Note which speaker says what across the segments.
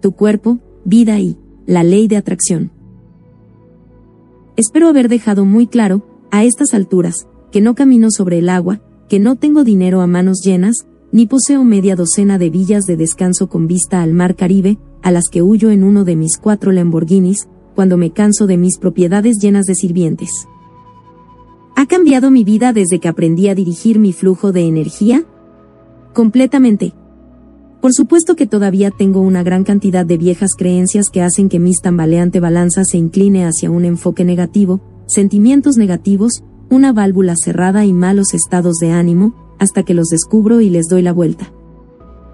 Speaker 1: tu cuerpo, vida y la ley de atracción. Espero haber dejado muy claro, a estas alturas, que no camino sobre el agua, que no tengo dinero a manos llenas, ni poseo media docena de villas de descanso con vista al mar Caribe, a las que huyo en uno de mis cuatro Lamborghinis, cuando me canso de mis propiedades llenas de sirvientes. ¿Ha cambiado mi vida desde que aprendí a dirigir mi flujo de energía? Completamente. Por supuesto que todavía tengo una gran cantidad de viejas creencias que hacen que mi tambaleante balanza se incline hacia un enfoque negativo, sentimientos negativos, una válvula cerrada y malos estados de ánimo, hasta que los descubro y les doy la vuelta.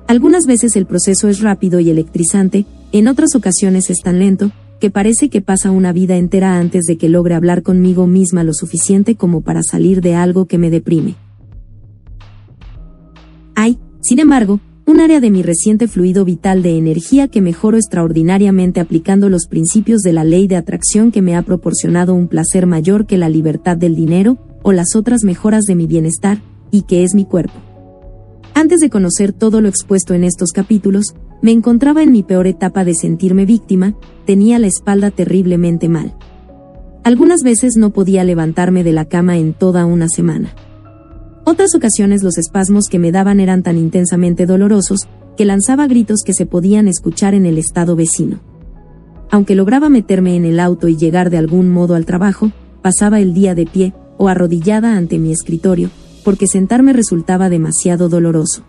Speaker 1: Algunas veces el proceso es rápido y electrizante, en otras ocasiones es tan lento, que parece que pasa una vida entera antes de que logre hablar conmigo misma lo suficiente como para salir de algo que me deprime. Hay, sin embargo, un área de mi reciente fluido vital de energía que mejoro extraordinariamente aplicando los principios de la ley de atracción que me ha proporcionado un placer mayor que la libertad del dinero, o las otras mejoras de mi bienestar, y que es mi cuerpo. Antes de conocer todo lo expuesto en estos capítulos, me encontraba en mi peor etapa de sentirme víctima, tenía la espalda terriblemente mal. Algunas veces no podía levantarme de la cama en toda una semana. Otras ocasiones los espasmos que me daban eran tan intensamente dolorosos, que lanzaba gritos que se podían escuchar en el estado vecino. Aunque lograba meterme en el auto y llegar de algún modo al trabajo, pasaba el día de pie, o arrodillada ante mi escritorio, porque sentarme resultaba demasiado doloroso.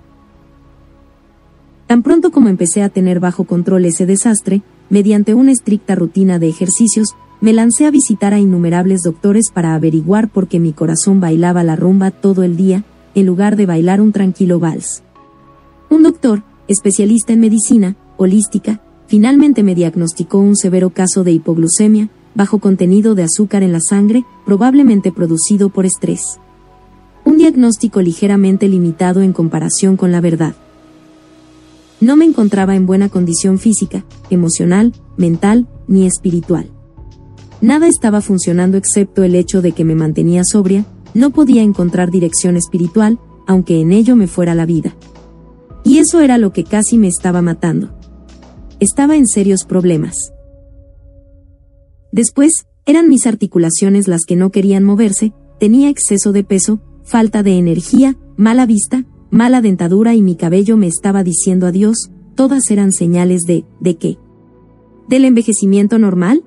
Speaker 1: Tan pronto como empecé a tener bajo control ese desastre, mediante una estricta rutina de ejercicios, me lancé a visitar a innumerables doctores para averiguar por qué mi corazón bailaba la rumba todo el día, en lugar de bailar un tranquilo vals. Un doctor, especialista en medicina, holística, finalmente me diagnosticó un severo caso de hipoglucemia, bajo contenido de azúcar en la sangre, probablemente producido por estrés. Un diagnóstico ligeramente limitado en comparación con la verdad. No me encontraba en buena condición física, emocional, mental, ni espiritual. Nada estaba funcionando excepto el hecho de que me mantenía sobria, no podía encontrar dirección espiritual, aunque en ello me fuera la vida. Y eso era lo que casi me estaba matando. Estaba en serios problemas. Después, eran mis articulaciones las que no querían moverse, tenía exceso de peso, falta de energía, mala vista, mala dentadura y mi cabello me estaba diciendo adiós, todas eran señales de, ¿de qué? ¿Del envejecimiento normal?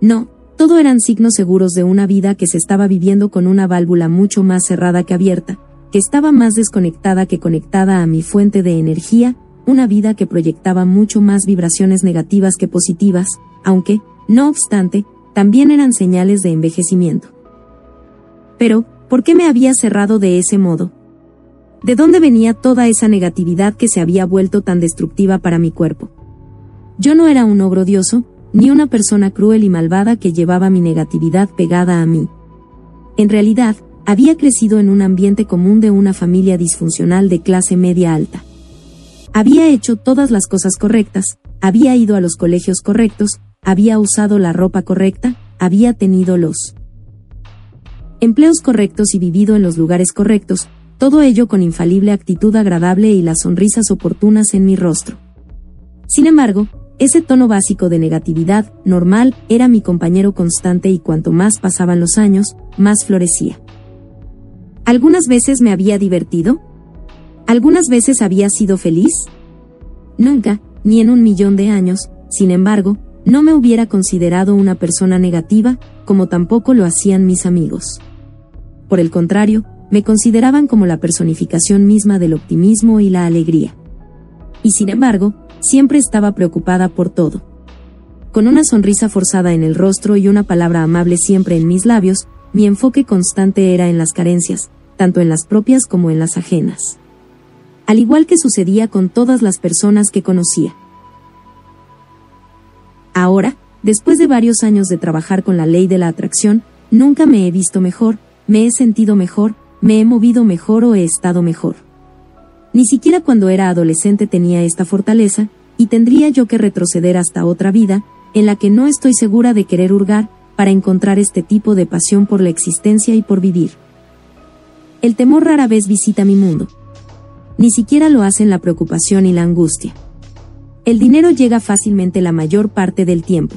Speaker 1: No, todo eran signos seguros de una vida que se estaba viviendo con una válvula mucho más cerrada que abierta, que estaba más desconectada que conectada a mi fuente de energía, una vida que proyectaba mucho más vibraciones negativas que positivas, aunque, no obstante, también eran señales de envejecimiento. Pero, ¿por qué me había cerrado de ese modo? ¿De dónde venía toda esa negatividad que se había vuelto tan destructiva para mi cuerpo? Yo no era un ogro dioso, ni una persona cruel y malvada que llevaba mi negatividad pegada a mí. En realidad, había crecido en un ambiente común de una familia disfuncional de clase media alta. Había hecho todas las cosas correctas, había ido a los colegios correctos, había usado la ropa correcta, había tenido los empleos correctos y vivido en los lugares correctos, todo ello con infalible actitud agradable y las sonrisas oportunas en mi rostro. Sin embargo, ese tono básico de negatividad, normal, era mi compañero constante y cuanto más pasaban los años, más florecía. ¿Algunas veces me había divertido? ¿Algunas veces había sido feliz? Nunca, ni en un millón de años, sin embargo, no me hubiera considerado una persona negativa, como tampoco lo hacían mis amigos. Por el contrario, me consideraban como la personificación misma del optimismo y la alegría. Y sin embargo, siempre estaba preocupada por todo. Con una sonrisa forzada en el rostro y una palabra amable siempre en mis labios, mi enfoque constante era en las carencias, tanto en las propias como en las ajenas. Al igual que sucedía con todas las personas que conocía. Ahora, después de varios años de trabajar con la ley de la atracción, nunca me he visto mejor, me he sentido mejor, me he movido mejor o he estado mejor. Ni siquiera cuando era adolescente tenía esta fortaleza, y tendría yo que retroceder hasta otra vida, en la que no estoy segura de querer hurgar, para encontrar este tipo de pasión por la existencia y por vivir. El temor rara vez visita mi mundo. Ni siquiera lo hacen la preocupación y la angustia. El dinero llega fácilmente la mayor parte del tiempo.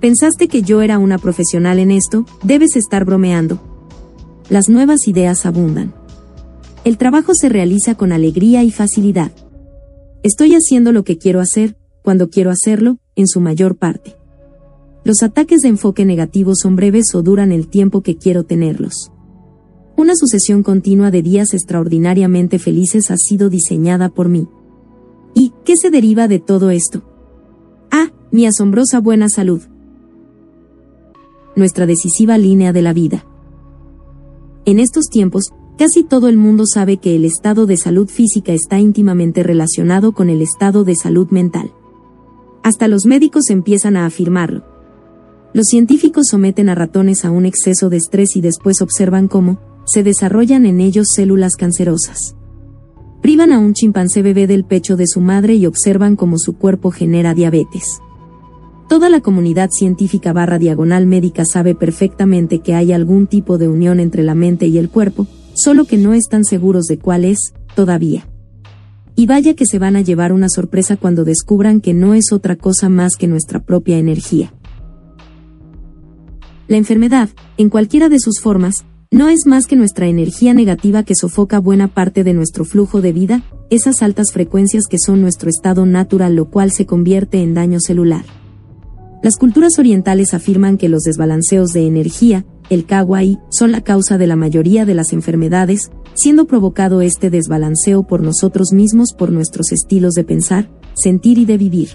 Speaker 1: Pensaste que yo era una profesional en esto, debes estar bromeando. Las nuevas ideas abundan. El trabajo se realiza con alegría y facilidad. Estoy haciendo lo que quiero hacer, cuando quiero hacerlo, en su mayor parte. Los ataques de enfoque negativo son breves o duran el tiempo que quiero tenerlos. Una sucesión continua de días extraordinariamente felices ha sido diseñada por mí. ¿Y qué se deriva de todo esto? Ah, mi asombrosa buena salud. Nuestra decisiva línea de la vida. En estos tiempos, casi todo el mundo sabe que el estado de salud física está íntimamente relacionado con el estado de salud mental. Hasta los médicos empiezan a afirmarlo. Los científicos someten a ratones a un exceso de estrés y después observan cómo se desarrollan en ellos células cancerosas. Privan a un chimpancé bebé del pecho de su madre y observan cómo su cuerpo genera diabetes. Toda la comunidad científica barra diagonal médica sabe perfectamente que hay algún tipo de unión entre la mente y el cuerpo, solo que no están seguros de cuál es, todavía. Y vaya que se van a llevar una sorpresa cuando descubran que no es otra cosa más que nuestra propia energía. La enfermedad, en cualquiera de sus formas, no es más que nuestra energía negativa que sofoca buena parte de nuestro flujo de vida, esas altas frecuencias que son nuestro estado natural lo cual se convierte en daño celular. Las culturas orientales afirman que los desbalanceos de energía, el kawaii, son la causa de la mayoría de las enfermedades, siendo provocado este desbalanceo por nosotros mismos por nuestros estilos de pensar, sentir y de vivir.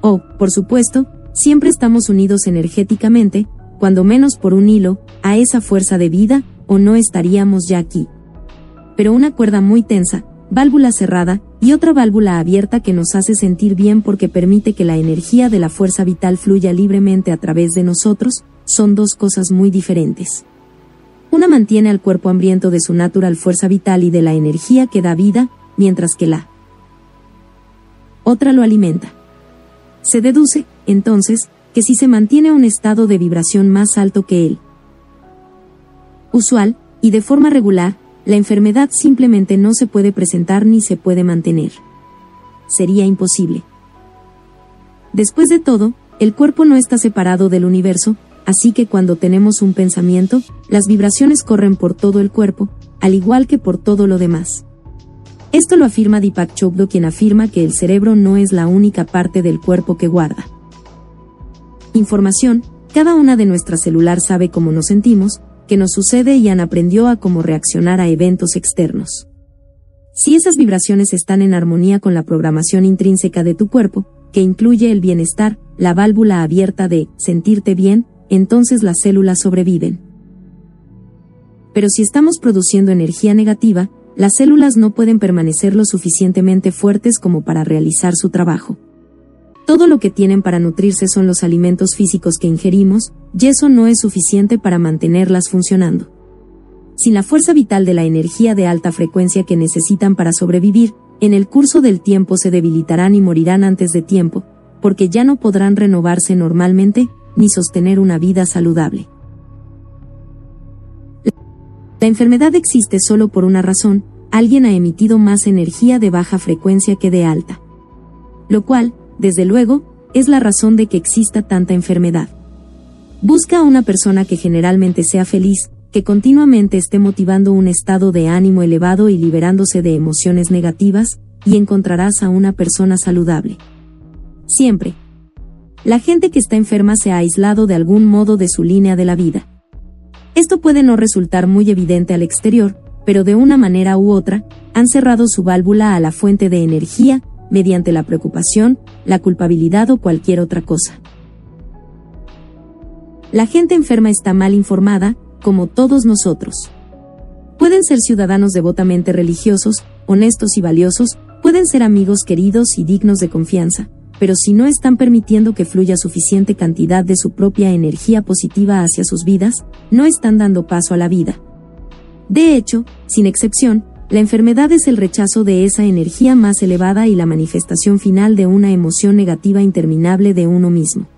Speaker 1: O, por supuesto, siempre estamos unidos energéticamente, cuando menos por un hilo, a esa fuerza de vida, o no estaríamos ya aquí. Pero una cuerda muy tensa, válvula cerrada, y otra válvula abierta que nos hace sentir bien porque permite que la energía de la fuerza vital fluya libremente a través de nosotros, son dos cosas muy diferentes. Una mantiene al cuerpo hambriento de su natural fuerza vital y de la energía que da vida, mientras que la otra lo alimenta. Se deduce, entonces, que si se mantiene un estado de vibración más alto que el usual, y de forma regular, la enfermedad simplemente no se puede presentar ni se puede mantener. Sería imposible. Después de todo, el cuerpo no está separado del universo, así que cuando tenemos un pensamiento, las vibraciones corren por todo el cuerpo, al igual que por todo lo demás. Esto lo afirma Deepak Chopra quien afirma que el cerebro no es la única parte del cuerpo que guarda información, cada una de nuestras celular sabe cómo nos sentimos, qué nos sucede y han aprendió a cómo reaccionar a eventos externos. Si esas vibraciones están en armonía con la programación intrínseca de tu cuerpo, que incluye el bienestar, la válvula abierta de sentirte bien, entonces las células sobreviven. Pero si estamos produciendo energía negativa, las células no pueden permanecer lo suficientemente fuertes como para realizar su trabajo. Todo lo que tienen para nutrirse son los alimentos físicos que ingerimos, y eso no es suficiente para mantenerlas funcionando. Sin la fuerza vital de la energía de alta frecuencia que necesitan para sobrevivir, en el curso del tiempo se debilitarán y morirán antes de tiempo, porque ya no podrán renovarse normalmente, ni sostener una vida saludable. La enfermedad existe solo por una razón, alguien ha emitido más energía de baja frecuencia que de alta. Lo cual, desde luego, es la razón de que exista tanta enfermedad. Busca a una persona que generalmente sea feliz, que continuamente esté motivando un estado de ánimo elevado y liberándose de emociones negativas, y encontrarás a una persona saludable. Siempre. La gente que está enferma se ha aislado de algún modo de su línea de la vida. Esto puede no resultar muy evidente al exterior, pero de una manera u otra, han cerrado su válvula a la fuente de energía, mediante la preocupación, la culpabilidad o cualquier otra cosa. La gente enferma está mal informada, como todos nosotros. Pueden ser ciudadanos devotamente religiosos, honestos y valiosos, pueden ser amigos queridos y dignos de confianza, pero si no están permitiendo que fluya suficiente cantidad de su propia energía positiva hacia sus vidas, no están dando paso a la vida. De hecho, sin excepción, la enfermedad es el rechazo de esa energía más elevada y la manifestación final de una emoción negativa interminable de uno mismo.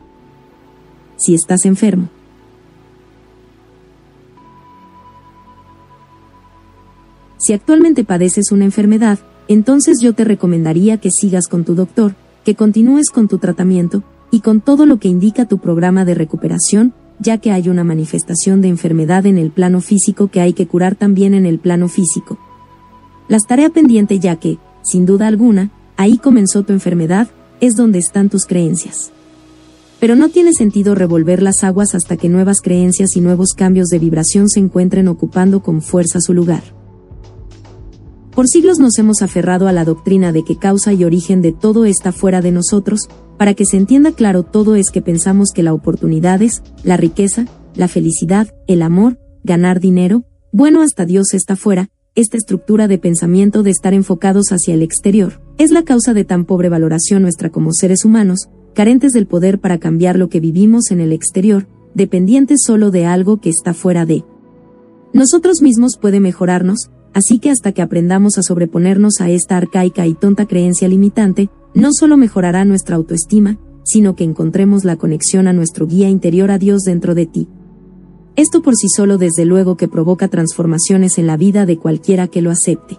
Speaker 1: Si estás enfermo. Si actualmente padeces una enfermedad, entonces yo te recomendaría que sigas con tu doctor, que continúes con tu tratamiento, y con todo lo que indica tu programa de recuperación, ya que hay una manifestación de enfermedad en el plano físico que hay que curar también en el plano físico. Las tarea pendiente ya que, sin duda alguna, ahí comenzó tu enfermedad, es donde están tus creencias. Pero no tiene sentido revolver las aguas hasta que nuevas creencias y nuevos cambios de vibración se encuentren ocupando con fuerza su lugar. Por siglos nos hemos aferrado a la doctrina de que causa y origen de todo está fuera de nosotros, para que se entienda claro todo es que pensamos que la oportunidad es, la riqueza, la felicidad, el amor, ganar dinero, bueno hasta Dios está fuera, esta estructura de pensamiento de estar enfocados hacia el exterior, es la causa de tan pobre valoración nuestra como seres humanos, carentes del poder para cambiar lo que vivimos en el exterior, dependientes solo de algo que está fuera de. Nosotros mismos puede mejorarnos, así que hasta que aprendamos a sobreponernos a esta arcaica y tonta creencia limitante, no solo mejorará nuestra autoestima, sino que encontremos la conexión a nuestro guía interior a Dios dentro de ti. Esto por sí solo desde luego que provoca transformaciones en la vida de cualquiera que lo acepte.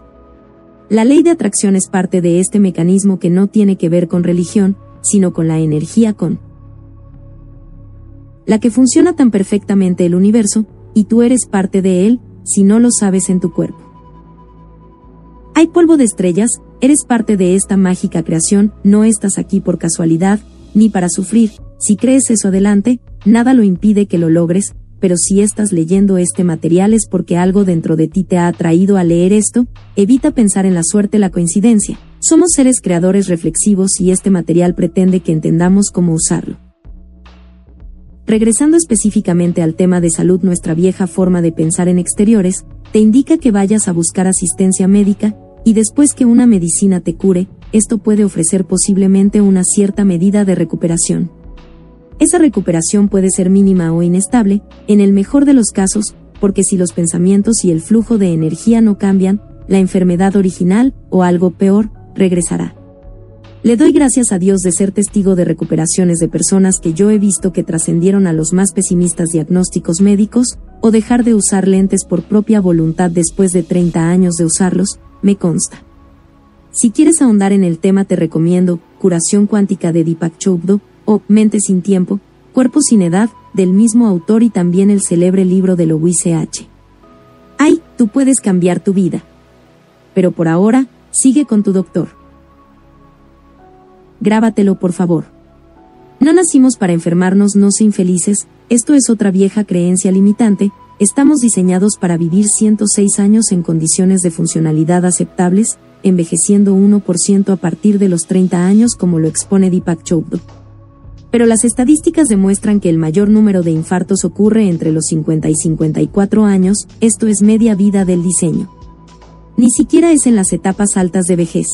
Speaker 1: La ley de atracción es parte de este mecanismo que no tiene que ver con religión, sino con la energía con la que funciona tan perfectamente el universo, y tú eres parte de él, si no lo sabes en tu cuerpo. Hay polvo de estrellas, eres parte de esta mágica creación, no estás aquí por casualidad, ni para sufrir, si crees eso adelante, nada lo impide que lo logres, pero si estás leyendo este material es porque algo dentro de ti te ha atraído a leer esto, evita pensar en la suerte la coincidencia, somos seres creadores reflexivos y este material pretende que entendamos cómo usarlo. Regresando específicamente al tema de salud, nuestra vieja forma de pensar en exteriores, te indica que vayas a buscar asistencia médica, y después que una medicina te cure, esto puede ofrecer posiblemente una cierta medida de recuperación. Esa recuperación puede ser mínima o inestable, en el mejor de los casos, porque si los pensamientos y el flujo de energía no cambian, la enfermedad original, o algo peor, regresará. Le doy gracias a Dios de ser testigo de recuperaciones de personas que yo he visto que trascendieron a los más pesimistas diagnósticos médicos, o dejar de usar lentes por propia voluntad después de 30 años de usarlos, me consta. Si quieres ahondar en el tema te recomiendo Curación Cuántica de Deepak Chopra o Mente sin Tiempo, Cuerpo sin Edad, del mismo autor y también el célebre libro de Louise H. Ay, tú puedes cambiar tu vida. Pero por ahora, Sigue con tu doctor. Grábatelo, por favor. No nacimos para enfermarnos, no sé infelices, esto es otra vieja creencia limitante, estamos diseñados para vivir 106 años en condiciones de funcionalidad aceptables, envejeciendo 1% a partir de los 30 años como lo expone Deepak Chopra. Pero las estadísticas demuestran que el mayor número de infartos ocurre entre los 50 y 54 años, esto es media vida del diseño. Ni siquiera es en las etapas altas de vejez.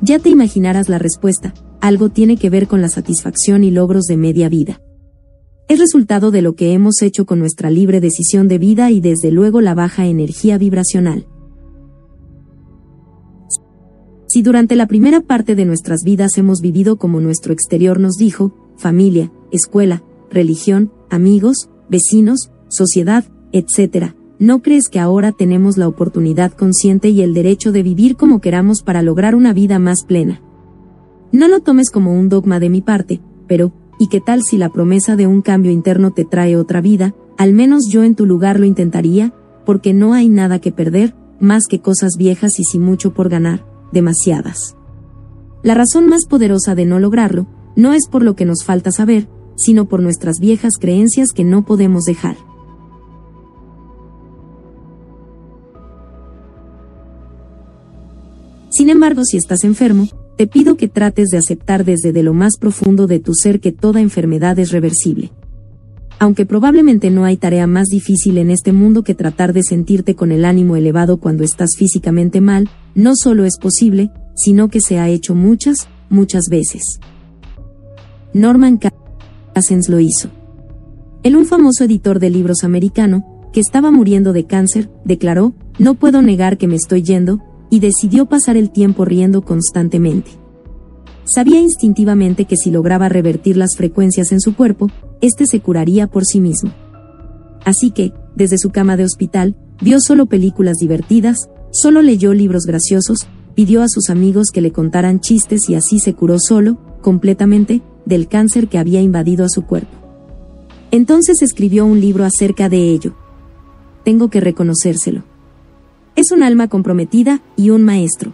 Speaker 1: Ya te imaginarás la respuesta, algo tiene que ver con la satisfacción y logros de media vida. Es resultado de lo que hemos hecho con nuestra libre decisión de vida y desde luego la baja energía vibracional. Si durante la primera parte de nuestras vidas hemos vivido como nuestro exterior nos dijo, familia, escuela, religión, amigos, vecinos, sociedad, etc., ¿No crees que ahora tenemos la oportunidad consciente y el derecho de vivir como queramos para lograr una vida más plena? No lo tomes como un dogma de mi parte, pero, ¿y qué tal si la promesa de un cambio interno te trae otra vida? Al menos yo en tu lugar lo intentaría, porque no hay nada que perder, más que cosas viejas y sin mucho por ganar, demasiadas. La razón más poderosa de no lograrlo, no es por lo que nos falta saber, sino por nuestras viejas creencias que no podemos dejar. Sin embargo, si estás enfermo, te pido que trates de aceptar desde de lo más profundo de tu ser que toda enfermedad es reversible. Aunque probablemente no hay tarea más difícil en este mundo que tratar de sentirte con el ánimo elevado cuando estás físicamente mal, no solo es posible, sino que se ha hecho muchas, muchas veces. Norman Cassens lo hizo. El un famoso editor de libros americano, que estaba muriendo de cáncer, declaró, no puedo negar que me estoy yendo, y decidió pasar el tiempo riendo constantemente. Sabía instintivamente que si lograba revertir las frecuencias en su cuerpo, éste se curaría por sí mismo. Así que, desde su cama de hospital, vio solo películas divertidas, solo leyó libros graciosos, pidió a sus amigos que le contaran chistes y así se curó solo, completamente, del cáncer que había invadido a su cuerpo. Entonces escribió un libro acerca de ello. Tengo que reconocérselo. Es un alma comprometida y un maestro.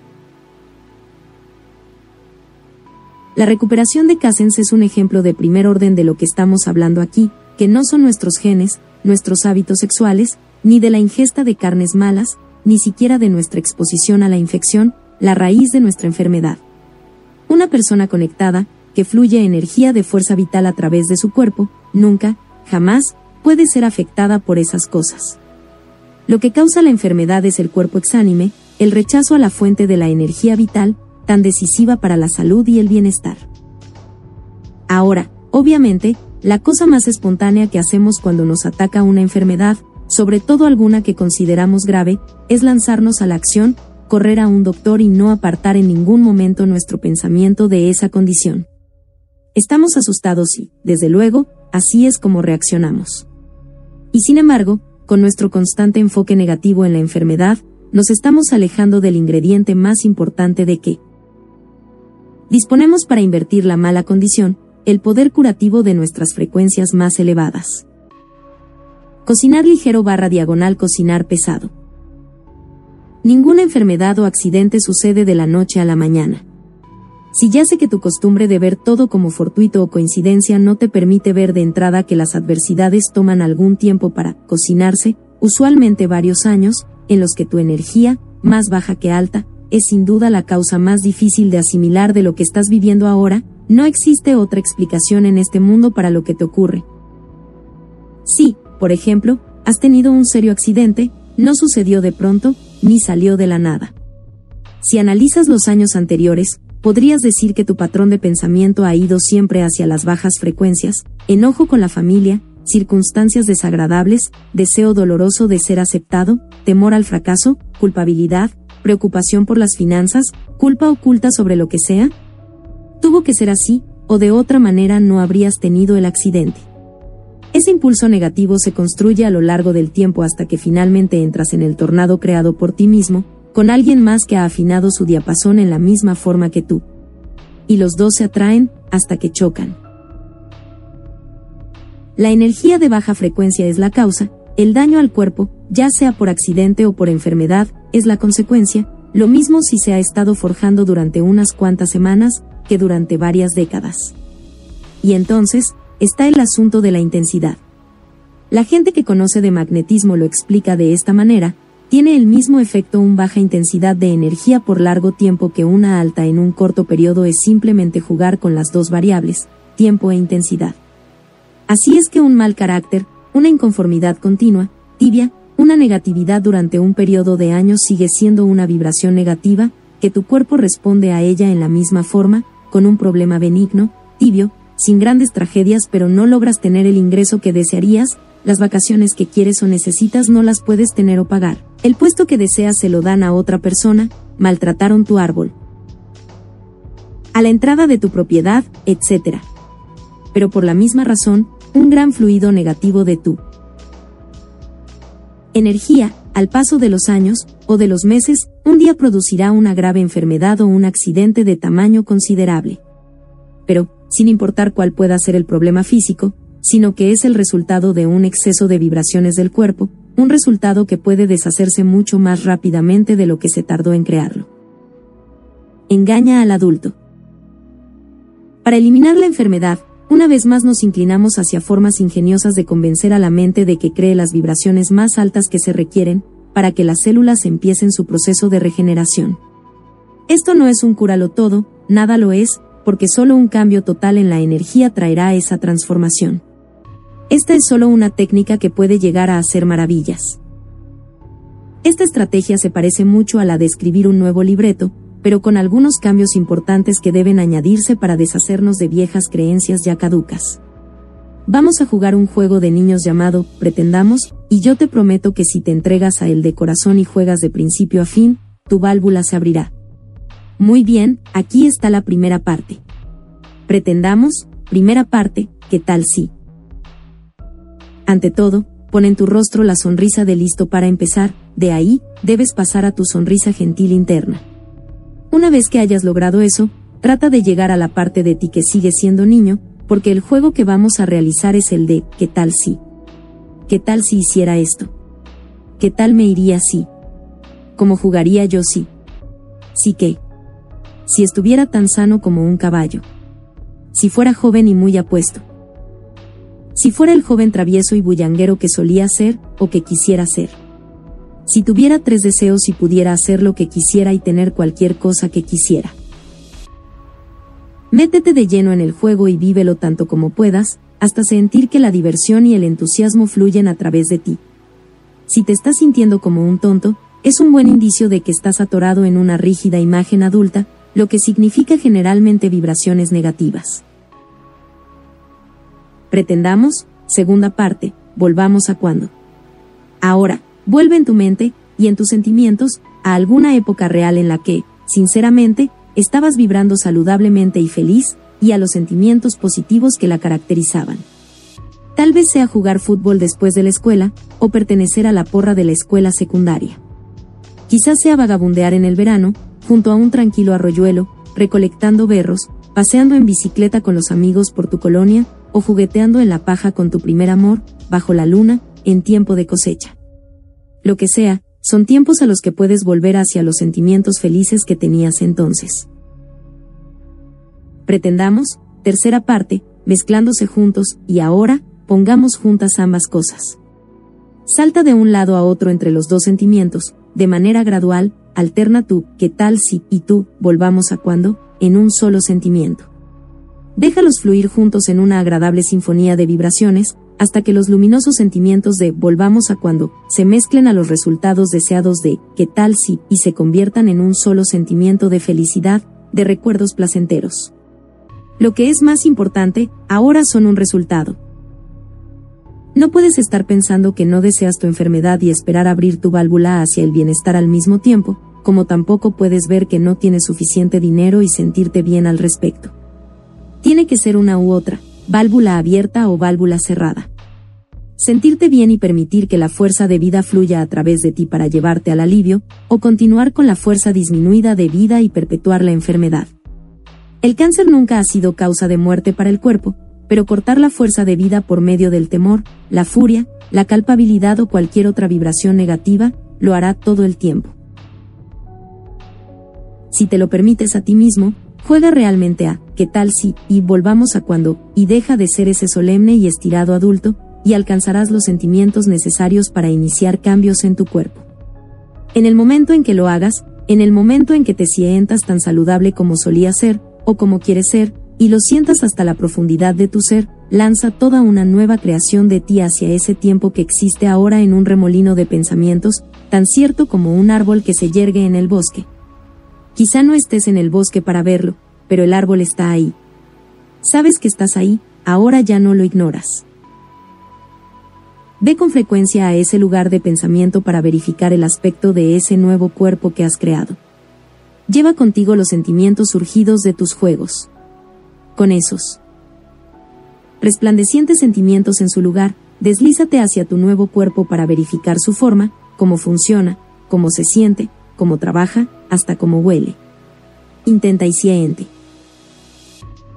Speaker 1: La recuperación de Cassens es un ejemplo de primer orden de lo que estamos hablando aquí, que no son nuestros genes, nuestros hábitos sexuales, ni de la ingesta de carnes malas, ni siquiera de nuestra exposición a la infección, la raíz de nuestra enfermedad. Una persona conectada, que fluye energía de fuerza vital a través de su cuerpo, nunca, jamás, puede ser afectada por esas cosas. Lo que causa la enfermedad es el cuerpo exánime, el rechazo a la fuente de la energía vital, tan decisiva para la salud y el bienestar. Ahora, obviamente, la cosa más espontánea que hacemos cuando nos ataca una enfermedad, sobre todo alguna que consideramos grave, es lanzarnos a la acción, correr a un doctor y no apartar en ningún momento nuestro pensamiento de esa condición. Estamos asustados y, desde luego, así es como reaccionamos. Y sin embargo, con nuestro constante enfoque negativo en la enfermedad, nos estamos alejando del ingrediente más importante de que, disponemos para invertir la mala condición, el poder curativo de nuestras frecuencias más elevadas. Cocinar ligero barra diagonal cocinar pesado. Ninguna enfermedad o accidente sucede de la noche a la mañana. Si ya sé que tu costumbre de ver todo como fortuito o coincidencia no te permite ver de entrada que las adversidades toman algún tiempo para cocinarse, usualmente varios años, en los que tu energía, más baja que alta, es sin duda la causa más difícil de asimilar de lo que estás viviendo ahora, no existe otra explicación en este mundo para lo que te ocurre. Si, por ejemplo, has tenido un serio accidente, no sucedió de pronto, ni salió de la nada. Si analizas los años anteriores, podrías decir que tu patrón de pensamiento ha ido siempre hacia las bajas frecuencias, enojo con la familia, circunstancias desagradables, deseo doloroso de ser aceptado, temor al fracaso, culpabilidad, preocupación por las finanzas, culpa oculta sobre lo que sea? Tuvo que ser así, o de otra manera no habrías tenido el accidente. Ese impulso negativo se construye a lo largo del tiempo hasta que finalmente entras en el tornado creado por ti mismo, con alguien más que ha afinado su diapasón en la misma forma que tú. Y los dos se atraen, hasta que chocan. La energía de baja frecuencia es la causa, el daño al cuerpo, ya sea por accidente o por enfermedad, es la consecuencia, lo mismo si se ha estado forjando durante unas cuantas semanas, que durante varias décadas. Y entonces, está el asunto de la intensidad. La gente que conoce de magnetismo lo explica de esta manera, tiene el mismo efecto un baja intensidad de energía por largo tiempo que una alta en un corto periodo es simplemente jugar con las dos variables, tiempo e intensidad. Así es que un mal carácter, una inconformidad continua, tibia, una negatividad durante un periodo de años sigue siendo una vibración negativa, que tu cuerpo responde a ella en la misma forma, con un problema benigno, tibio, sin grandes tragedias pero no logras tener el ingreso que desearías, las vacaciones que quieres o necesitas no las puedes tener o pagar, el puesto que deseas se lo dan a otra persona, maltrataron tu árbol. A la entrada de tu propiedad, etc. Pero por la misma razón, un gran fluido negativo de tu energía, al paso de los años, o de los meses, un día producirá una grave enfermedad o un accidente de tamaño considerable. Pero, sin importar cuál pueda ser el problema físico, sino que es el resultado de un exceso de vibraciones del cuerpo, un resultado que puede deshacerse mucho más rápidamente de lo que se tardó en crearlo. Engaña al adulto. Para eliminar la enfermedad, una vez más nos inclinamos hacia formas ingeniosas de convencer a la mente de que cree las vibraciones más altas que se requieren, para que las células empiecen su proceso de regeneración. Esto no es un cúralo todo, nada lo es, porque solo un cambio total en la energía traerá esa transformación. Esta es solo una técnica que puede llegar a hacer maravillas. Esta estrategia se parece mucho a la de escribir un nuevo libreto, pero con algunos cambios importantes que deben añadirse para deshacernos de viejas creencias ya caducas. Vamos a jugar un juego de niños llamado Pretendamos, y yo te prometo que si te entregas a él de corazón y juegas de principio a fin, tu válvula se abrirá. Muy bien, aquí está la primera parte. Pretendamos, primera parte, ¿qué tal si? Ante todo, pon en tu rostro la sonrisa de listo para empezar, de ahí, debes pasar a tu sonrisa gentil interna. Una vez que hayas logrado eso, trata de llegar a la parte de ti que sigue siendo niño, porque el juego que vamos a realizar es el de ¿qué tal si? ¿Qué tal si hiciera esto? ¿Qué tal me iría si? ¿Cómo jugaría yo si? Sí que. Si estuviera tan sano como un caballo. Si fuera joven y muy apuesto. Si fuera el joven travieso y bullanguero que solía ser o que quisiera ser. Si tuviera tres deseos y pudiera hacer lo que quisiera y tener cualquier cosa que quisiera. Métete de lleno en el juego y vívelo tanto como puedas, hasta sentir que la diversión y el entusiasmo fluyen a través de ti. Si te estás sintiendo como un tonto, es un buen indicio de que estás atorado en una rígida imagen adulta, lo que significa generalmente vibraciones negativas. Pretendamos, segunda parte, volvamos a cuando. Ahora, Vuelve en tu mente, y en tus sentimientos, a alguna época real en la que, sinceramente, estabas vibrando saludablemente y feliz, y a los sentimientos positivos que la caracterizaban. Tal vez sea jugar fútbol después de la escuela, o pertenecer a la porra de la escuela secundaria. Quizás sea vagabundear en el verano, junto a un tranquilo arroyuelo, recolectando berros, paseando en bicicleta con los amigos por tu colonia, o jugueteando en la paja con tu primer amor, bajo la luna, en tiempo de cosecha lo que sea, son tiempos a los que puedes volver hacia los sentimientos felices que tenías entonces. Pretendamos, tercera parte, mezclándose juntos, y ahora, pongamos juntas ambas cosas. Salta de un lado a otro entre los dos sentimientos, de manera gradual, alterna tú, qué tal si, y tú, volvamos a cuando, en un solo sentimiento. Déjalos fluir juntos en una agradable sinfonía de vibraciones, hasta que los luminosos sentimientos de volvamos a cuando se mezclen a los resultados deseados de qué tal si y se conviertan en un solo sentimiento de felicidad, de recuerdos placenteros. Lo que es más importante, ahora son un resultado. No puedes estar pensando que no deseas tu enfermedad y esperar abrir tu válvula hacia el bienestar al mismo tiempo, como tampoco puedes ver que no tienes suficiente dinero y sentirte bien al respecto. Tiene que ser una u otra, válvula abierta o válvula cerrada. Sentirte bien y permitir que la fuerza de vida fluya a través de ti para llevarte al alivio, o continuar con la fuerza disminuida de vida y perpetuar la enfermedad. El cáncer nunca ha sido causa de muerte para el cuerpo, pero cortar la fuerza de vida por medio del temor, la furia, la culpabilidad o cualquier otra vibración negativa, lo hará todo el tiempo. Si te lo permites a ti mismo, Juega realmente a, ¿qué tal si? Y volvamos a cuando, y deja de ser ese solemne y estirado adulto, y alcanzarás los sentimientos necesarios para iniciar cambios en tu cuerpo. En el momento en que lo hagas, en el momento en que te sientas tan saludable como solía ser, o como quieres ser, y lo sientas hasta la profundidad de tu ser, lanza toda una nueva creación de ti hacia ese tiempo que existe ahora en un remolino de pensamientos, tan cierto como un árbol que se yergue en el bosque, Quizá no estés en el bosque para verlo, pero el árbol está ahí. Sabes que estás ahí, ahora ya no lo ignoras. Ve con frecuencia a ese lugar de pensamiento para verificar el aspecto de ese nuevo cuerpo que has creado. Lleva contigo los sentimientos surgidos de tus juegos. Con esos resplandecientes sentimientos en su lugar, deslízate hacia tu nuevo cuerpo para verificar su forma, cómo funciona, cómo se siente, cómo trabaja, hasta cómo huele. Intenta y siente.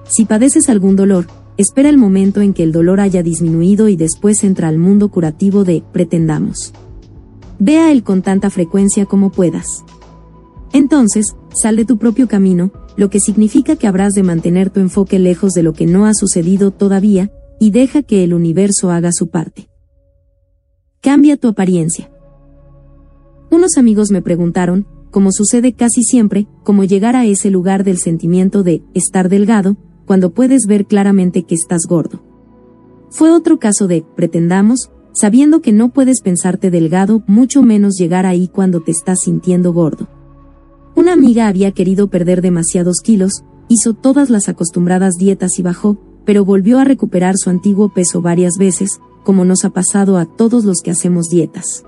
Speaker 1: Si padeces algún dolor, espera el momento en que el dolor haya disminuido y después entra al mundo curativo de pretendamos. Vea él con tanta frecuencia como puedas. Entonces, sal de tu propio camino, lo que significa que habrás de mantener tu enfoque lejos de lo que no ha sucedido todavía, y deja que el universo haga su parte. Cambia tu apariencia. Unos amigos me preguntaron, como sucede casi siempre, cómo llegar a ese lugar del sentimiento de estar delgado, cuando puedes ver claramente que estás gordo. Fue otro caso de, pretendamos, sabiendo que no puedes pensarte delgado, mucho menos llegar ahí cuando te estás sintiendo gordo. Una amiga había querido perder demasiados kilos, hizo todas las acostumbradas dietas y bajó, pero volvió a recuperar su antiguo peso varias veces, como nos ha pasado a todos los que hacemos dietas.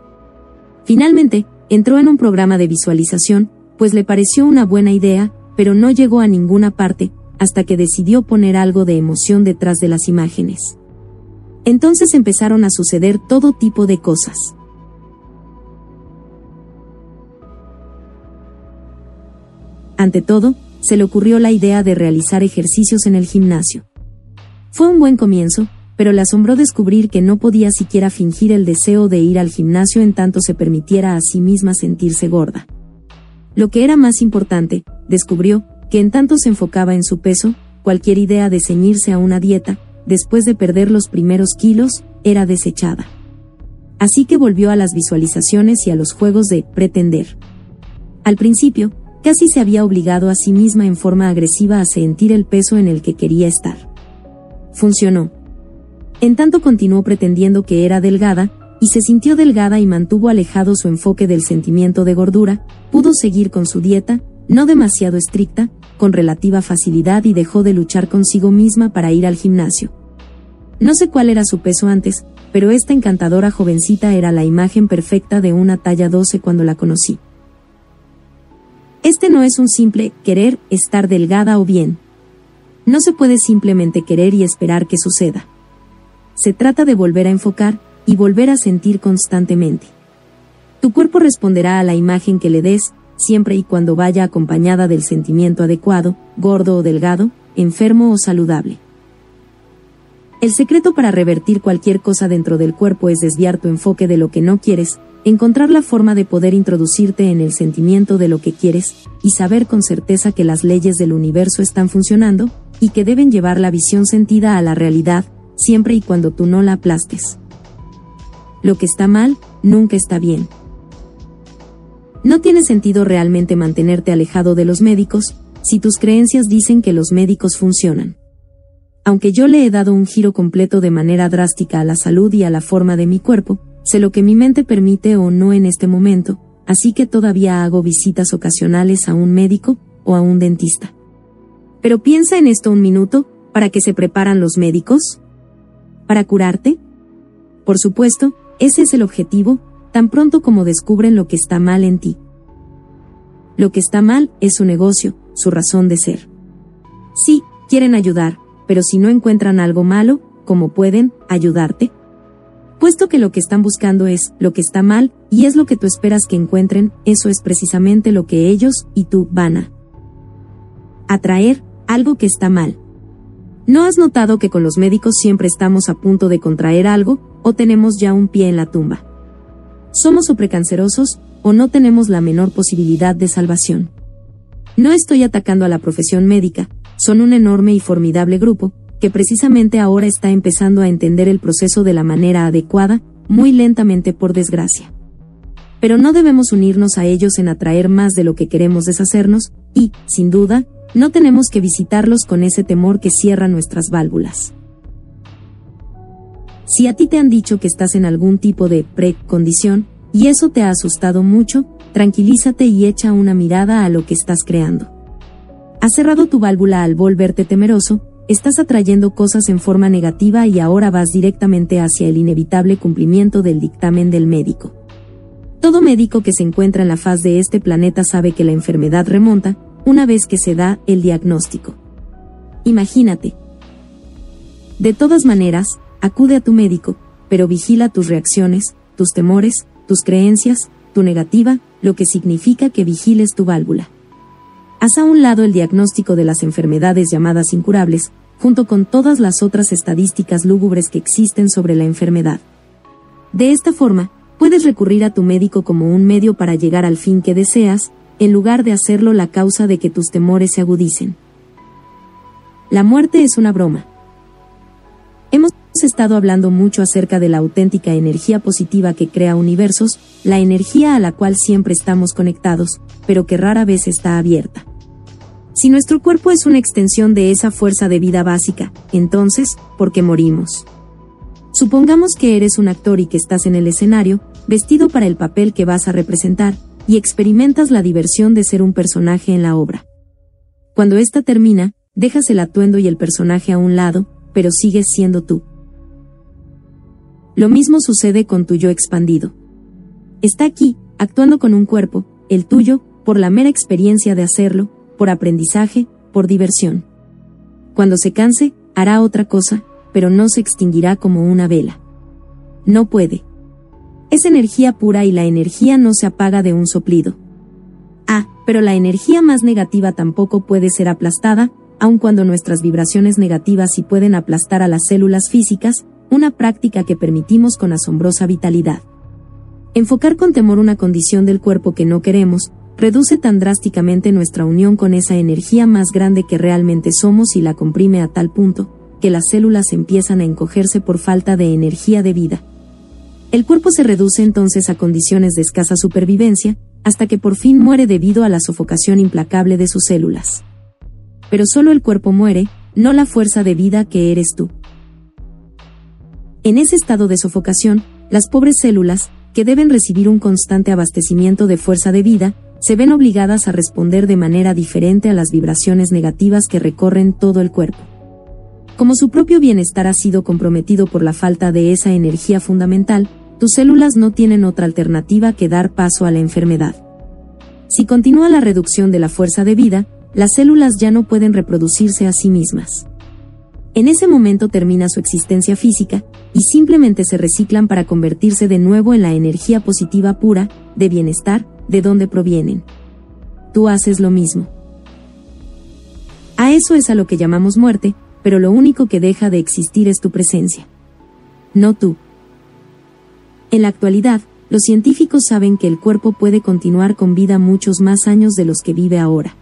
Speaker 1: Finalmente, Entró en un programa de visualización, pues le pareció una buena idea, pero no llegó a ninguna parte, hasta que decidió poner algo de emoción detrás de las imágenes. Entonces empezaron a suceder todo tipo de cosas. ante todo, se le ocurrió la idea de realizar ejercicios en el gimnasio. Fue un buen comienzo, pero le asombró descubrir que no podía siquiera fingir el deseo de ir al gimnasio en tanto se permitiera a sí misma sentirse gorda. Lo que era más importante, descubrió, que en tanto se enfocaba en su peso, cualquier idea de ceñirse a una dieta, después de perder los primeros kilos, era desechada. Así que volvió a las visualizaciones y a los juegos de pretender. Al principio, casi se había obligado a sí misma en forma agresiva a sentir el peso en el que quería estar. Funcionó. En tanto continuó pretendiendo que era delgada, y se sintió delgada y mantuvo alejado su enfoque del sentimiento de gordura, pudo seguir con su dieta, no demasiado estricta, con relativa facilidad y dejó de luchar consigo misma para ir al gimnasio. No sé cuál era su peso antes, pero esta encantadora jovencita era la imagen perfecta de una talla 12 cuando la conocí. Este no es un simple querer estar delgada o bien. No se puede simplemente querer y esperar que suceda. Se trata de volver a enfocar y volver a sentir constantemente. Tu cuerpo responderá a la imagen que le des, siempre y cuando vaya acompañada del sentimiento adecuado, gordo o delgado, enfermo o saludable. El secreto para revertir cualquier cosa dentro del cuerpo es desviar tu enfoque de lo que no quieres, encontrar la forma de poder introducirte en el sentimiento de lo que quieres, y saber con certeza que las leyes del universo están funcionando, y que deben llevar la visión sentida a la realidad, siempre y cuando tú no la aplastes. Lo que está mal, nunca está bien. No tiene sentido realmente mantenerte alejado de los médicos, si tus creencias dicen que los médicos funcionan. Aunque yo le he dado un giro completo de manera drástica a la salud y a la forma de mi cuerpo, sé lo que mi mente permite o no en este momento, así que todavía hago visitas ocasionales a un médico o a un dentista. Pero piensa en esto un minuto, ¿para qué se preparan los médicos? ¿Para curarte? Por supuesto, ese es el objetivo, tan pronto como descubren lo que está mal en ti. Lo que está mal es su negocio, su razón de ser. Sí, quieren ayudar, pero si no encuentran algo malo, ¿cómo pueden ayudarte? Puesto que lo que están buscando es lo que está mal, y es lo que tú esperas que encuentren, eso es precisamente lo que ellos y tú van a atraer, algo que está mal. ¿No has notado que con los médicos siempre estamos a punto de contraer algo, o tenemos ya un pie en la tumba? somos o precancerosos, o no tenemos la menor posibilidad de salvación. No estoy atacando a la profesión médica, son un enorme y formidable grupo, que precisamente ahora está empezando a entender el proceso de la manera adecuada, muy lentamente por desgracia. Pero no debemos unirnos a ellos en atraer más de lo que queremos deshacernos, y, sin duda, no tenemos que visitarlos con ese temor que cierra nuestras válvulas. Si a ti te han dicho que estás en algún tipo de precondición, y eso te ha asustado mucho, tranquilízate y echa una mirada a lo que estás creando. Has cerrado tu válvula al volverte temeroso, estás atrayendo cosas en forma negativa y ahora vas directamente hacia el inevitable cumplimiento del dictamen del médico. Todo médico que se encuentra en la faz de este planeta sabe que la enfermedad remonta, una vez que se da el diagnóstico. Imagínate. De todas maneras, Acude a tu médico, pero vigila tus reacciones, tus temores, tus creencias, tu negativa, lo que significa que vigiles tu válvula. Haz a un lado el diagnóstico de las enfermedades llamadas incurables, junto con todas las otras estadísticas lúgubres que existen sobre la enfermedad. De esta forma, puedes recurrir a tu médico como un medio para llegar al fin que deseas, en lugar de hacerlo la causa de que tus temores se agudicen. La muerte es una broma. Hemos estado hablando mucho acerca de la auténtica energía positiva que crea universos, la energía a la cual siempre estamos conectados, pero que rara vez está abierta. Si nuestro cuerpo es una extensión de esa fuerza de vida básica, entonces, ¿por qué morimos? Supongamos que eres un actor y que estás en el escenario, vestido para el papel que vas a representar, y experimentas la diversión de ser un personaje en la obra. Cuando ésta termina, dejas el atuendo y el personaje a un lado, pero sigues siendo tú. Lo mismo sucede con tu yo expandido. Está aquí, actuando con un cuerpo, el tuyo, por la mera experiencia de hacerlo, por aprendizaje, por diversión. Cuando se canse, hará otra cosa, pero no se extinguirá como una vela. No puede. Es energía pura y la energía no se apaga de un soplido. Ah, pero la energía más negativa tampoco puede ser aplastada, aun cuando nuestras vibraciones negativas sí pueden aplastar a las células físicas, una práctica que permitimos con asombrosa vitalidad. Enfocar con temor una condición del cuerpo que no queremos, reduce tan drásticamente nuestra unión con esa energía más grande que realmente somos y la comprime a tal punto, que las células empiezan a encogerse por falta de energía de vida. El cuerpo se reduce entonces a condiciones de escasa supervivencia, hasta que por fin muere debido a la sofocación implacable de sus células. Pero solo el cuerpo muere, no la fuerza de vida que eres tú. En ese estado de sofocación, las pobres células, que deben recibir un constante abastecimiento de fuerza de vida, se ven obligadas a responder de manera diferente a las vibraciones negativas que recorren todo el cuerpo. Como su propio bienestar ha sido comprometido por la falta de esa energía fundamental, tus células no tienen otra alternativa que dar paso a la enfermedad. Si continúa la reducción de la fuerza de vida, las células ya no pueden reproducirse a sí mismas. En ese momento termina su existencia física, y simplemente se reciclan para convertirse de nuevo en la energía positiva pura, de bienestar, de donde provienen. Tú haces lo mismo. A eso es a lo que llamamos muerte, pero lo único que deja de existir es tu presencia. No tú. En la actualidad, los científicos saben que el cuerpo puede continuar con vida muchos más años de los que vive ahora.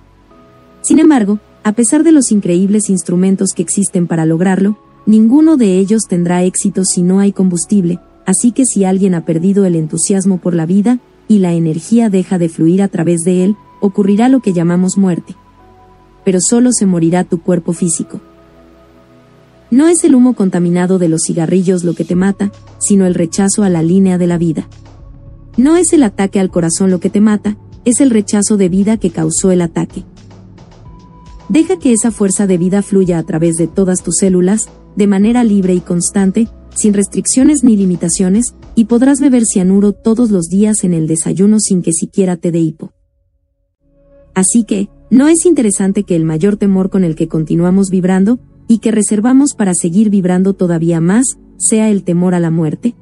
Speaker 1: Sin embargo, a pesar de los increíbles instrumentos que existen para lograrlo, ninguno de ellos tendrá éxito si no hay combustible, así que si alguien ha perdido el entusiasmo por la vida, y la energía deja de fluir a través de él, ocurrirá lo que llamamos muerte. Pero solo se morirá tu cuerpo físico. No es el humo contaminado de los cigarrillos lo que te mata, sino el rechazo a la línea de la vida. No es el ataque al corazón lo que te mata, es el rechazo de vida que causó el ataque. Deja que esa fuerza de vida fluya a través de todas tus células, de manera libre y constante, sin restricciones ni limitaciones, y podrás beber cianuro todos los días en el desayuno sin que siquiera te dé hipo. Así que, ¿no es interesante que el mayor temor con el que continuamos vibrando, y que reservamos para seguir vibrando todavía más, sea el temor a la muerte?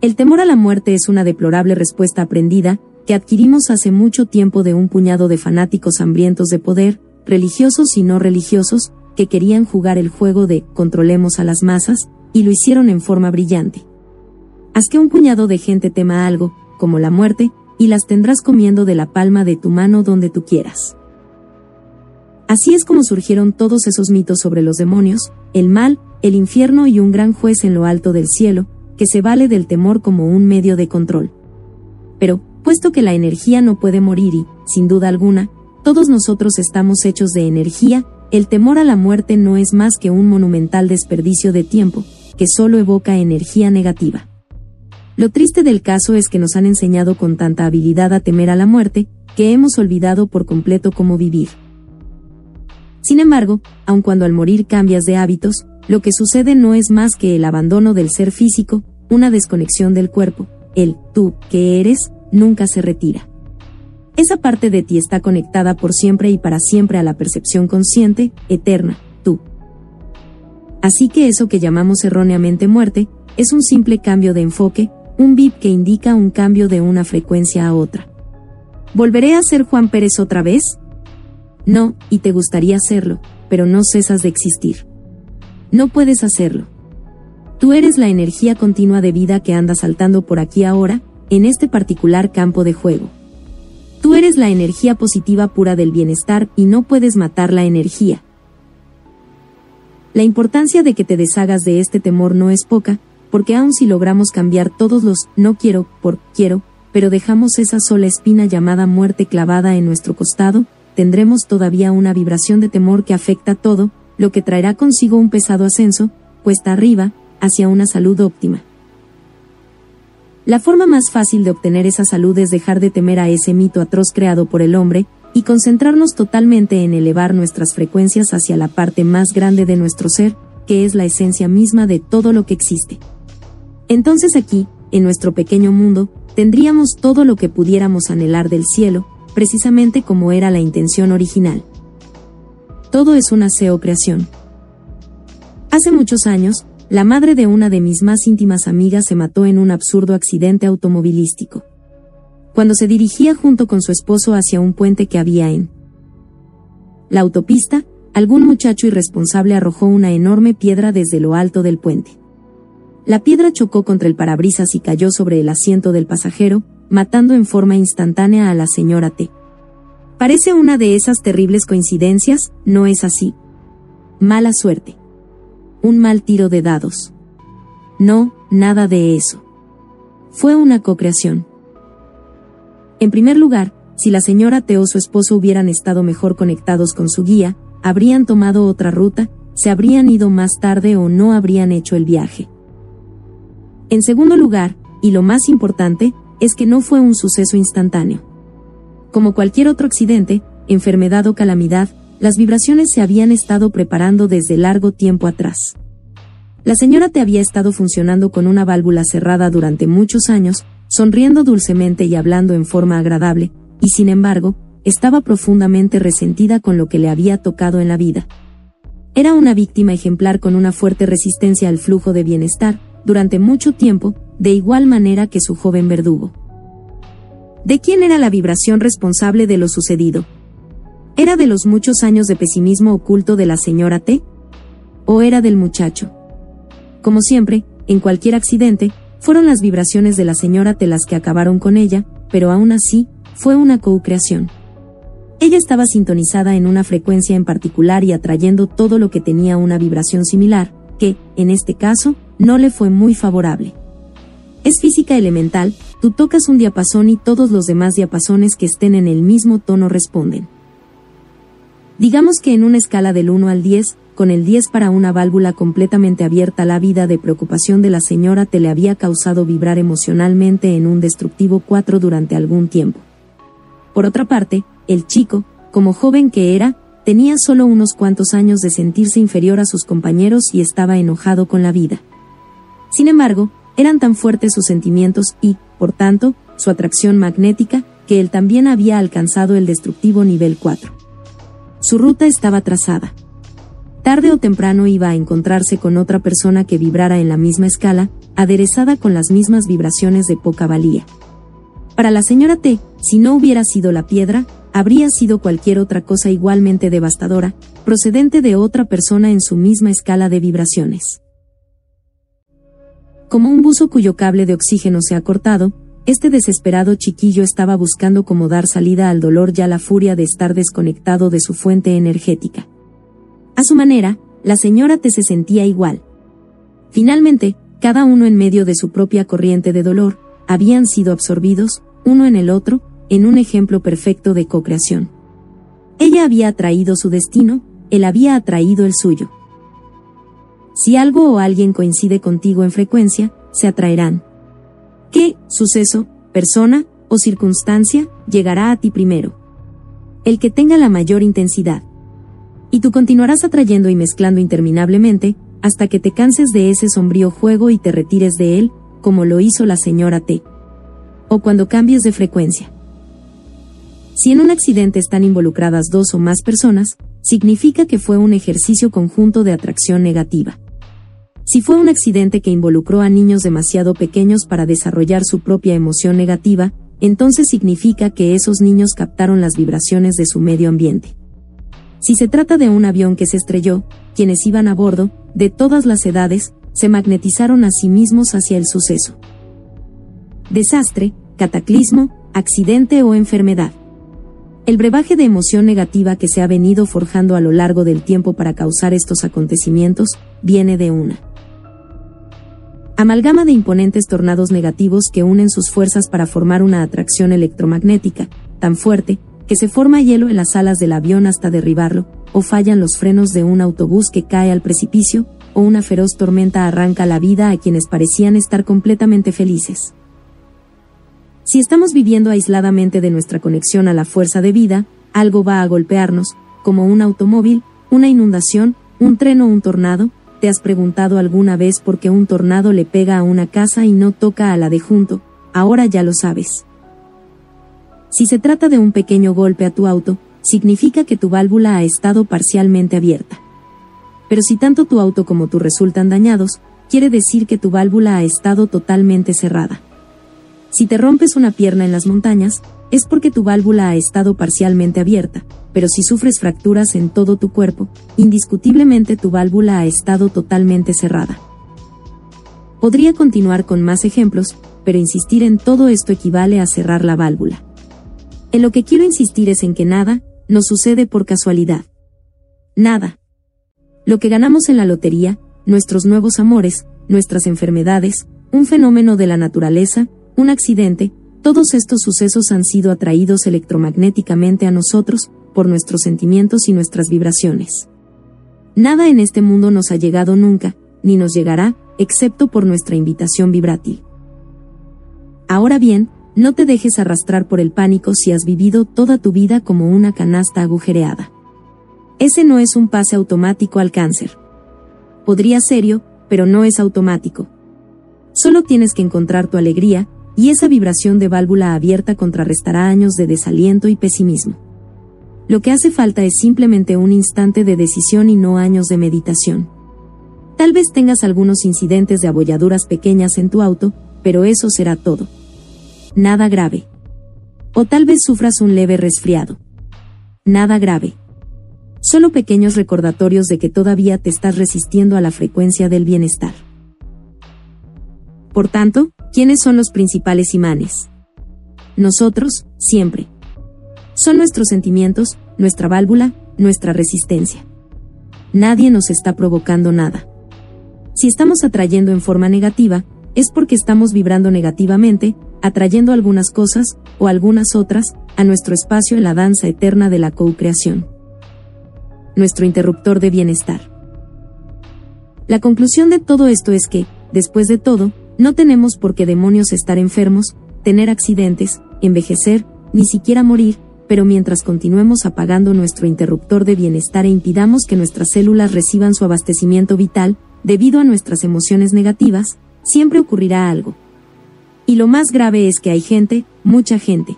Speaker 1: El temor a la muerte es una deplorable respuesta aprendida, que adquirimos hace mucho tiempo de un puñado de fanáticos hambrientos de poder, religiosos y no religiosos, que querían jugar el juego de controlemos a las masas, y lo hicieron en forma brillante. Haz que un puñado de gente tema algo, como la muerte, y las tendrás comiendo de la palma de tu mano donde tú quieras. Así es como surgieron todos esos mitos sobre los demonios, el mal, el infierno y un gran juez en lo alto del cielo, que se vale del temor como un medio de control. Pero, puesto que la energía no puede morir y, sin duda alguna, todos nosotros estamos hechos de energía, el temor a la muerte no es más que un monumental desperdicio de tiempo, que solo evoca energía negativa. Lo triste del caso es que nos han enseñado con tanta habilidad a temer a la muerte, que hemos olvidado por completo cómo vivir. Sin embargo, aun cuando al morir cambias de hábitos, lo que sucede no es más que el abandono del ser físico, una desconexión del cuerpo, el tú que eres, nunca se retira. Esa parte de ti está conectada por siempre y para siempre a la percepción consciente, eterna, tú. Así que eso que llamamos erróneamente muerte, es un simple cambio de enfoque, un bip que indica un cambio de una frecuencia a otra. ¿Volveré a ser Juan Pérez otra vez? No, y te gustaría hacerlo, pero no cesas de existir. No puedes hacerlo. Tú eres la energía continua de vida que anda saltando por aquí ahora, en este particular campo de juego. Tú eres la energía positiva pura del bienestar y no puedes matar la energía. La importancia de que te deshagas de este temor no es poca, porque aun si logramos cambiar todos los no quiero por quiero, pero dejamos esa sola espina llamada muerte clavada en nuestro costado, tendremos todavía una vibración de temor que afecta todo, lo que traerá consigo un pesado ascenso, cuesta arriba, hacia una salud óptima. La forma más fácil de obtener esa salud es dejar de temer a ese mito atroz creado por el hombre, y concentrarnos totalmente en elevar nuestras frecuencias hacia la parte más grande de nuestro ser, que es la esencia misma de todo lo que existe. Entonces aquí, en nuestro pequeño mundo, tendríamos todo lo que pudiéramos anhelar del cielo, precisamente como era la intención original. Todo es una SEO creación. Hace muchos años, la madre de una de mis más íntimas amigas se mató en un absurdo accidente automovilístico. cuando se dirigía junto con su esposo hacia un puente que había en la autopista, algún muchacho irresponsable arrojó una enorme piedra desde lo alto del puente. La piedra chocó contra el parabrisas y cayó sobre el asiento del pasajero, matando en forma instantánea a la señora T. Parece una de esas terribles coincidencias, no es así. Mala suerte. Un mal tiro de dados. No, nada de eso. Fue una cocreación. En primer lugar, si la señora T o su esposo hubieran estado mejor conectados con su guía, habrían tomado otra ruta, se habrían ido más tarde o no habrían hecho el viaje. En segundo lugar, y lo más importante, es que no fue un suceso instantáneo. Como cualquier otro accidente, enfermedad o calamidad, las vibraciones se habían estado preparando desde largo tiempo atrás. La señora te había estado funcionando con una válvula cerrada durante muchos años, sonriendo dulcemente y hablando en forma agradable, y sin embargo, estaba profundamente resentida con lo que le había tocado en la vida. Era una víctima ejemplar con una fuerte resistencia al flujo de bienestar, durante mucho tiempo, de igual manera que su joven verdugo. ¿De quién era la vibración responsable de lo sucedido? ¿Era de los muchos años de pesimismo oculto de la señora T? ¿O era del muchacho? Como siempre, en cualquier accidente, fueron las vibraciones de la señora T las que acabaron con ella, pero aún así, fue una co-creación. Ella estaba sintonizada en una frecuencia en particular y atrayendo todo lo que tenía una vibración similar, que, en este caso, no le fue muy favorable. Es física elemental, tú tocas un diapasón y todos los demás diapasones que estén en el mismo tono responden. Digamos que en una escala del 1 al 10, con el 10 para una válvula completamente abierta la vida de preocupación de la señora te le había causado vibrar emocionalmente en un destructivo 4 durante algún tiempo. Por otra parte, el chico, como joven que era, tenía solo unos cuantos años de sentirse inferior a sus compañeros y estaba enojado con la vida. Sin embargo, eran tan fuertes sus sentimientos y, por tanto, su atracción magnética, que él también había alcanzado el destructivo nivel 4. Su ruta estaba trazada. Tarde o temprano iba a encontrarse con otra persona que vibrara en la misma escala, aderezada con las mismas vibraciones de poca valía. Para la señora T, si no hubiera sido la piedra, habría sido cualquier otra cosa igualmente devastadora, procedente de otra persona en su misma escala de vibraciones. Como un buzo cuyo cable de oxígeno se ha cortado, este desesperado chiquillo estaba buscando cómo dar salida al dolor ya la furia de estar desconectado de su fuente energética. A su manera, la señora T se sentía igual. Finalmente, cada uno en medio de su propia corriente de dolor, habían sido absorbidos, uno en el otro, en un ejemplo perfecto de co-creación. Ella había atraído su destino, él había atraído el suyo. Si algo o alguien coincide contigo en frecuencia, se atraerán. ¿Qué suceso, persona o circunstancia llegará a ti primero? El que tenga la mayor intensidad. Y tú continuarás atrayendo y mezclando interminablemente, hasta que te canses de ese sombrío juego y te retires de él, como lo hizo la señora T. O cuando cambies de frecuencia. Si en un accidente están involucradas dos o más personas, significa que fue un ejercicio conjunto de atracción negativa. Si fue un accidente que involucró a niños demasiado pequeños para desarrollar su propia emoción negativa, entonces significa que esos niños captaron las vibraciones de su medio ambiente. Si se trata de un avión que se estrelló, quienes iban a bordo, de todas las edades, se magnetizaron a sí mismos hacia el suceso. Desastre, cataclismo, accidente o enfermedad. El brebaje de emoción negativa que se ha venido forjando a lo largo del tiempo para causar estos acontecimientos, viene de una amalgama de imponentes tornados negativos que unen sus fuerzas para formar una atracción electromagnética, tan fuerte, que se forma hielo en las alas del avión hasta derribarlo, o fallan los frenos de un autobús que cae al precipicio, o una feroz tormenta arranca la vida a quienes parecían estar completamente felices. Si estamos viviendo aisladamente de nuestra conexión a la fuerza de vida, algo va a golpearnos, como un automóvil, una inundación, un tren o un tornado, ¿Te has preguntado alguna vez por qué un tornado le pega a una casa y no toca a la de junto? Ahora ya lo sabes. Si se trata de un pequeño golpe a tu auto, significa que tu válvula ha estado parcialmente abierta. Pero si tanto tu auto como tú resultan dañados, quiere decir que tu válvula ha estado totalmente cerrada. Si te rompes una pierna en las montañas, es porque tu válvula ha estado parcialmente abierta, pero si sufres fracturas en todo tu cuerpo, indiscutiblemente tu válvula ha estado totalmente cerrada. Podría continuar con más ejemplos, pero insistir en todo esto equivale a cerrar la válvula. En lo que quiero insistir es en que nada, nos sucede por casualidad. Nada. Lo que ganamos en la lotería, nuestros nuevos amores, nuestras enfermedades, un fenómeno de la naturaleza, un accidente, todos estos sucesos han sido atraídos electromagnéticamente a nosotros, por nuestros sentimientos y nuestras vibraciones. Nada en este mundo nos ha llegado nunca, ni nos llegará, excepto por nuestra invitación vibrátil. Ahora bien, no te dejes arrastrar por el pánico si has vivido toda tu vida como una canasta agujereada. Ese no es un pase automático al cáncer. Podría serlo, pero no es automático. Solo tienes que encontrar tu alegría, y esa vibración de válvula abierta contrarrestará años de desaliento y pesimismo. Lo que hace falta es simplemente un instante de decisión y no años de meditación. Tal vez tengas algunos incidentes de abolladuras pequeñas en tu auto, pero eso será todo. Nada grave. O tal vez sufras un leve resfriado. Nada grave. Solo pequeños recordatorios de que todavía te estás resistiendo a la frecuencia del bienestar. Por tanto, ¿quiénes son los principales imanes? Nosotros, siempre. Son nuestros sentimientos, nuestra válvula, nuestra resistencia. Nadie nos está provocando nada. Si estamos atrayendo en forma negativa, es porque estamos vibrando negativamente, atrayendo algunas cosas, o algunas otras, a nuestro espacio en la danza eterna de la co-creación. Nuestro interruptor de bienestar. La conclusión de todo esto es que, después de todo, no tenemos por qué demonios estar enfermos, tener accidentes, envejecer, ni siquiera morir, pero mientras continuemos apagando nuestro interruptor de bienestar e impidamos que nuestras células reciban su abastecimiento vital, debido a nuestras emociones negativas, siempre ocurrirá algo. Y lo más grave es que hay gente, mucha gente,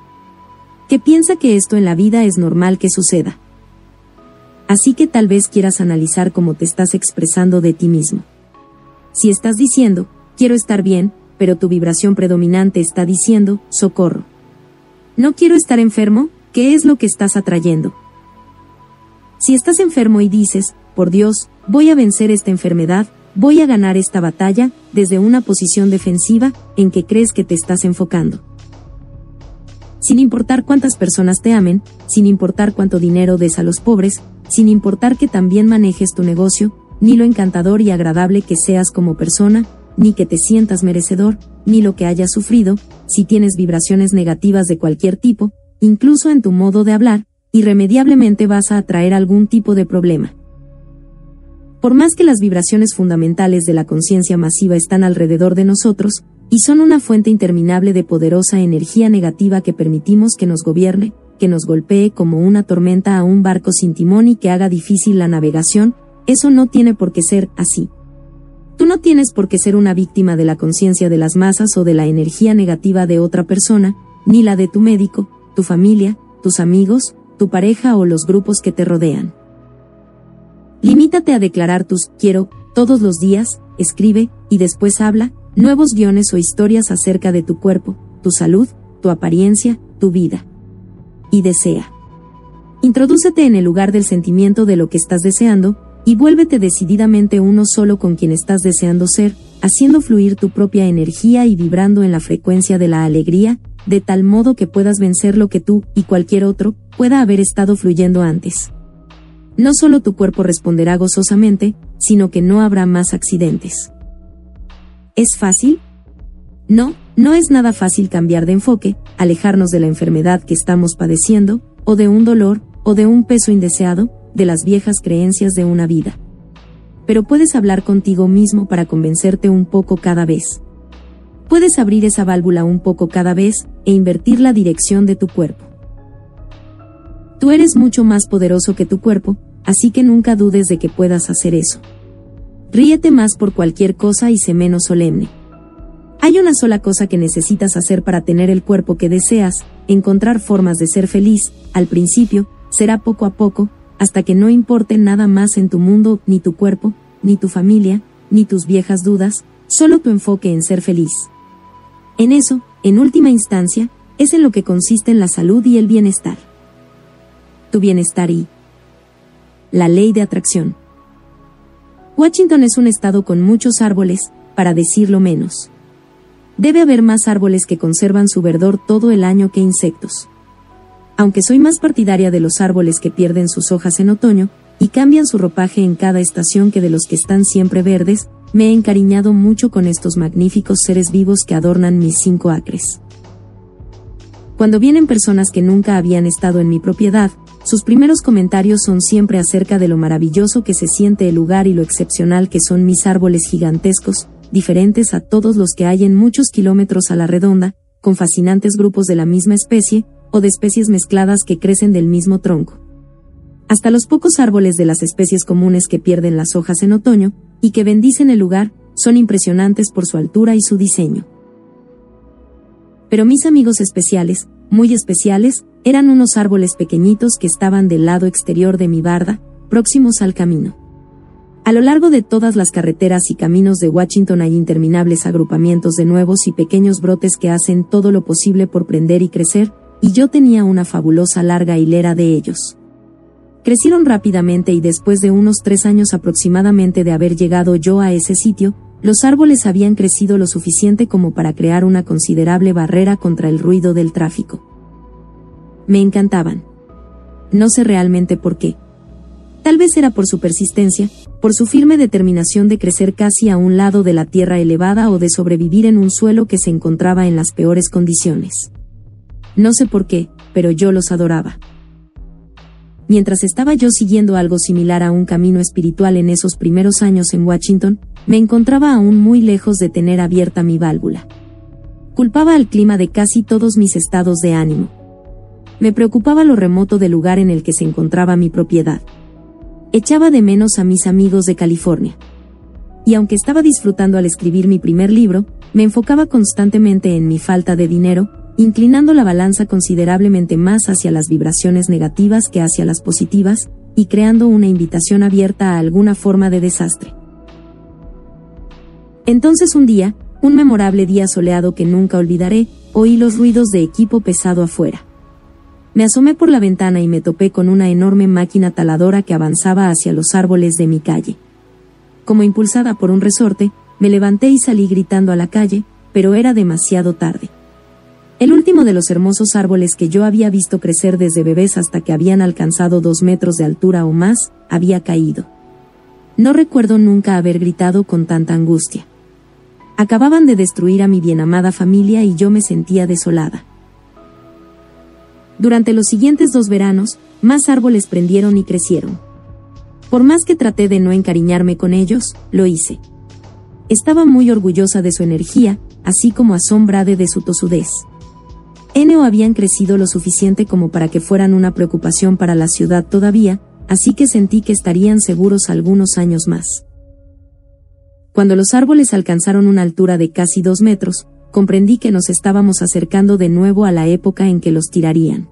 Speaker 1: que piensa que esto en la vida es normal que suceda. Así que tal vez quieras analizar cómo te estás expresando de ti mismo. Si estás diciendo, quiero estar bien, pero tu vibración predominante está diciendo, socorro. No quiero estar enfermo, ¿qué es lo que estás atrayendo? Si estás enfermo y dices, por Dios, voy a vencer esta enfermedad, voy a ganar esta batalla, desde una posición defensiva, en que crees que te estás enfocando. Sin importar cuántas personas te amen, sin importar cuánto dinero des a los pobres, sin importar que también manejes tu negocio, ni lo encantador y agradable que seas como persona, ni que te sientas merecedor, ni lo que hayas sufrido, si tienes vibraciones negativas de cualquier tipo, incluso en tu modo de hablar, irremediablemente vas a atraer algún tipo de problema. Por más que las vibraciones fundamentales de la conciencia masiva están alrededor de nosotros, y son una fuente interminable de poderosa energía negativa que permitimos que nos gobierne, que nos golpee como una tormenta a un barco sin timón y que haga difícil la navegación, eso no tiene por qué ser así. Tú no tienes por qué ser una víctima de la conciencia de las masas o de la energía negativa de otra persona, ni la de tu médico, tu familia, tus amigos, tu pareja o los grupos que te rodean. Limítate a declarar tus quiero todos los días, escribe, y después habla, nuevos guiones o historias acerca de tu cuerpo, tu salud, tu apariencia, tu vida. Y desea. Introdúcete en el lugar del sentimiento de lo que estás deseando, y vuélvete decididamente uno solo con quien estás deseando ser, haciendo fluir tu propia energía y vibrando en la frecuencia de la alegría, de tal modo que puedas vencer lo que tú, y cualquier otro, pueda haber estado fluyendo antes. No solo tu cuerpo responderá gozosamente, sino que no habrá más accidentes. ¿Es fácil? No, no es nada fácil cambiar de enfoque, alejarnos de la enfermedad que estamos padeciendo, o de un dolor, o de un peso indeseado, de las viejas creencias de una vida. Pero puedes hablar contigo mismo para convencerte un poco cada vez. Puedes abrir esa válvula un poco cada vez e invertir la dirección de tu cuerpo. Tú eres mucho más poderoso que tu cuerpo, así que nunca dudes de que puedas hacer eso. Ríete más por cualquier cosa y sé menos solemne. Hay una sola cosa que necesitas hacer para tener el cuerpo que deseas, encontrar formas de ser feliz, al principio, será poco a poco, hasta que no importe nada más en tu mundo, ni tu cuerpo, ni tu familia, ni tus viejas dudas, solo tu enfoque en ser feliz. En eso, en última instancia, es en lo que consiste la salud y el bienestar. Tu bienestar y la ley de atracción. Washington es un estado con muchos árboles, para decirlo menos. Debe haber más árboles que conservan su verdor todo el año que insectos. Aunque soy más partidaria de los árboles que pierden sus hojas en otoño, y cambian su ropaje en cada estación que de los que están siempre verdes, me he encariñado mucho con estos magníficos seres vivos que adornan mis cinco acres. Cuando vienen personas que nunca habían estado en mi propiedad, sus primeros comentarios son siempre acerca de lo maravilloso que se siente el lugar y lo excepcional que son mis árboles gigantescos, diferentes a todos los que hay en muchos kilómetros a la redonda, con fascinantes grupos de la misma especie, o de especies mezcladas que crecen del mismo tronco. Hasta los pocos árboles de las especies comunes que pierden las hojas en otoño, y que bendicen el lugar, son impresionantes por su altura y su diseño. Pero mis amigos especiales, muy especiales, eran unos árboles pequeñitos que estaban del lado exterior de mi barda, próximos al camino. A lo largo de todas las carreteras y caminos de Washington hay interminables agrupamientos de nuevos y pequeños brotes que hacen todo lo posible por prender y crecer, y yo tenía una fabulosa larga hilera de ellos. Crecieron rápidamente y después de unos tres años aproximadamente de haber llegado yo a ese sitio, los árboles habían crecido lo suficiente como para crear una considerable barrera contra el ruido del tráfico. Me encantaban. No sé realmente por qué. Tal vez era por su persistencia, por su firme determinación de crecer casi a un lado de la tierra elevada o de sobrevivir en un suelo que se encontraba en las peores condiciones. No sé por qué, pero yo los adoraba. Mientras estaba yo siguiendo algo similar a un camino espiritual en esos primeros años en Washington, me encontraba aún muy lejos de tener abierta mi válvula. Culpaba al clima de casi todos mis estados de ánimo. Me preocupaba lo remoto del lugar en el que se encontraba mi propiedad. Echaba de menos a mis amigos de California. Y aunque estaba disfrutando al escribir mi primer libro, me enfocaba constantemente en mi falta de dinero, inclinando la balanza considerablemente más hacia las vibraciones negativas que hacia las positivas, y creando una invitación abierta a alguna forma de desastre. Entonces un día, un memorable día soleado que nunca olvidaré, oí los ruidos de equipo pesado afuera. Me asomé por la ventana y me topé con una enorme máquina taladora que avanzaba hacia los árboles de mi calle. Como impulsada por un resorte, me levanté y salí gritando a la calle, pero era demasiado tarde. El último de los hermosos árboles que yo había visto crecer desde bebés hasta que habían alcanzado dos metros de altura o más, había caído. No recuerdo nunca haber gritado con tanta angustia. Acababan de destruir a mi bien amada familia y yo me sentía desolada. Durante los siguientes dos veranos, más árboles prendieron y crecieron. Por más que traté de no encariñarme con ellos, lo hice. Estaba muy orgullosa de su energía, así como asombrada de su tosudez. N habían crecido lo suficiente como para que fueran una preocupación para la ciudad todavía, así que sentí que estarían seguros algunos años más. Cuando los árboles alcanzaron una altura de casi dos metros, comprendí que nos estábamos acercando de nuevo a la época en que los tirarían.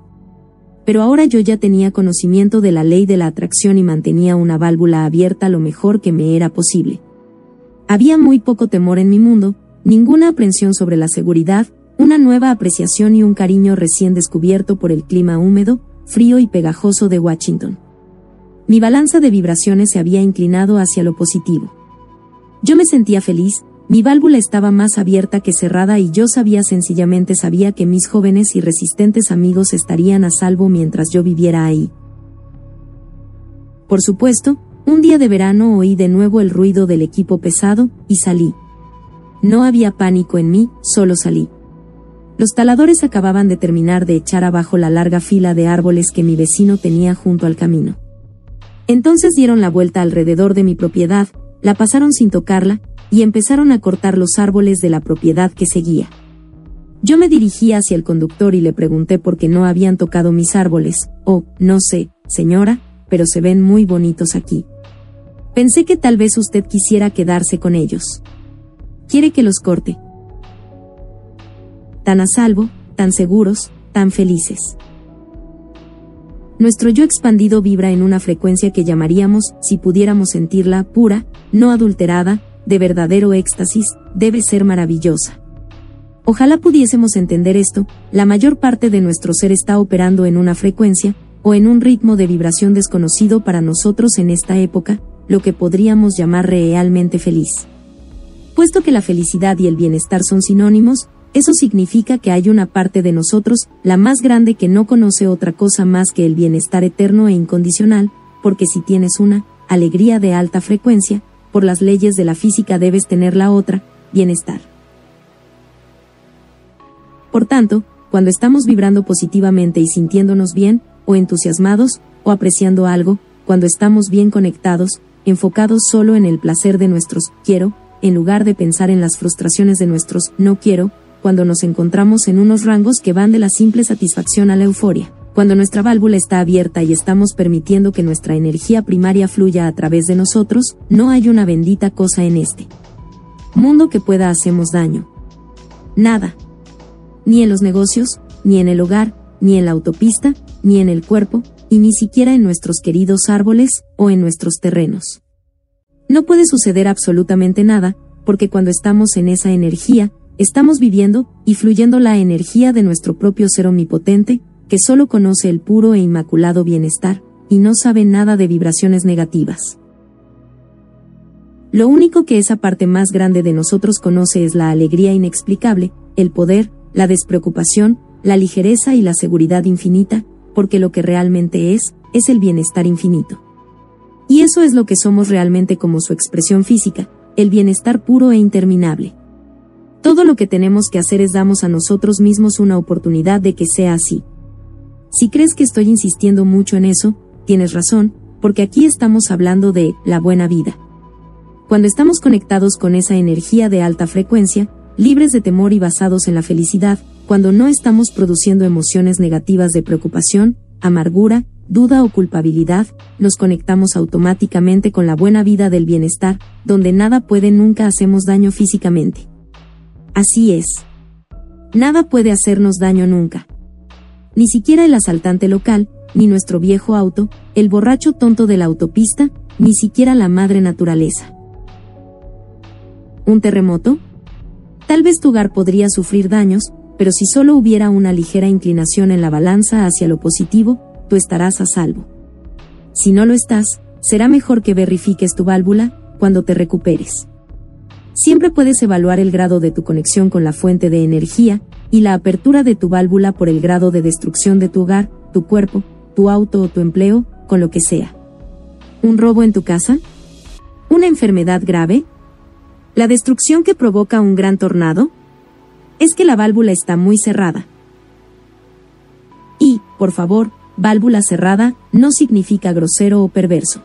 Speaker 1: Pero ahora yo ya tenía conocimiento de la ley de la atracción y mantenía una válvula abierta lo mejor que me era posible. Había muy poco temor en mi mundo, ninguna aprensión sobre la seguridad, una nueva apreciación y un cariño recién descubierto por el clima húmedo, frío y pegajoso de Washington. Mi balanza de vibraciones se había inclinado hacia lo positivo. Yo me sentía feliz, mi válvula estaba más abierta que cerrada y yo sabía sencillamente sabía que mis jóvenes y resistentes amigos estarían a salvo mientras yo viviera ahí. Por supuesto, un día de verano oí de nuevo el ruido del equipo pesado, y salí. No había pánico en mí, solo salí. Los taladores acababan de terminar de echar abajo la larga fila de árboles que mi vecino tenía junto al camino. Entonces dieron la vuelta alrededor de mi propiedad, la pasaron sin tocarla, y empezaron a cortar los árboles de la propiedad que seguía. Yo me dirigí hacia el conductor y le pregunté por qué no habían tocado mis árboles, oh, no sé, señora, pero se ven muy bonitos aquí. Pensé que tal vez usted quisiera quedarse con ellos. Quiere que los corte, tan a salvo, tan seguros, tan felices. Nuestro yo expandido vibra en una frecuencia que llamaríamos, si pudiéramos sentirla, pura, no adulterada, de verdadero éxtasis, debe ser maravillosa. Ojalá pudiésemos entender esto, la mayor parte de nuestro ser está operando en una frecuencia, o en un ritmo de vibración desconocido para nosotros en esta época, lo que podríamos llamar realmente feliz. Puesto que la felicidad y el bienestar son sinónimos, eso significa que hay una parte de nosotros, la más grande que no conoce otra cosa más que el bienestar eterno e incondicional, porque si tienes una alegría de alta frecuencia, por las leyes de la física debes tener la otra, bienestar. Por tanto, cuando estamos vibrando positivamente y sintiéndonos bien, o entusiasmados, o apreciando algo, cuando estamos bien conectados, enfocados solo en el placer de nuestros quiero, en lugar de pensar en las frustraciones de nuestros no quiero, cuando nos encontramos en unos rangos que van de la simple satisfacción a la euforia, cuando nuestra válvula está abierta y estamos permitiendo que nuestra energía primaria fluya a través de nosotros, no hay una bendita cosa en este mundo que pueda hacernos daño. Nada ni en los negocios, ni en el hogar, ni en la autopista, ni en el cuerpo, y ni siquiera en nuestros queridos árboles o en nuestros terrenos. No puede suceder absolutamente nada, porque cuando estamos en esa energía, estamos viviendo y fluyendo la energía de nuestro propio ser omnipotente, que solo conoce el puro e inmaculado bienestar, y no sabe nada de vibraciones negativas. Lo único que esa parte más grande de nosotros conoce es la alegría inexplicable, el poder, la despreocupación, la ligereza y la seguridad infinita, porque lo que realmente es, es el bienestar infinito. Y eso es lo que somos realmente como su expresión física, el bienestar puro e interminable. Todo lo que tenemos que hacer es damos a nosotros mismos una oportunidad de que sea así. Si crees que estoy insistiendo mucho en eso, tienes razón, porque aquí estamos hablando de la buena vida. Cuando estamos conectados con esa energía de alta frecuencia, libres de temor y basados en la felicidad, cuando no estamos produciendo emociones negativas de preocupación, amargura, duda o culpabilidad, nos conectamos automáticamente con la buena vida del bienestar, donde nada puede nunca hacemos daño físicamente. Así es. Nada puede hacernos daño nunca. Ni siquiera el asaltante local, ni nuestro viejo auto, el borracho tonto de la autopista, ni siquiera la madre naturaleza. ¿Un terremoto? Tal vez tu hogar podría sufrir daños, pero si solo hubiera una ligera inclinación en la balanza hacia lo positivo, tú estarás a salvo. Si no lo estás, será mejor que verifiques tu válvula cuando te recuperes. Siempre puedes evaluar el grado de tu conexión con la fuente de energía y la apertura de tu válvula por el grado de destrucción de tu hogar, tu cuerpo, tu auto o tu empleo, con lo que sea. ¿Un robo en tu casa? ¿Una enfermedad grave? La destrucción que provoca un gran tornado es que la válvula está muy cerrada. Y, por favor, válvula cerrada no significa grosero o perverso.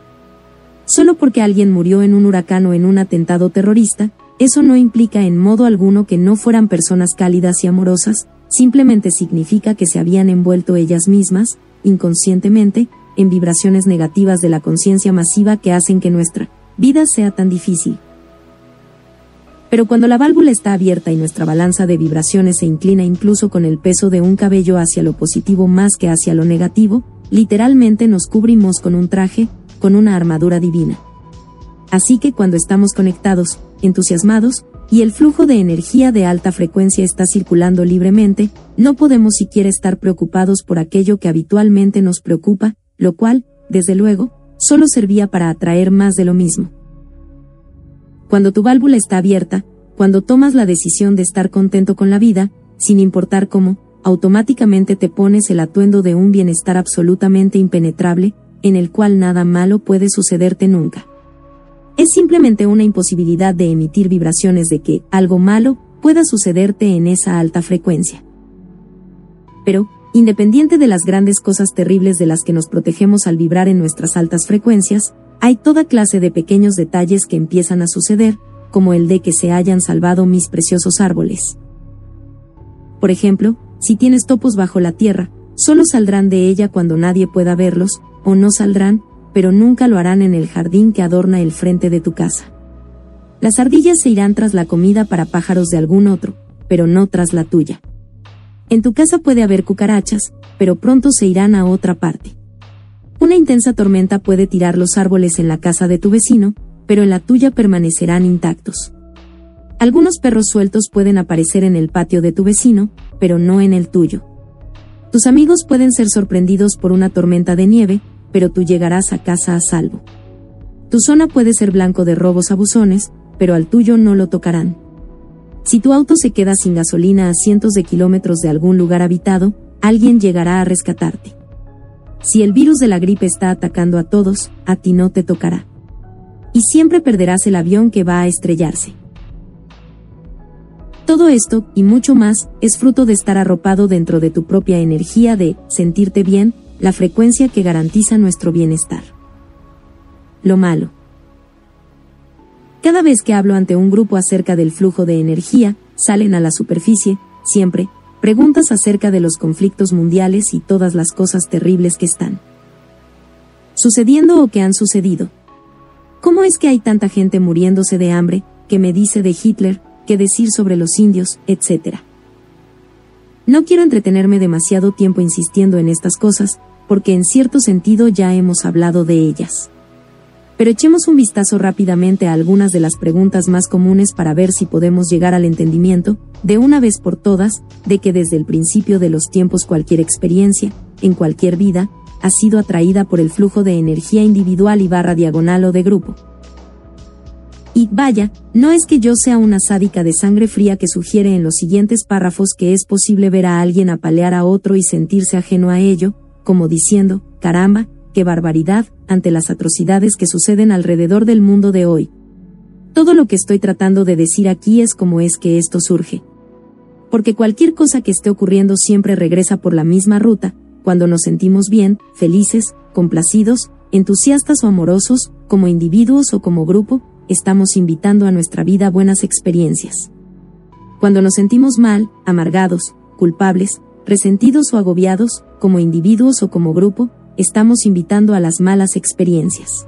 Speaker 1: Solo porque alguien murió en un huracán o en un atentado terrorista, eso no implica en modo alguno que no fueran personas cálidas y amorosas, simplemente significa que se habían envuelto ellas mismas, inconscientemente, en vibraciones negativas de la conciencia masiva que hacen que nuestra vida sea tan difícil. Pero cuando la válvula está abierta y nuestra balanza de vibraciones se inclina incluso con el peso de un cabello hacia lo positivo más que hacia lo negativo, literalmente nos cubrimos con un traje, con una armadura divina. Así que cuando estamos conectados, entusiasmados, y el flujo de energía de alta frecuencia está circulando libremente, no podemos siquiera estar preocupados por aquello que habitualmente nos preocupa, lo cual, desde luego, solo servía para atraer más de lo mismo. Cuando tu válvula está abierta, cuando tomas la decisión de estar contento con la vida, sin importar cómo, automáticamente te pones el atuendo de un bienestar absolutamente impenetrable, en el cual nada malo puede sucederte nunca. Es simplemente una imposibilidad de emitir vibraciones de que algo malo pueda sucederte en esa alta frecuencia. Pero, independiente de las grandes cosas terribles de las que nos protegemos al vibrar en nuestras altas frecuencias, hay toda clase de pequeños detalles que empiezan a suceder, como el de que se hayan salvado mis preciosos árboles. Por ejemplo, si tienes topos bajo la tierra, solo saldrán de ella cuando nadie pueda verlos, o no saldrán, pero nunca lo harán en el jardín que adorna el frente de tu casa. Las ardillas se irán tras la comida para pájaros de algún otro, pero no tras la tuya. En tu casa puede haber cucarachas, pero pronto se irán a otra parte. Una intensa tormenta puede tirar los árboles en la casa de tu vecino, pero en la tuya permanecerán intactos. Algunos perros sueltos pueden aparecer en el patio de tu vecino, pero no en el tuyo. Tus amigos pueden ser sorprendidos por una tormenta de nieve, pero tú llegarás a casa a salvo. Tu zona puede ser blanco de robos abusones, pero al tuyo no lo tocarán. Si tu auto se queda sin gasolina a cientos de kilómetros de algún lugar habitado, alguien llegará a rescatarte. Si el virus de la gripe está atacando a todos, a ti no te tocará. Y siempre perderás el avión que va a estrellarse. Todo esto, y mucho más, es fruto de estar arropado dentro de tu propia energía de sentirte bien, la frecuencia que garantiza nuestro bienestar. Lo malo. Cada vez que hablo ante un grupo acerca del flujo de energía, salen a la superficie, siempre, preguntas acerca de los conflictos mundiales y todas las cosas terribles que están sucediendo o que han sucedido. ¿Cómo es que hay tanta gente muriéndose de hambre, que me dice de Hitler, qué decir sobre los indios, etc. No quiero entretenerme demasiado tiempo insistiendo en estas cosas, porque en cierto sentido ya hemos hablado de ellas. Pero echemos un vistazo rápidamente a algunas de las preguntas más comunes para ver si podemos llegar al entendimiento, de una vez por todas, de que desde el principio de los tiempos cualquier experiencia, en cualquier vida, ha sido atraída por el flujo de energía individual y barra diagonal o de grupo. Y vaya, no es que yo sea una sádica de sangre fría que sugiere en los siguientes párrafos que es posible ver a alguien apalear a otro y sentirse ajeno a ello, como diciendo, caramba, qué barbaridad, ante las atrocidades que suceden alrededor del mundo de hoy. Todo lo que estoy tratando de decir aquí es cómo es que esto surge. Porque cualquier cosa que esté ocurriendo siempre regresa por la misma ruta, cuando nos sentimos bien, felices, complacidos, entusiastas o amorosos, como individuos o como grupo, estamos invitando a nuestra vida buenas experiencias. Cuando nos sentimos mal, amargados, culpables, resentidos o agobiados, como individuos o como grupo, estamos invitando a las malas experiencias.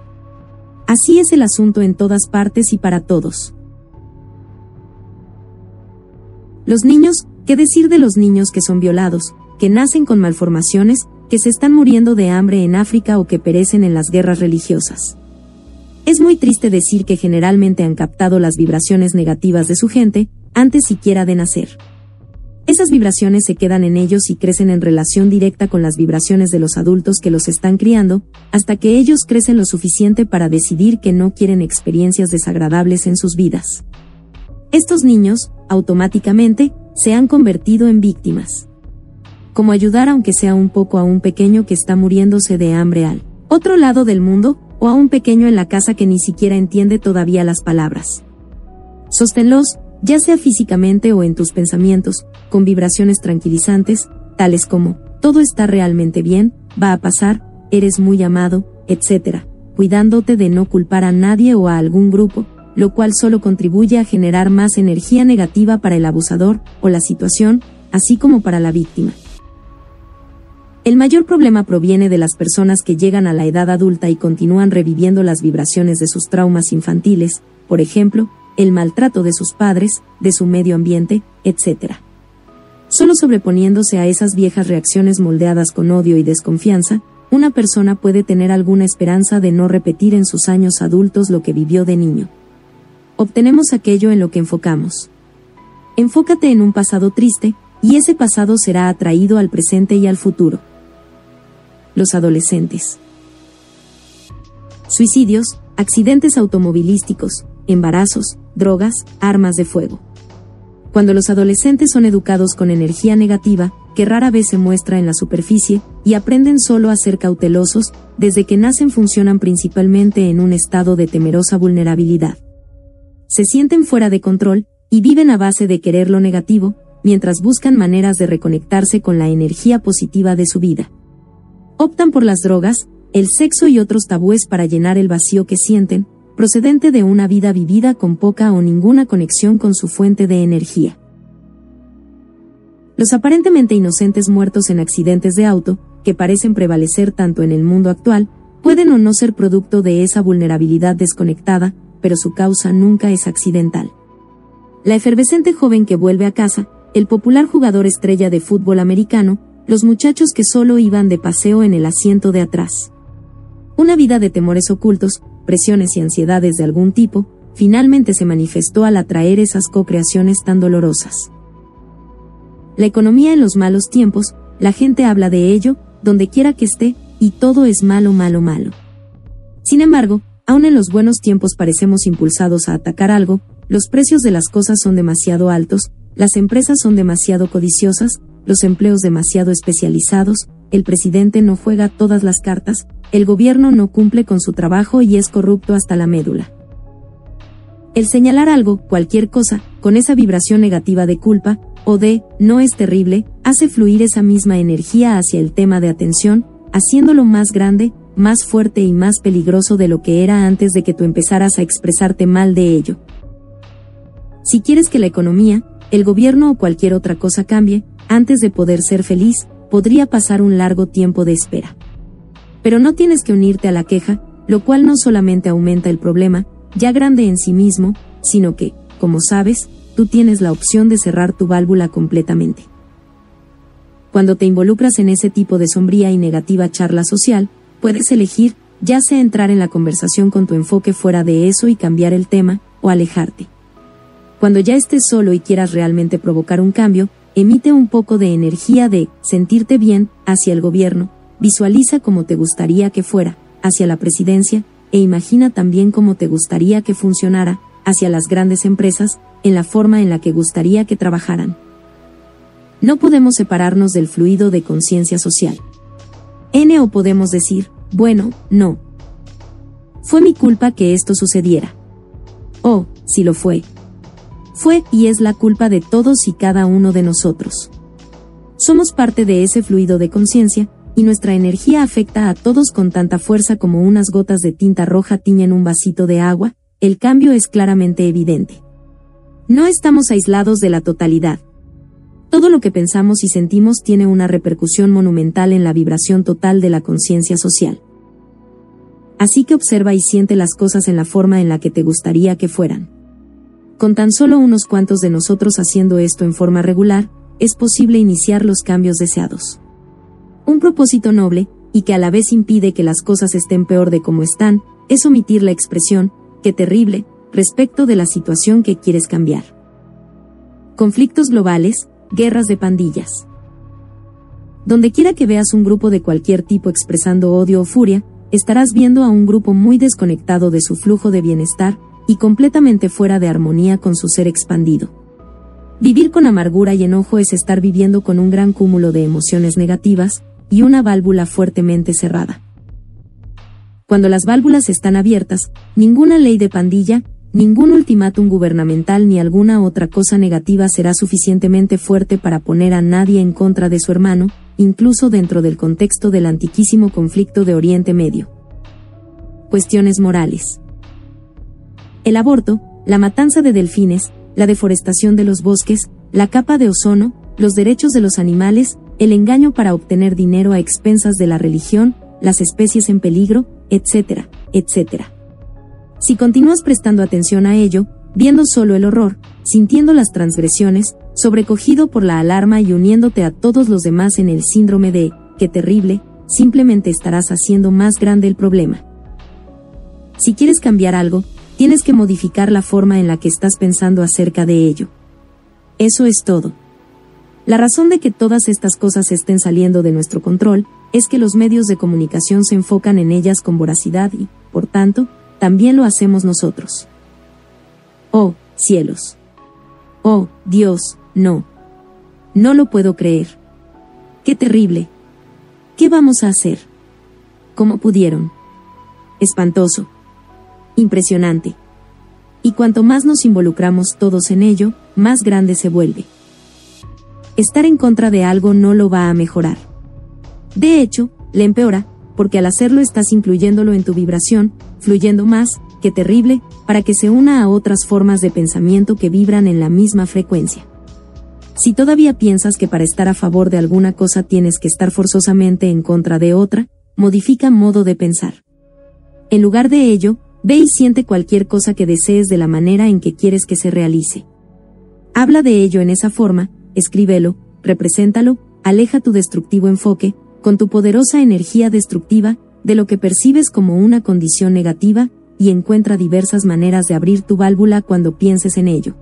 Speaker 1: Así es el asunto en todas partes y para todos. Los niños, ¿qué decir de los niños que son violados, que nacen con malformaciones, que se están muriendo de hambre en África o que perecen en las guerras religiosas? Es muy triste decir que generalmente han captado las vibraciones negativas de su gente, antes siquiera de nacer. Esas vibraciones se quedan en ellos y crecen en relación directa con las vibraciones de los adultos que los están criando, hasta que ellos crecen lo suficiente para decidir que no quieren experiencias desagradables en sus vidas. Estos niños, automáticamente, se han convertido en víctimas. Como ayudar aunque sea un poco a un pequeño que está muriéndose de hambre al otro lado del mundo, o a un pequeño en la casa que ni siquiera entiende todavía las palabras. Sosténlos, ya sea físicamente o en tus pensamientos, con vibraciones tranquilizantes, tales como, todo está realmente bien, va a pasar, eres muy amado, etc., cuidándote de no culpar a nadie o a algún grupo, lo cual solo contribuye a generar más energía negativa para el abusador o la situación, así como para la víctima. El mayor problema proviene de las personas que llegan a la edad adulta y continúan reviviendo las vibraciones de sus traumas infantiles, por ejemplo, el maltrato de sus padres, de su medio ambiente, etc. Solo sobreponiéndose a esas viejas reacciones moldeadas con odio y desconfianza, una persona puede tener alguna esperanza de no repetir en sus años adultos lo que vivió de niño. Obtenemos aquello en lo que enfocamos. Enfócate en un pasado triste, y ese pasado será atraído al presente y al futuro los adolescentes. Suicidios, accidentes automovilísticos, embarazos, drogas, armas de fuego. Cuando los adolescentes son educados con energía negativa, que rara vez se muestra en la superficie, y aprenden solo a ser cautelosos, desde que nacen funcionan principalmente en un estado de temerosa vulnerabilidad. Se sienten fuera de control, y viven a base de querer lo negativo, mientras buscan maneras de reconectarse con la energía positiva de su vida. Optan por las drogas, el sexo y otros tabúes para llenar el vacío que sienten, procedente de una vida vivida con poca o ninguna conexión con su fuente de energía. Los aparentemente inocentes muertos en accidentes de auto, que parecen prevalecer tanto en el mundo actual, pueden o no ser producto de esa vulnerabilidad desconectada, pero su causa nunca es accidental. La efervescente joven que vuelve a casa, el popular jugador estrella de fútbol americano, los muchachos que solo iban de paseo en el asiento de atrás. Una vida de temores ocultos, presiones y ansiedades de algún tipo, finalmente se manifestó al atraer esas co-creaciones tan dolorosas. La economía en los malos tiempos, la gente habla de ello, donde quiera que esté, y todo es malo, malo, malo. Sin embargo, aun en los buenos tiempos parecemos impulsados a atacar algo, los precios de las cosas son demasiado altos, las empresas son demasiado codiciosas, los empleos demasiado especializados, el presidente no juega todas las cartas, el gobierno no cumple con su trabajo y es corrupto hasta la médula. El señalar algo, cualquier cosa, con esa vibración negativa de culpa, o de, no es terrible, hace fluir esa misma energía hacia el tema de atención, haciéndolo más grande, más fuerte y más peligroso de lo que era antes de que tú empezaras a expresarte mal de ello. Si quieres que la economía, el gobierno o cualquier otra cosa cambie, antes de poder ser feliz, podría pasar un largo tiempo de espera. Pero no tienes que unirte a la queja, lo cual no solamente aumenta el problema, ya grande en sí mismo, sino que, como sabes, tú tienes la opción de cerrar tu válvula completamente. Cuando te involucras en ese tipo de sombría y negativa charla social, puedes elegir, ya sea entrar en la conversación con tu enfoque fuera de eso y cambiar el tema, o alejarte. Cuando ya estés solo y quieras realmente provocar un cambio, emite un poco de energía de sentirte bien hacia el gobierno, visualiza cómo te gustaría que fuera, hacia la presidencia, e imagina también cómo te gustaría que funcionara, hacia las grandes empresas, en la forma en la que gustaría que trabajaran. No podemos separarnos del fluido de conciencia social. N o podemos decir, bueno, no. Fue mi culpa que esto sucediera. O, si lo fue, fue y es la culpa de todos y cada uno de nosotros. Somos parte de ese fluido de conciencia, y nuestra energía afecta a todos con tanta fuerza como unas gotas de tinta roja tiñen un vasito de agua, el cambio es claramente evidente. No estamos aislados de la totalidad. Todo lo que pensamos y sentimos tiene una repercusión monumental en la vibración total de la conciencia social. Así que observa y siente las cosas en la forma en la que te gustaría que fueran. Con tan solo unos cuantos de nosotros haciendo esto en forma regular, es posible iniciar los cambios deseados. Un propósito noble, y que a la vez impide que las cosas estén peor de como están, es omitir la expresión, qué terrible, respecto de la situación que quieres cambiar. Conflictos globales, guerras de pandillas. Donde quiera que veas un grupo de cualquier tipo expresando odio o furia, estarás viendo a un grupo muy desconectado de su flujo de bienestar, y completamente fuera de armonía con su ser expandido. Vivir con amargura y enojo es estar viviendo con un gran cúmulo de emociones negativas y una válvula fuertemente cerrada. Cuando las válvulas están abiertas, ninguna ley de pandilla, ningún ultimátum gubernamental ni alguna otra cosa negativa será suficientemente fuerte para poner a nadie en contra de su hermano, incluso dentro del contexto del antiquísimo conflicto de Oriente Medio. Cuestiones morales el aborto, la matanza de delfines, la deforestación de los bosques, la capa de ozono, los derechos de los animales, el engaño para obtener dinero a expensas de la religión, las especies en peligro, etcétera, etcétera. Si continúas prestando atención a ello, viendo solo el horror, sintiendo las transgresiones, sobrecogido por la alarma y uniéndote a todos los demás en el síndrome de, qué terrible, simplemente estarás haciendo más grande el problema. Si quieres cambiar algo, tienes que modificar la forma en la que estás pensando acerca de ello. Eso es todo. La razón de que todas estas cosas estén saliendo de nuestro control es que los medios de comunicación se enfocan en ellas con voracidad y, por tanto, también lo hacemos nosotros. Oh, cielos. Oh, Dios, no. No lo puedo creer. Qué terrible. ¿Qué vamos a hacer? ¿Cómo pudieron? Espantoso impresionante. Y cuanto más nos involucramos todos en ello, más grande se vuelve. Estar en contra de algo no lo va a mejorar. De hecho, le empeora, porque al hacerlo estás incluyéndolo en tu vibración, fluyendo más, que terrible, para que se una a otras formas de pensamiento que vibran en la misma frecuencia. Si todavía piensas que para estar a favor de alguna cosa tienes que estar forzosamente en contra de otra, modifica modo de pensar. En lugar de ello, Ve y siente cualquier cosa que desees de la manera en que quieres que se realice. Habla de ello en esa forma, escríbelo, represéntalo, aleja tu destructivo enfoque, con tu poderosa energía destructiva, de lo que percibes como una condición negativa, y encuentra diversas maneras de abrir tu válvula cuando pienses en ello.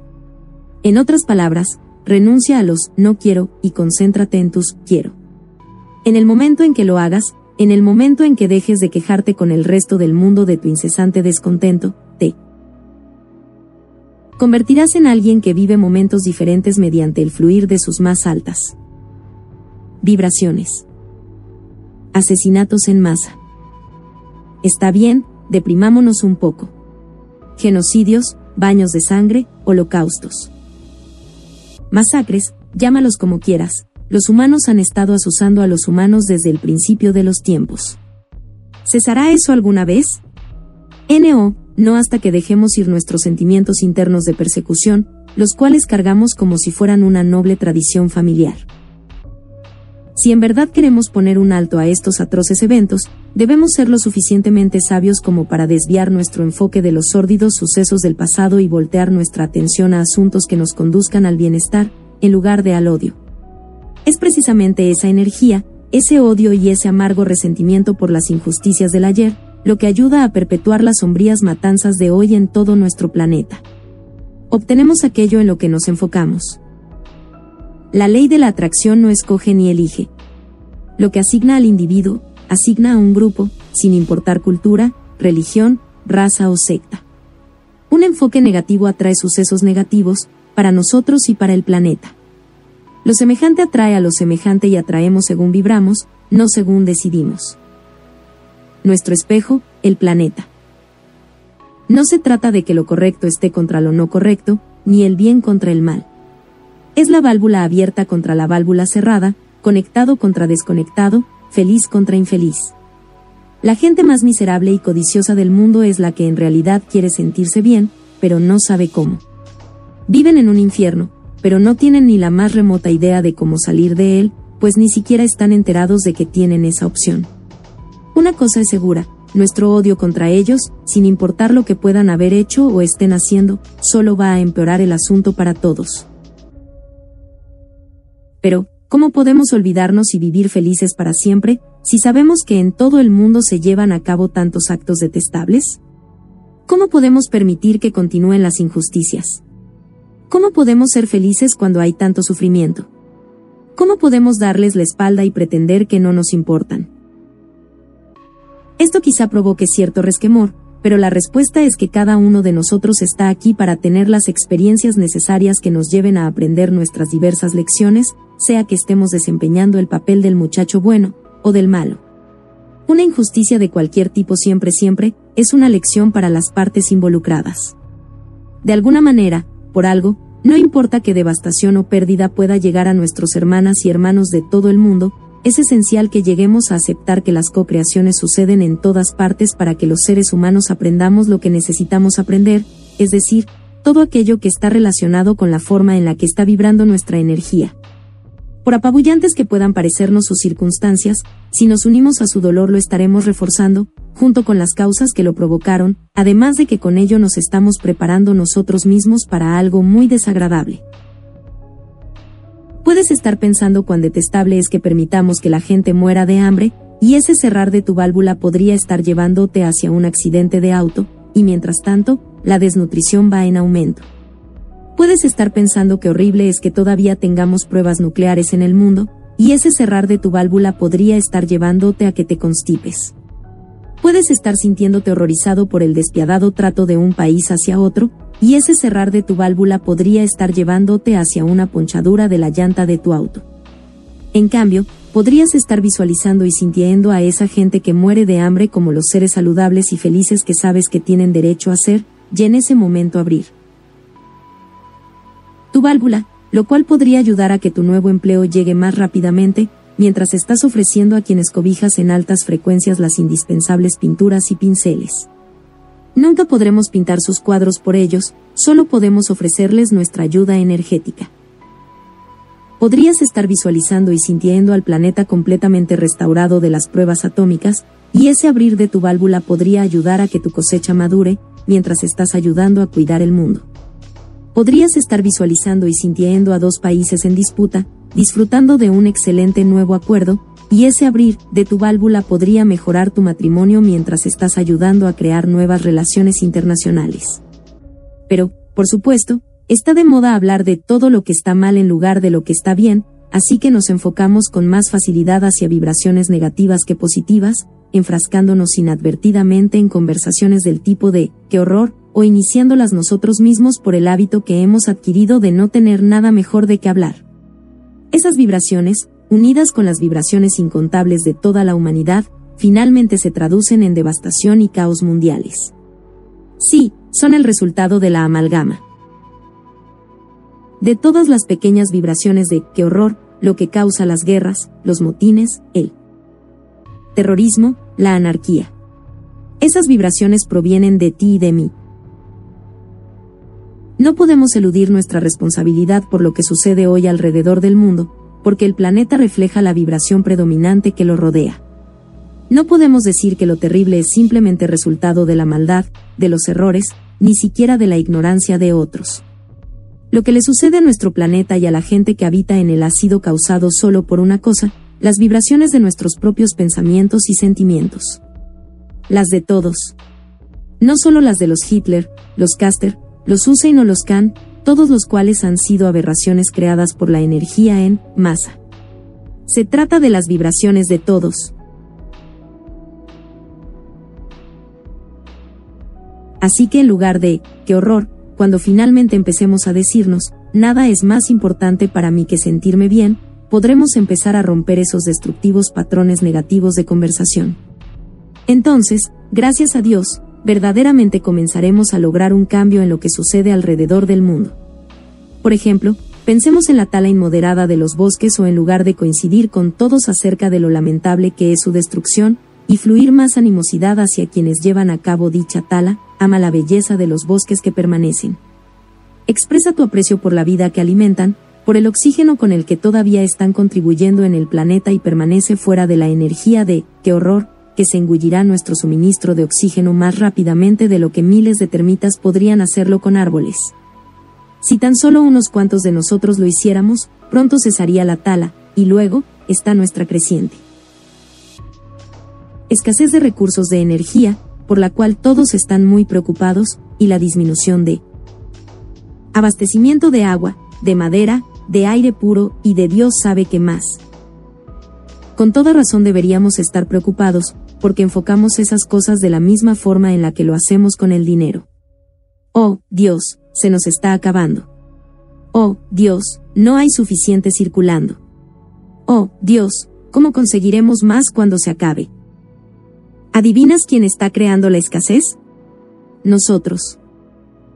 Speaker 1: En otras palabras, renuncia a los no quiero y concéntrate en tus quiero. En el momento en que lo hagas, en el momento en que dejes de quejarte con el resto del mundo de tu incesante descontento, te convertirás en alguien que vive momentos diferentes mediante el fluir de sus más altas vibraciones. Asesinatos en masa. Está bien, deprimámonos un poco. Genocidios, baños de sangre, holocaustos. Masacres, llámalos como quieras, los humanos han estado asusando a los humanos desde el principio de los tiempos. ¿Cesará eso alguna vez? NO, no hasta que dejemos ir nuestros sentimientos internos de persecución, los cuales cargamos como si fueran una noble tradición familiar. Si en verdad queremos poner un alto a estos atroces eventos, debemos ser lo suficientemente sabios como para desviar nuestro enfoque de los sórdidos sucesos del pasado y voltear nuestra atención a asuntos que nos conduzcan al bienestar, en lugar de al odio. Es precisamente esa energía, ese odio y ese amargo resentimiento por las injusticias del ayer, lo que ayuda a perpetuar las sombrías matanzas de hoy en todo nuestro planeta. Obtenemos aquello en lo que nos enfocamos. La ley de la atracción no escoge ni elige. Lo que asigna al individuo, asigna a un grupo, sin importar cultura, religión, raza o secta. Un enfoque negativo atrae sucesos negativos, para nosotros y para el planeta. Lo semejante atrae a lo semejante y atraemos según vibramos, no según decidimos. Nuestro espejo, el planeta. No se trata de que lo correcto esté contra lo no correcto, ni el bien contra el mal. Es la válvula abierta contra la válvula cerrada, conectado contra desconectado, feliz contra infeliz. La gente más miserable y codiciosa del mundo es la que en realidad quiere sentirse bien, pero no sabe cómo. Viven en un infierno, pero no tienen ni la más remota idea de cómo salir de él, pues ni siquiera están enterados de que tienen esa opción. Una cosa es segura, nuestro odio contra ellos, sin importar lo que puedan haber hecho o estén haciendo, solo va a empeorar el asunto para todos. Pero, ¿cómo podemos olvidarnos y vivir felices para siempre, si sabemos que en todo el mundo se llevan a cabo tantos actos detestables? ¿Cómo podemos permitir que continúen las injusticias? ¿Cómo podemos ser felices cuando hay tanto sufrimiento? ¿Cómo podemos darles la espalda y pretender que no nos importan? Esto quizá provoque cierto resquemor, pero la respuesta es que cada uno de nosotros está aquí para tener las experiencias necesarias que nos lleven a aprender nuestras diversas lecciones, sea que estemos desempeñando el papel del muchacho bueno o del malo. Una injusticia de cualquier tipo siempre siempre es una lección para las partes involucradas. De alguna manera, por algo, no importa qué devastación o pérdida pueda llegar a nuestros hermanas y hermanos de todo el mundo, es esencial que lleguemos a aceptar que las co-creaciones suceden en todas partes para que los seres humanos aprendamos lo que necesitamos aprender, es decir, todo aquello que está relacionado con la forma en la que está vibrando nuestra energía. Por apabullantes que puedan parecernos sus circunstancias, si nos unimos a su dolor lo estaremos reforzando, junto con las causas que lo provocaron, además de que con ello nos estamos preparando nosotros mismos para algo muy desagradable. Puedes estar pensando cuán detestable es que permitamos que la gente muera de hambre, y ese cerrar de tu válvula podría estar llevándote hacia un accidente de auto, y mientras tanto, la desnutrición va en aumento. Puedes estar pensando que horrible es que todavía tengamos pruebas nucleares en el mundo, y ese cerrar de tu válvula podría estar llevándote a que te constipes. Puedes estar sintiéndote horrorizado por el despiadado trato de un país hacia otro, y ese cerrar de tu válvula podría estar llevándote hacia una ponchadura de la llanta de tu auto. En cambio, podrías estar visualizando y sintiendo a esa gente que muere de hambre como los seres saludables y felices que sabes que tienen derecho a ser, y en ese momento abrir tu válvula, lo cual podría ayudar a que tu nuevo empleo llegue más rápidamente, mientras estás ofreciendo a quienes cobijas en altas frecuencias las indispensables pinturas y pinceles. Nunca podremos pintar sus cuadros por ellos, solo podemos ofrecerles nuestra ayuda energética. Podrías estar visualizando y sintiendo al planeta completamente restaurado de las pruebas atómicas, y ese abrir de tu válvula podría ayudar a que tu cosecha madure, mientras estás ayudando a cuidar el mundo podrías estar visualizando y sintiendo a dos países en disputa, disfrutando de un excelente nuevo acuerdo, y ese abrir de tu válvula podría mejorar tu matrimonio mientras estás ayudando a crear nuevas relaciones internacionales. Pero, por supuesto, está de moda hablar de todo lo que está mal en lugar de lo que está bien, así que nos enfocamos con más facilidad hacia vibraciones negativas que positivas, enfrascándonos inadvertidamente en conversaciones del tipo de, qué horror, o iniciándolas nosotros mismos por el hábito que hemos adquirido de no tener nada mejor de qué hablar. Esas vibraciones, unidas con las vibraciones incontables de toda la humanidad, finalmente se traducen en devastación y caos mundiales. Sí, son el resultado de la amalgama. De todas las pequeñas vibraciones de qué horror, lo que causa las guerras, los motines, el terrorismo, la anarquía. Esas vibraciones provienen de ti y de mí. No podemos eludir nuestra responsabilidad por lo que sucede hoy alrededor del mundo, porque el planeta refleja la vibración predominante que lo rodea. No podemos decir que lo terrible es simplemente resultado de la maldad, de los errores, ni siquiera de la ignorancia de otros. Lo que le sucede a nuestro planeta y a la gente que habita en él ha sido causado solo por una cosa, las vibraciones de nuestros propios pensamientos y sentimientos. Las de todos. No solo las de los Hitler, los Caster, los Hussein o los Khan, todos los cuales han sido aberraciones creadas por la energía en masa. Se trata de las vibraciones de todos. Así que en lugar de, qué horror, cuando finalmente empecemos a decirnos, nada es más importante para mí que sentirme bien, podremos empezar a romper esos destructivos patrones negativos de conversación. Entonces, gracias a Dios, verdaderamente comenzaremos a lograr un cambio en lo que sucede alrededor del mundo. Por ejemplo, pensemos en la tala inmoderada de los bosques o en lugar de coincidir con todos acerca de lo lamentable que es su destrucción, y fluir más animosidad hacia quienes llevan a cabo dicha tala, ama la belleza de los bosques que permanecen. Expresa tu aprecio por la vida que alimentan, por el oxígeno con el que todavía están contribuyendo en el planeta y permanece fuera de la energía de, qué horror, que se engullirá nuestro suministro de oxígeno más rápidamente de lo que miles de termitas podrían hacerlo con árboles. Si tan solo unos cuantos de nosotros lo hiciéramos, pronto cesaría la tala, y luego, está nuestra creciente. Escasez de recursos de energía, por la cual todos están muy preocupados, y la disminución de abastecimiento de agua, de madera, de aire puro y de Dios sabe qué más. Con toda razón deberíamos estar preocupados, porque enfocamos esas cosas de la misma forma en la que lo hacemos con el dinero. Oh, Dios, se nos está acabando. Oh, Dios, no hay suficiente circulando. Oh, Dios, ¿cómo conseguiremos más cuando se acabe? ¿Adivinas quién está creando la escasez? Nosotros.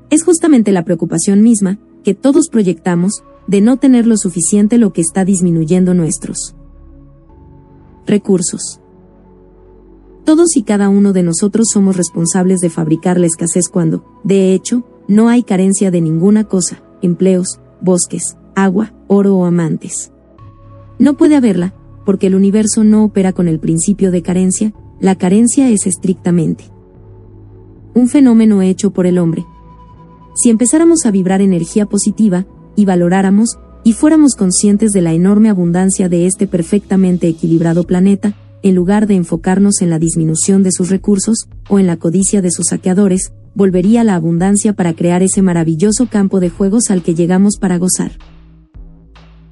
Speaker 1: Es justamente la preocupación misma, que todos proyectamos, de no tener lo suficiente lo que está disminuyendo nuestros recursos. Todos y cada uno de nosotros somos responsables de fabricar la escasez cuando, de hecho, no hay carencia de ninguna cosa, empleos, bosques, agua, oro o amantes. No puede haberla, porque el universo no opera con el principio de carencia, la carencia es estrictamente un fenómeno hecho por el hombre. Si empezáramos a vibrar energía positiva, y valoráramos, y fuéramos conscientes de la enorme abundancia de este perfectamente equilibrado planeta, en lugar de enfocarnos en la disminución de sus recursos, o en la codicia de sus saqueadores, volvería la abundancia para crear ese maravilloso campo de juegos al que llegamos para gozar.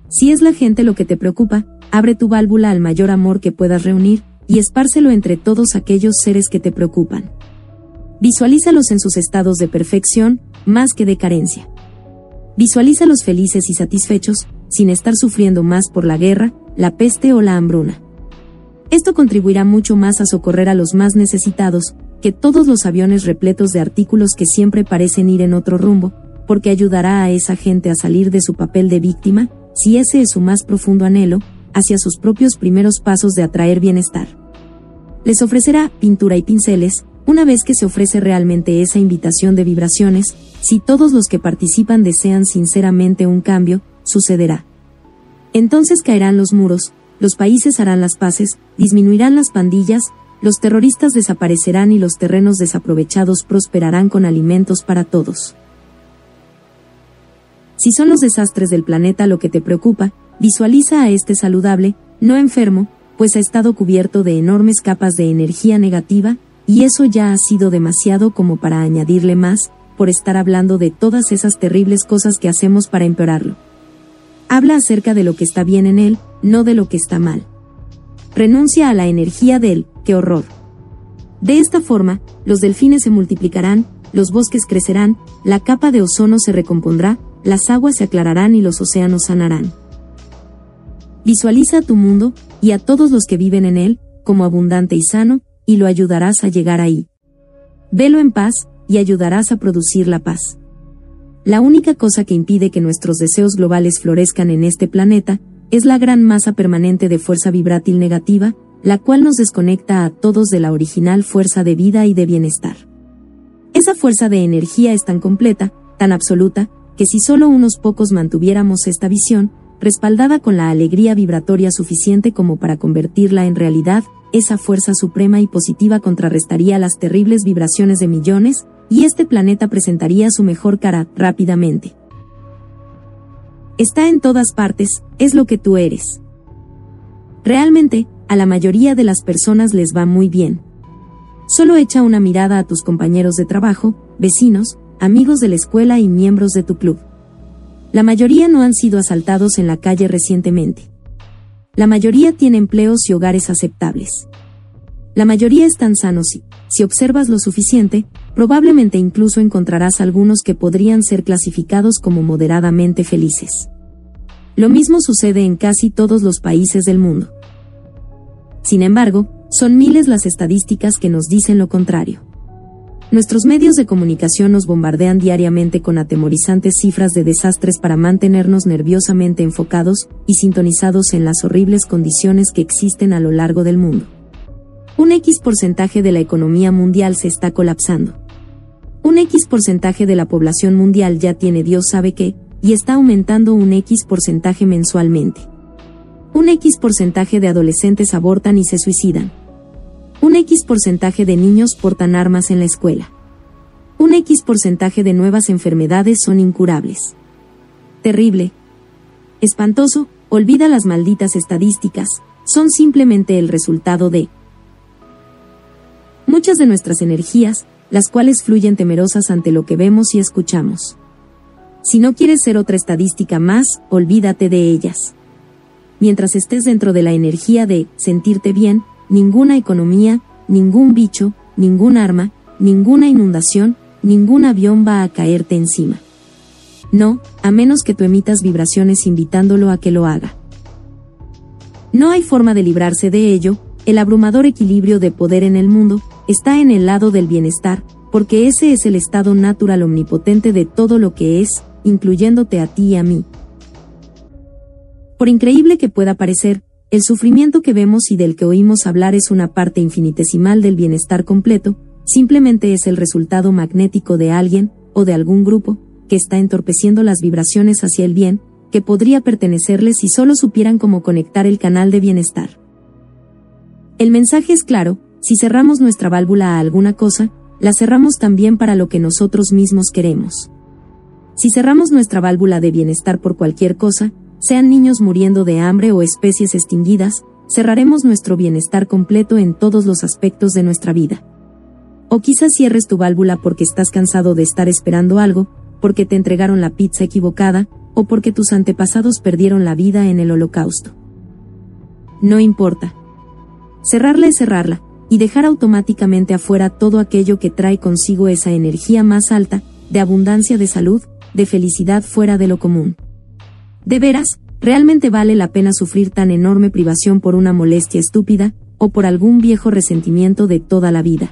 Speaker 1: Si es la gente lo que te preocupa, abre tu válvula al mayor amor que puedas reunir, y espárcelo entre todos aquellos seres que te preocupan. Visualízalos en sus estados de perfección, más que de carencia. Visualízalos felices y satisfechos, sin estar sufriendo más por la guerra, la peste o la hambruna. Esto contribuirá mucho más a socorrer a los más necesitados, que todos los aviones repletos de artículos que siempre parecen ir en otro rumbo, porque ayudará a esa gente a salir de su papel de víctima, si ese es su más profundo anhelo, hacia sus propios primeros pasos de atraer bienestar. Les ofrecerá pintura y pinceles, una vez que se ofrece realmente esa invitación de vibraciones, si todos los que participan desean sinceramente un cambio, sucederá. Entonces caerán los muros, los países harán las paces, disminuirán las pandillas, los terroristas desaparecerán y los terrenos desaprovechados prosperarán con alimentos para todos. Si son los desastres del planeta lo que te preocupa, visualiza a este saludable, no enfermo, pues ha estado cubierto de enormes capas de energía negativa, y eso ya ha sido demasiado como para añadirle más, por estar hablando de todas esas terribles cosas que hacemos para empeorarlo. Habla acerca de lo que está bien en él, no de lo que está mal. Renuncia a la energía del, qué horror. De esta forma, los delfines se multiplicarán, los bosques crecerán, la capa de ozono se recompondrá, las aguas se aclararán y los océanos sanarán. Visualiza tu mundo, y a todos los que viven en él, como abundante y sano, y lo ayudarás a llegar ahí. Velo en paz, y ayudarás a producir la paz. La única cosa que impide que nuestros deseos globales florezcan en este planeta, es la gran masa permanente de fuerza vibrátil negativa, la cual nos desconecta a todos de la original fuerza de vida y de bienestar. Esa fuerza de energía es tan completa, tan absoluta, que si solo unos pocos mantuviéramos esta visión, respaldada con la alegría vibratoria suficiente como para convertirla en realidad, esa fuerza suprema y positiva contrarrestaría las terribles vibraciones de millones, y este planeta presentaría su mejor cara rápidamente. Está en todas partes, es lo que tú eres. Realmente, a la mayoría de las personas les va muy bien. Solo echa una mirada a tus compañeros de trabajo, vecinos, amigos de la escuela y miembros de tu club. La mayoría no han sido asaltados en la calle recientemente. La mayoría tiene empleos y hogares aceptables. La mayoría están sanos y, si observas lo suficiente, probablemente incluso encontrarás algunos que podrían ser clasificados como moderadamente felices. Lo mismo sucede en casi todos los países del mundo. Sin embargo, son miles las estadísticas que nos dicen lo contrario. Nuestros medios de comunicación nos bombardean diariamente con atemorizantes cifras de desastres para mantenernos nerviosamente enfocados y sintonizados en las horribles condiciones que existen a lo largo del mundo. Un X porcentaje de la economía mundial se está colapsando. Un X porcentaje de la población mundial ya tiene Dios sabe qué, y está aumentando un X porcentaje mensualmente. Un X porcentaje de adolescentes abortan y se suicidan. Un X porcentaje de niños portan armas en la escuela. Un X porcentaje de nuevas enfermedades son incurables. Terrible. Espantoso, olvida las malditas estadísticas, son simplemente el resultado de muchas de nuestras energías, las cuales fluyen temerosas ante lo que vemos y escuchamos. Si no quieres ser otra estadística más, olvídate de ellas. Mientras estés dentro de la energía de sentirte bien, ninguna economía, ningún bicho, ningún arma, ninguna inundación, ningún avión va a caerte encima. No, a menos que tú emitas vibraciones invitándolo a que lo haga. No hay forma de librarse de ello, el abrumador equilibrio de poder en el mundo está en el lado del bienestar, porque ese es el estado natural omnipotente de todo lo que es, incluyéndote a ti y a mí. Por increíble que pueda parecer, el sufrimiento que vemos y del que oímos hablar es una parte infinitesimal del bienestar completo, simplemente es el resultado magnético de alguien, o de algún grupo, que está entorpeciendo las vibraciones hacia el bien, que podría pertenecerles si solo supieran cómo conectar el canal de bienestar. El mensaje es claro, si cerramos nuestra válvula a alguna cosa, la cerramos también para lo que nosotros mismos queremos. Si cerramos nuestra válvula de bienestar por cualquier cosa, sean niños muriendo de hambre o especies extinguidas, cerraremos nuestro bienestar completo en todos los aspectos de nuestra vida. O quizás cierres tu válvula porque estás cansado de estar esperando algo, porque te entregaron la pizza equivocada, o porque tus antepasados perdieron la vida en el holocausto. No importa. Cerrarla es cerrarla, y dejar automáticamente afuera todo aquello que trae consigo esa energía más alta, de abundancia de salud, de felicidad fuera de lo común. De veras, realmente vale la pena sufrir tan enorme privación por una molestia estúpida, o por algún viejo resentimiento de toda la vida.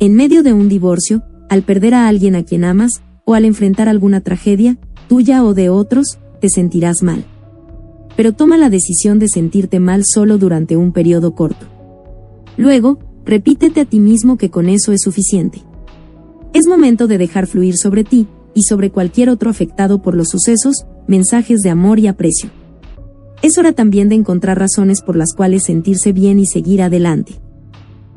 Speaker 1: En medio de un divorcio, al perder a alguien a quien amas, o al enfrentar alguna tragedia, tuya o de otros, te sentirás mal. Pero toma la decisión de sentirte mal solo durante un periodo corto. Luego, repítete a ti mismo que con eso es suficiente. Es momento de dejar fluir sobre ti, y sobre cualquier otro afectado por los sucesos, mensajes de amor y aprecio. Es hora también de encontrar razones por las cuales sentirse bien y seguir adelante.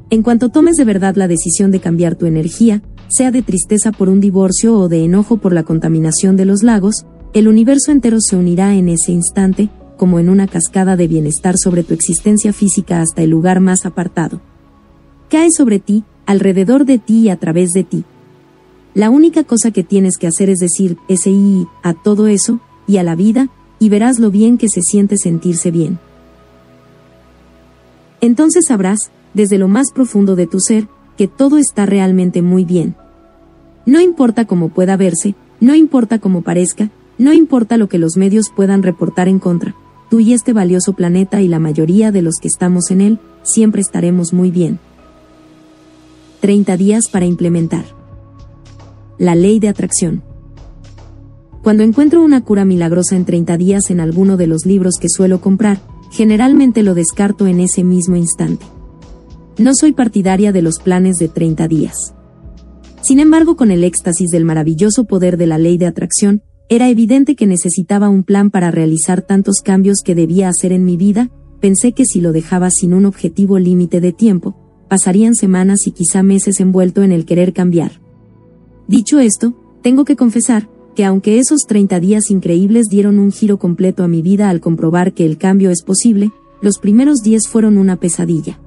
Speaker 1: En cuanto tomes de verdad la decisión de cambiar tu energía, sea de tristeza por un divorcio o de enojo por la contaminación de los lagos, el universo entero se unirá en ese instante, como en una cascada de bienestar sobre tu existencia física hasta el lugar más apartado. Cae sobre ti, alrededor de ti y a través de ti. La única cosa que tienes que hacer es decir ese a todo eso, y a la vida, y verás lo bien que se siente sentirse bien. Entonces sabrás, desde lo más profundo de tu ser, que todo está realmente muy bien. No importa cómo pueda verse, no importa cómo parezca, no importa lo que los medios puedan reportar en contra, tú y este valioso planeta y la mayoría de los que estamos en él, siempre estaremos muy bien. 30 días para implementar. La ley de atracción. Cuando encuentro una cura milagrosa en 30 días en alguno de los libros que suelo comprar, generalmente lo descarto en ese mismo instante. No soy partidaria de los planes de 30 días. Sin embargo, con el éxtasis del maravilloso poder de la ley de atracción, era evidente que necesitaba un plan para realizar tantos cambios que debía hacer en mi vida, pensé que si lo dejaba sin un objetivo límite de tiempo, pasarían semanas y quizá meses envuelto en el querer cambiar. Dicho esto, tengo que confesar, que aunque esos 30 días increíbles dieron un giro completo a mi vida al comprobar que el cambio es posible, los primeros 10 fueron una pesadilla.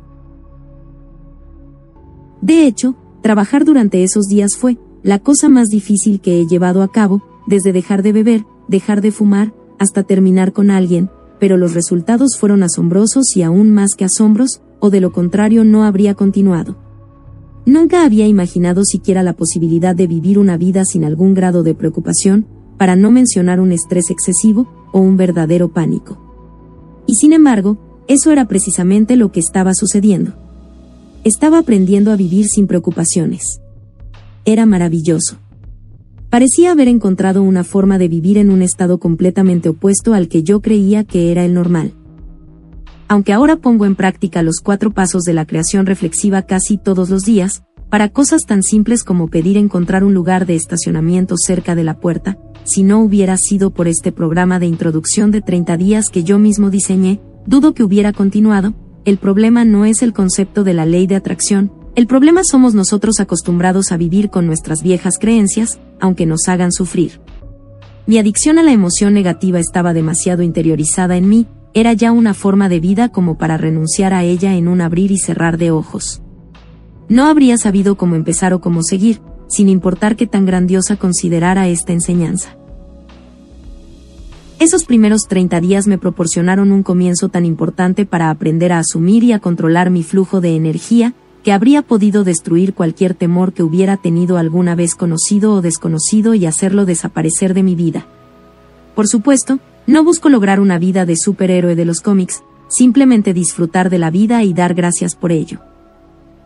Speaker 1: De hecho, trabajar durante esos días fue la cosa más difícil que he llevado a cabo, desde dejar de beber, dejar de fumar, hasta terminar con alguien, pero los resultados fueron asombrosos y aún más que asombros, o de lo contrario no habría continuado. Nunca había imaginado siquiera la posibilidad de vivir una vida sin algún grado de preocupación, para no mencionar un estrés excesivo o un verdadero pánico. Y sin embargo, eso era precisamente lo que estaba sucediendo. Estaba aprendiendo a vivir sin preocupaciones. Era maravilloso. Parecía haber encontrado una forma de vivir en un estado completamente opuesto al que yo creía que era el normal. Aunque ahora pongo en práctica los cuatro pasos de la creación reflexiva casi todos los días, para cosas tan simples como pedir encontrar un lugar de estacionamiento cerca de la puerta, si no hubiera sido por este programa de introducción de 30 días que yo mismo diseñé, dudo que hubiera continuado, el problema no es el concepto de la ley de atracción, el problema somos nosotros acostumbrados a vivir con nuestras viejas creencias, aunque nos hagan sufrir. Mi adicción a la emoción negativa estaba demasiado interiorizada en mí, era ya una forma de vida como para renunciar a ella en un abrir y cerrar de ojos. No habría sabido cómo empezar o cómo seguir, sin importar qué tan grandiosa considerara esta enseñanza. Esos primeros 30 días me proporcionaron un comienzo tan importante para aprender a asumir y a controlar mi flujo de energía, que habría podido destruir cualquier temor que hubiera tenido alguna vez conocido o desconocido y hacerlo desaparecer de mi vida. Por supuesto, no busco lograr una vida de superhéroe de los cómics, simplemente disfrutar de la vida y dar gracias por ello.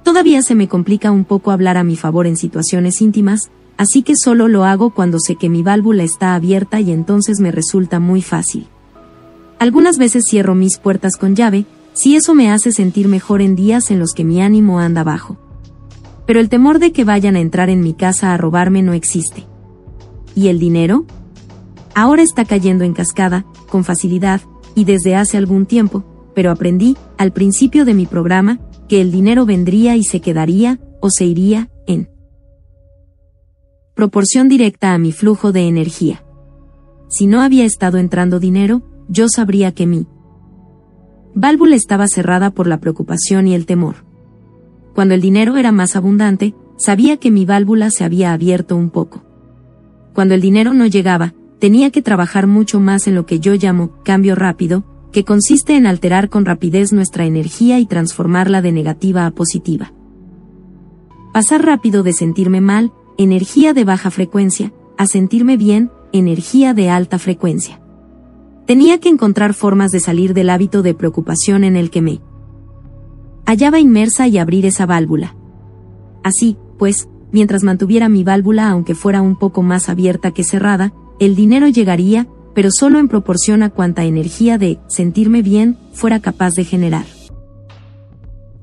Speaker 1: Todavía se me complica un poco hablar a mi favor en situaciones íntimas, así que solo lo hago cuando sé que mi válvula está abierta y entonces me resulta muy fácil. Algunas veces cierro mis puertas con llave, si eso me hace sentir mejor en días en los que mi ánimo anda bajo. Pero el temor de que vayan a entrar en mi casa a robarme no existe. ¿Y el dinero? Ahora está cayendo en cascada, con facilidad, y desde hace algún tiempo, pero aprendí, al principio de mi programa, que el dinero vendría y se quedaría, o se iría, en proporción directa a mi flujo de energía. Si no había estado entrando dinero, yo sabría que mi válvula estaba cerrada por la preocupación y el temor. Cuando el dinero era más abundante, sabía que mi válvula se había abierto un poco. Cuando el dinero no llegaba, tenía que trabajar mucho más en lo que yo llamo cambio rápido, que consiste en alterar con rapidez nuestra energía y transformarla de negativa a positiva. Pasar rápido de sentirme mal, energía de baja frecuencia, a sentirme bien, energía de alta frecuencia. Tenía que encontrar formas de salir del hábito de preocupación en el que me hallaba inmersa y abrir esa válvula. Así, pues, mientras mantuviera mi válvula aunque fuera un poco más abierta que cerrada, el dinero llegaría, pero solo en proporción a cuanta energía de sentirme bien fuera capaz de generar.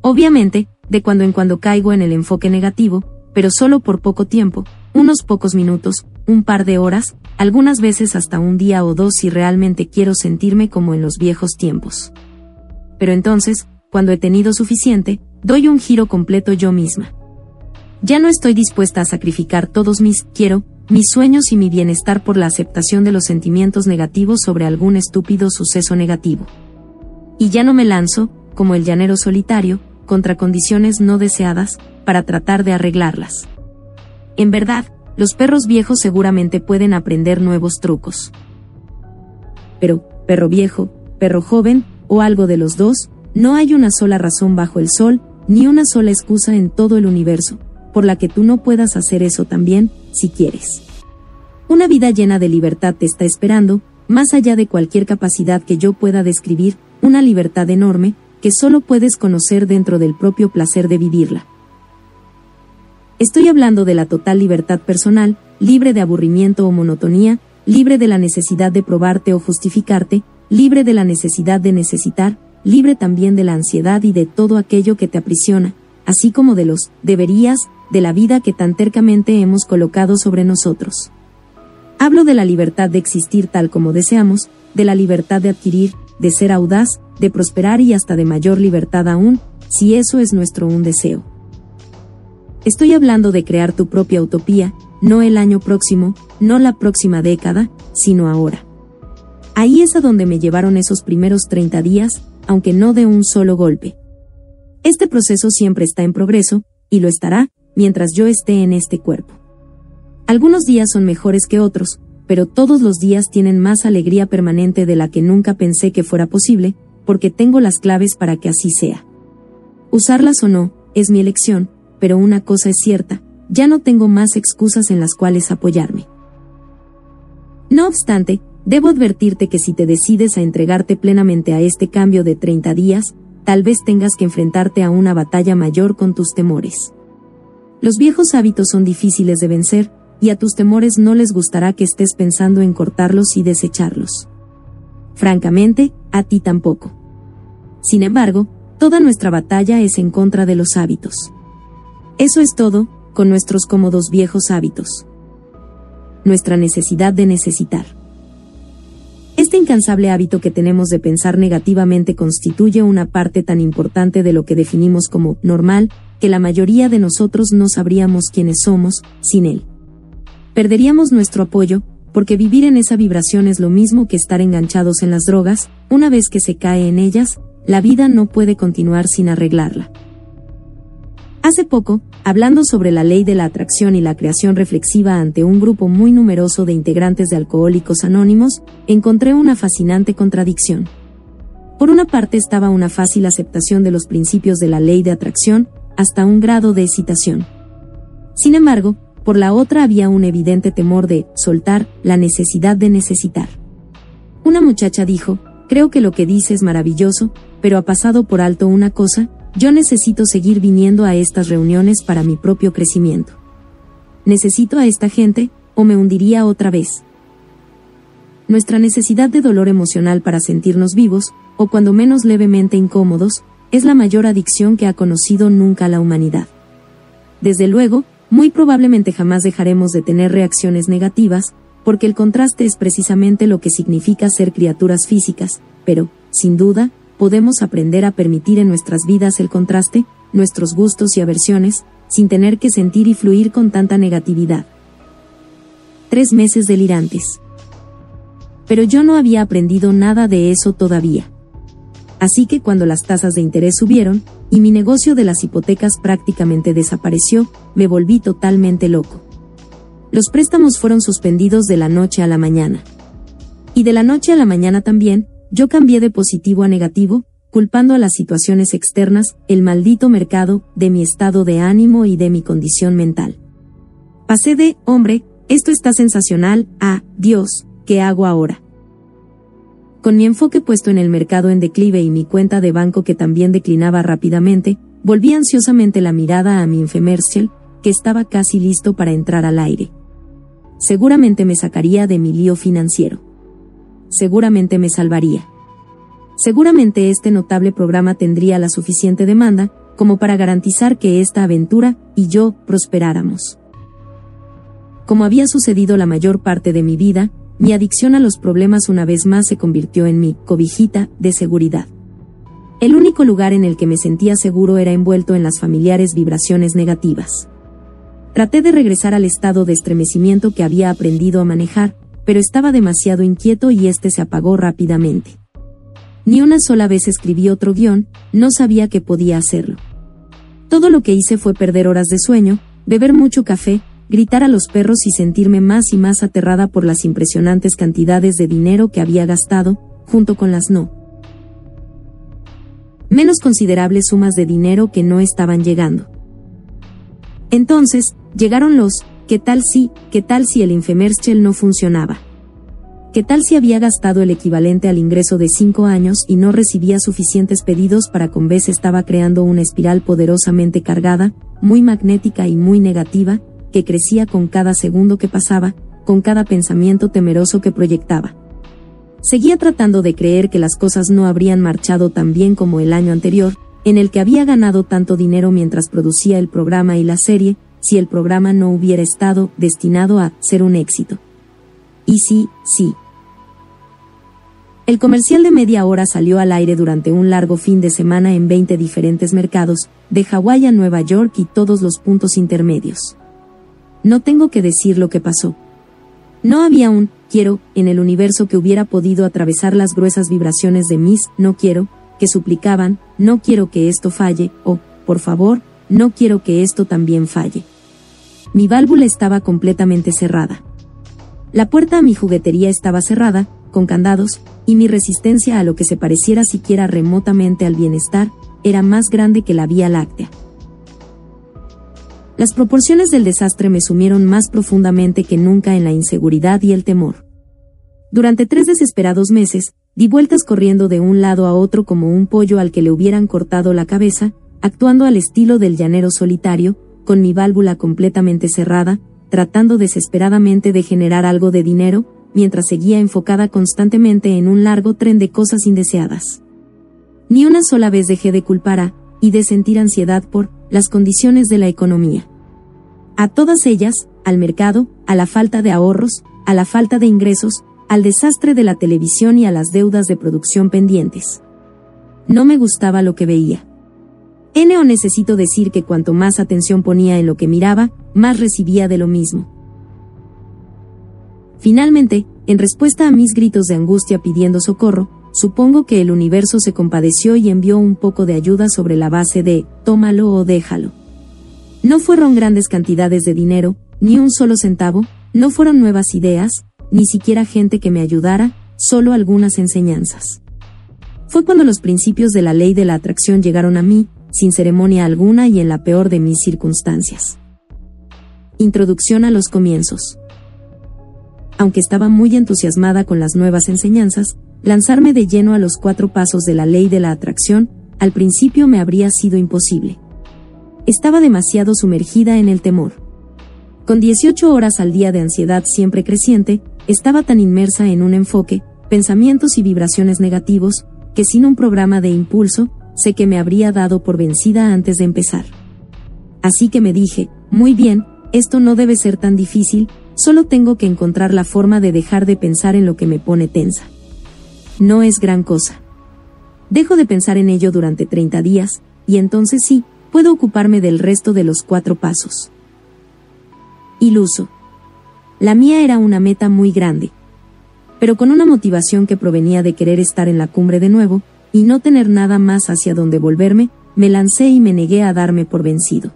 Speaker 1: Obviamente, de cuando en cuando caigo en el enfoque negativo, pero solo por poco tiempo, unos pocos minutos, un par de horas, algunas veces hasta un día o dos si realmente quiero sentirme como en los viejos tiempos. Pero entonces, cuando he tenido suficiente, doy un giro completo yo misma. Ya no estoy dispuesta a sacrificar todos mis quiero mis sueños y mi bienestar por la aceptación de los sentimientos negativos sobre algún estúpido suceso negativo. Y ya no me lanzo, como el llanero solitario, contra condiciones no deseadas, para tratar de arreglarlas. En verdad, los perros viejos seguramente pueden aprender nuevos trucos. Pero, perro viejo, perro joven, o algo de los dos, no hay una sola razón bajo el sol, ni una sola excusa en todo el universo, por la que tú no puedas hacer eso también, si quieres. Una vida llena de libertad te está esperando, más allá de cualquier capacidad que yo pueda describir, una libertad enorme, que solo puedes conocer dentro del propio placer de vivirla. Estoy hablando de la total libertad personal, libre de aburrimiento o monotonía, libre de la necesidad de probarte o justificarte, libre de la necesidad de necesitar, libre también de la ansiedad y de todo aquello que te aprisiona, así como de los deberías de la vida que tan tercamente hemos colocado sobre nosotros. Hablo de la libertad de existir tal como deseamos, de la libertad de adquirir, de ser audaz, de prosperar y hasta de mayor libertad aún, si eso es nuestro un deseo. Estoy hablando de crear tu propia utopía, no el año próximo, no la próxima década, sino ahora. Ahí es a donde me llevaron esos primeros 30 días, aunque no de un solo golpe. Este proceso siempre está en progreso, y lo estará, mientras yo esté en este cuerpo. Algunos días son mejores que otros, pero todos los días tienen más alegría permanente de la que nunca pensé que fuera posible, porque tengo las claves para que así sea. Usarlas o no, es mi elección, pero una cosa es cierta, ya no tengo más excusas en las cuales apoyarme. No obstante, debo advertirte que si te decides a entregarte plenamente a este cambio de 30 días, tal vez tengas que enfrentarte a una batalla mayor con tus temores. Los viejos hábitos son difíciles de vencer, y a tus temores no les gustará que estés pensando en cortarlos y desecharlos. Francamente, a ti tampoco. Sin embargo, toda nuestra batalla es en contra de los hábitos. Eso es todo, con nuestros cómodos viejos hábitos. Nuestra necesidad de necesitar. Este incansable hábito que tenemos de pensar negativamente constituye una parte tan importante de lo que definimos como normal, que la mayoría de nosotros no sabríamos quiénes somos sin él. Perderíamos nuestro apoyo, porque vivir en esa vibración es lo mismo que estar enganchados en las drogas, una vez que se cae en ellas, la vida no puede continuar sin arreglarla. Hace poco, hablando sobre la ley de la atracción y la creación reflexiva ante un grupo muy numeroso de integrantes de Alcohólicos Anónimos, encontré una fascinante contradicción. Por una parte estaba una fácil aceptación de los principios de la ley de atracción, hasta un grado de excitación. Sin embargo, por la otra había un evidente temor de soltar la necesidad de necesitar. Una muchacha dijo, creo que lo que dice es maravilloso, pero ha pasado por alto una cosa, yo necesito seguir viniendo a estas reuniones para mi propio crecimiento. Necesito a esta gente, o me hundiría otra vez. Nuestra necesidad de dolor emocional para sentirnos vivos, o cuando menos levemente incómodos, es la mayor adicción que ha conocido nunca la humanidad. Desde luego, muy probablemente jamás dejaremos de tener reacciones negativas, porque el contraste es precisamente lo que significa ser criaturas físicas, pero, sin duda, podemos aprender a permitir en nuestras vidas el contraste, nuestros gustos y aversiones, sin tener que sentir y fluir con tanta negatividad. Tres meses delirantes. Pero yo no había aprendido nada de eso todavía. Así que cuando las tasas de interés subieron, y mi negocio de las hipotecas prácticamente desapareció, me volví totalmente loco. Los préstamos fueron suspendidos de la noche a la mañana. Y de la noche a la mañana también, yo cambié de positivo a negativo, culpando a las situaciones externas, el maldito mercado, de mi estado de ánimo y de mi condición mental. Pasé de, hombre, esto está sensacional, a, Dios, ¿qué hago ahora? Con mi enfoque puesto en el mercado en declive y mi cuenta de banco que también declinaba rápidamente, volví ansiosamente la mirada a mi infomercial, que estaba casi listo para entrar al aire. Seguramente me sacaría de mi lío financiero. Seguramente me salvaría. Seguramente este notable programa tendría la suficiente demanda como para garantizar que esta aventura y yo prosperáramos. Como había sucedido la mayor parte de mi vida, mi adicción a los problemas una vez más se convirtió en mi cobijita de seguridad. El único lugar en el que me sentía seguro era envuelto en las familiares vibraciones negativas. Traté de regresar al estado de estremecimiento que había aprendido a manejar, pero estaba demasiado inquieto y este se apagó rápidamente. Ni una sola vez escribí otro guion, no sabía que podía hacerlo. Todo lo que hice fue perder horas de sueño, beber mucho café, gritar a los perros y sentirme más y más aterrada por las impresionantes cantidades de dinero que había gastado, junto con las no menos considerables sumas de dinero que no estaban llegando. Entonces, llegaron los, ¿qué tal si, qué tal si el Infemerschel no funcionaba? ¿Qué tal si había gastado el equivalente al ingreso de cinco años y no recibía suficientes pedidos para con vez estaba creando una espiral poderosamente cargada, muy magnética y muy negativa, que crecía con cada segundo que pasaba, con cada pensamiento temeroso que proyectaba? Seguía tratando de creer que las cosas no habrían marchado tan bien como el año anterior, en el que había ganado tanto dinero mientras producía el programa y la serie, si el programa no hubiera estado destinado a ser un éxito. Y sí, sí. El comercial de media hora salió al aire durante un largo fin de semana en 20 diferentes mercados, de Hawái a Nueva York y todos los puntos intermedios. No tengo que decir lo que pasó. No había un quiero en el universo que hubiera podido atravesar las gruesas vibraciones de mis no quiero, que suplicaban, no quiero que esto falle, o, por favor, no quiero que esto también falle. Mi válvula estaba completamente cerrada. La puerta a mi juguetería estaba cerrada, con candados, y mi resistencia a lo que se pareciera siquiera remotamente al bienestar, era más grande que la Vía Láctea. Las proporciones del desastre me sumieron más profundamente que nunca en la inseguridad y el temor. Durante tres desesperados meses, di vueltas corriendo de un lado a otro como un pollo al que le hubieran cortado la cabeza, actuando al estilo del llanero solitario, con mi válvula completamente cerrada, tratando desesperadamente de generar algo de dinero, mientras seguía enfocada constantemente en un largo tren de cosas indeseadas. Ni una sola vez dejé de culpar a, y de sentir ansiedad por, las condiciones de la economía. A todas ellas, al mercado, a la falta de ahorros, a la falta de ingresos, al desastre de la televisión y a las deudas de producción pendientes. No me gustaba lo que veía. N necesito decir que cuanto más atención ponía en lo que miraba, más recibía de lo mismo. Finalmente, en respuesta a mis gritos de angustia pidiendo socorro, supongo que el universo se compadeció y envió un poco de ayuda sobre la base de, tómalo o déjalo. No fueron grandes cantidades de dinero, ni un solo centavo, no fueron nuevas ideas, ni siquiera gente que me ayudara, solo algunas enseñanzas. Fue cuando los principios de la ley de la atracción llegaron a mí, sin ceremonia alguna y en la peor de mis circunstancias. Introducción a los comienzos. Aunque estaba muy entusiasmada con las nuevas enseñanzas, lanzarme de lleno a los cuatro pasos de la ley de la atracción, al principio me habría sido imposible. Estaba demasiado sumergida en el temor. Con 18 horas al día de ansiedad siempre creciente, estaba tan inmersa en un enfoque, pensamientos y vibraciones negativos, que sin un programa de impulso, sé que me habría dado por vencida antes de empezar. Así que me dije, muy bien, esto no debe ser tan difícil, solo tengo que encontrar la forma de dejar de pensar en lo que me pone tensa. No es gran cosa. Dejo de pensar en ello durante 30 días, y entonces sí, puedo ocuparme del resto de los cuatro pasos. Iluso. La mía era una meta muy grande, pero con una motivación que provenía de querer estar en la cumbre de nuevo, y no tener nada más hacia donde volverme, me lancé y me negué a darme por vencido.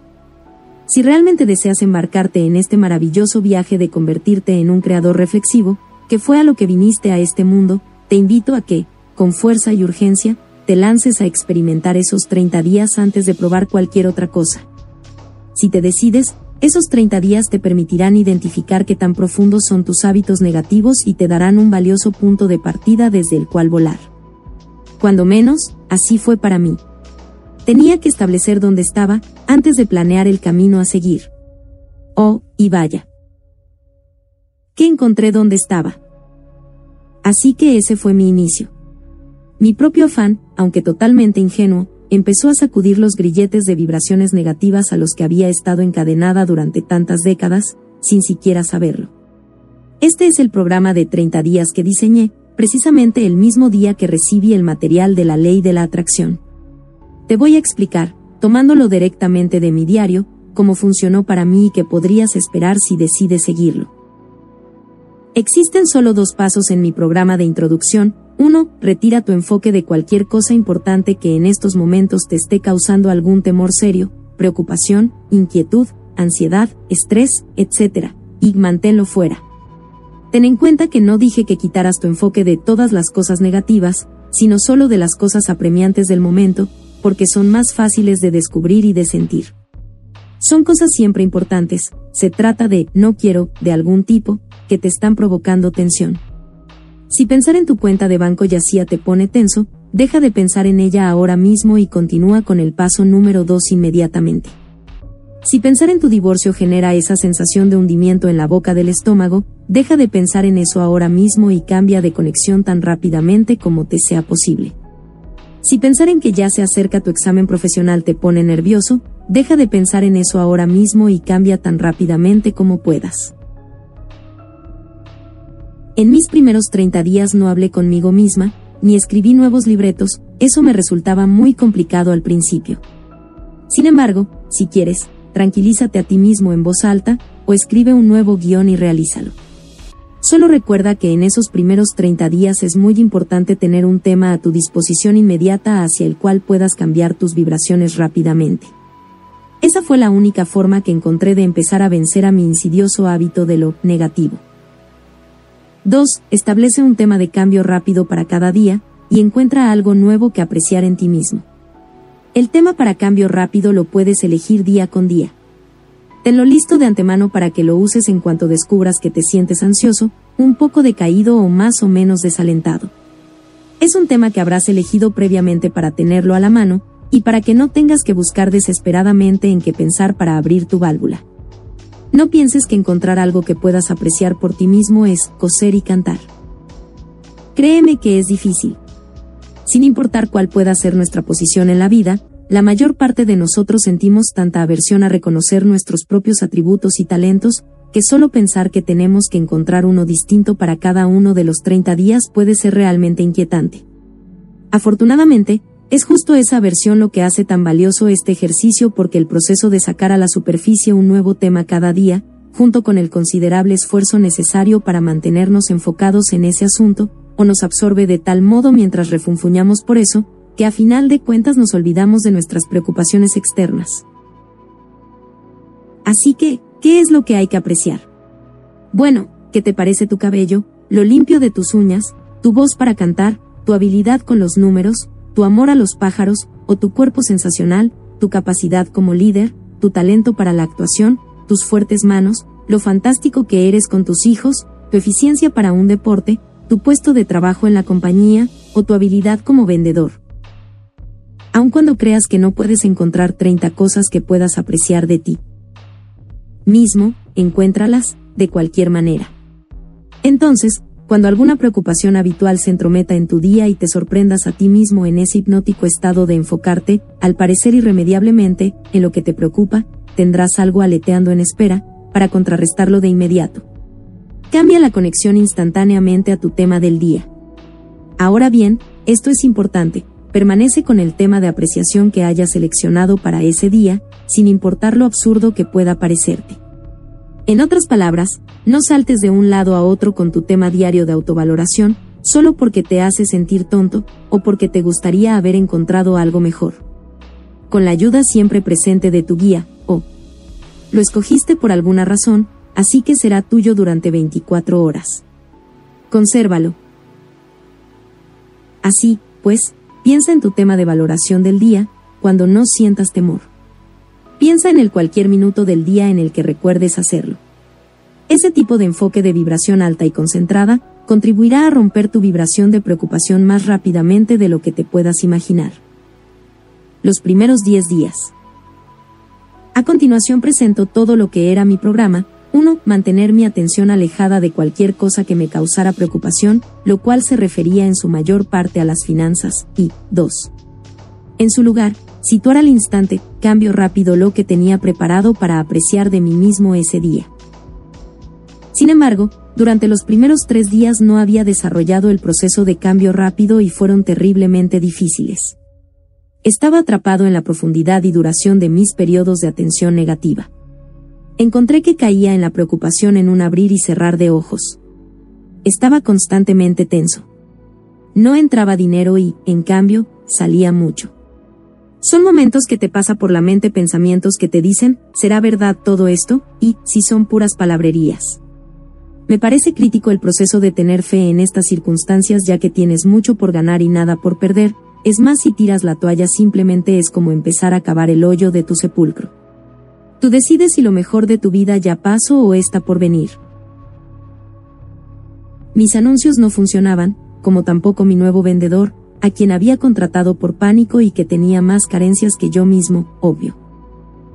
Speaker 1: Si realmente deseas embarcarte en este maravilloso viaje de convertirte en un creador reflexivo, que fue a lo que viniste a este mundo, te invito a que, con fuerza y urgencia, te lances a experimentar esos 30 días antes de probar cualquier otra cosa. Si te decides, esos 30 días te permitirán identificar qué tan profundos son tus hábitos negativos y te darán un valioso punto de partida desde el cual volar. Cuando menos, así fue para mí. Tenía que establecer dónde estaba, antes de planear el camino a seguir. Oh, y vaya. ¿Qué encontré dónde estaba? Así que ese fue mi inicio. Mi propio afán, aunque totalmente ingenuo, empezó a sacudir los grilletes de vibraciones negativas a los que había estado encadenada durante tantas décadas, sin siquiera saberlo. Este es el programa de 30 días que diseñé, precisamente el mismo día que recibí el material de la ley de la atracción. Te voy a explicar, tomándolo directamente de mi diario, como funcionó para mí y que podrías esperar si decides seguirlo. Existen solo dos pasos en mi programa de introducción. 1. Retira tu enfoque de cualquier cosa importante que en estos momentos te esté causando algún temor serio, preocupación, inquietud, ansiedad, estrés, etc. Y manténlo fuera. Ten en cuenta que no dije que quitaras tu enfoque de todas las cosas negativas, sino solo de las cosas apremiantes del momento, porque son más fáciles de descubrir y de sentir. Son cosas siempre importantes, se trata de no quiero, de algún tipo, que te están provocando tensión. Si pensar en tu cuenta de banco yacía te pone tenso, deja de pensar en ella ahora mismo y continúa con el paso número 2 inmediatamente. Si pensar en tu divorcio genera esa sensación de hundimiento en la boca del estómago, deja de pensar en eso ahora mismo y cambia de conexión tan rápidamente como te sea posible. Si pensar en que ya se acerca tu examen profesional te pone nervioso, deja de pensar en eso ahora mismo y cambia tan rápidamente como puedas. En mis primeros 30 días no hablé conmigo misma, ni escribí nuevos libretos, eso me resultaba muy complicado al principio. Sin embargo, si quieres, tranquilízate a ti mismo en voz alta, o escribe un nuevo guion y realízalo. Solo recuerda que en esos primeros 30 días es muy importante tener un tema a tu disposición inmediata hacia el cual puedas cambiar tus vibraciones rápidamente. Esa fue la única forma que encontré de empezar a vencer a mi insidioso hábito de lo negativo. 2. Establece un tema de cambio rápido para cada día, y encuentra algo nuevo que apreciar en ti mismo. El tema para cambio rápido lo puedes elegir día con día. Tenlo listo de antemano para que lo uses en cuanto descubras que te sientes ansioso, un poco decaído o más o menos desalentado. Es un tema que habrás elegido previamente para tenerlo a la mano, y para que no tengas que buscar desesperadamente en qué pensar para abrir tu válvula. No pienses que encontrar algo que puedas apreciar por ti mismo es coser y cantar. Créeme que es difícil, sin importar cuál pueda ser nuestra posición en la vida, la mayor parte de nosotros sentimos tanta aversión a reconocer nuestros propios atributos y talentos, que solo pensar que tenemos que encontrar uno distinto para cada uno de los 30 días puede ser realmente inquietante. Afortunadamente, es justo esa aversión lo que hace tan valioso este ejercicio porque el proceso de sacar a la superficie un nuevo tema cada día, junto con el considerable esfuerzo necesario para mantenernos enfocados en ese asunto, o nos absorbe de tal modo mientras refunfuñamos por eso, que a final de cuentas nos olvidamos de nuestras preocupaciones externas. Así que, ¿qué es lo que hay que apreciar? Bueno, ¿qué te parece tu cabello, lo limpio de tus uñas, tu voz para cantar, tu habilidad con los números, tu amor a los pájaros, o tu cuerpo sensacional, tu capacidad como líder, tu talento para la actuación, tus fuertes manos, lo fantástico que eres con tus hijos, tu eficiencia para un deporte, tu puesto de trabajo en la compañía o tu habilidad como vendedor. Aun cuando creas que no puedes encontrar 30 cosas que puedas apreciar de ti mismo, encuéntralas, de cualquier manera. Entonces, cuando alguna preocupación habitual se entrometa en tu día y te sorprendas a ti mismo en ese hipnótico estado de enfocarte, al parecer irremediablemente, en lo que te preocupa, tendrás algo aleteando en espera, para contrarrestarlo de inmediato. Cambia la conexión instantáneamente a tu tema del día. Ahora bien, esto es importante, permanece con el tema de apreciación que hayas seleccionado para ese día, sin importar lo absurdo que pueda parecerte. En otras palabras, no saltes de un lado a otro con tu tema diario de autovaloración, solo porque te hace sentir tonto, o porque te gustaría haber encontrado algo mejor. Con la ayuda siempre presente de tu guía, o lo escogiste por alguna razón, así que será tuyo durante 24 horas. Consérvalo. Así, pues, piensa en tu tema de valoración del día, cuando no sientas temor. Piensa en el cualquier minuto del día en el que recuerdes hacerlo. Ese tipo de enfoque de vibración alta y concentrada contribuirá a romper tu vibración de preocupación más rápidamente de lo que te puedas imaginar. Los primeros 10 días. A continuación presento todo lo que era mi programa, 1. Mantener mi atención alejada de cualquier cosa que me causara preocupación, lo cual se refería en su mayor parte a las finanzas, y 2. En su lugar, situar al instante, cambio rápido lo que tenía preparado para apreciar de mí mismo ese día. Sin embargo, durante los primeros tres días no había desarrollado el proceso de cambio rápido y fueron terriblemente difíciles. Estaba atrapado en la profundidad y duración de mis periodos de atención negativa. Encontré que caía en la preocupación en un abrir y cerrar de ojos. Estaba constantemente tenso. No entraba dinero y, en cambio, salía mucho. Son momentos que te pasa por la mente pensamientos que te dicen, ¿será verdad todo esto? y, si son puras palabrerías. Me parece crítico el proceso de tener fe en estas circunstancias ya que tienes mucho por ganar y nada por perder, es más si tiras la toalla simplemente es como empezar a cavar el hoyo de tu sepulcro. Tú decides si lo mejor de tu vida ya pasó o está por venir. Mis anuncios no funcionaban, como tampoco mi nuevo vendedor, a quien había contratado por pánico y que tenía más carencias que yo mismo, obvio.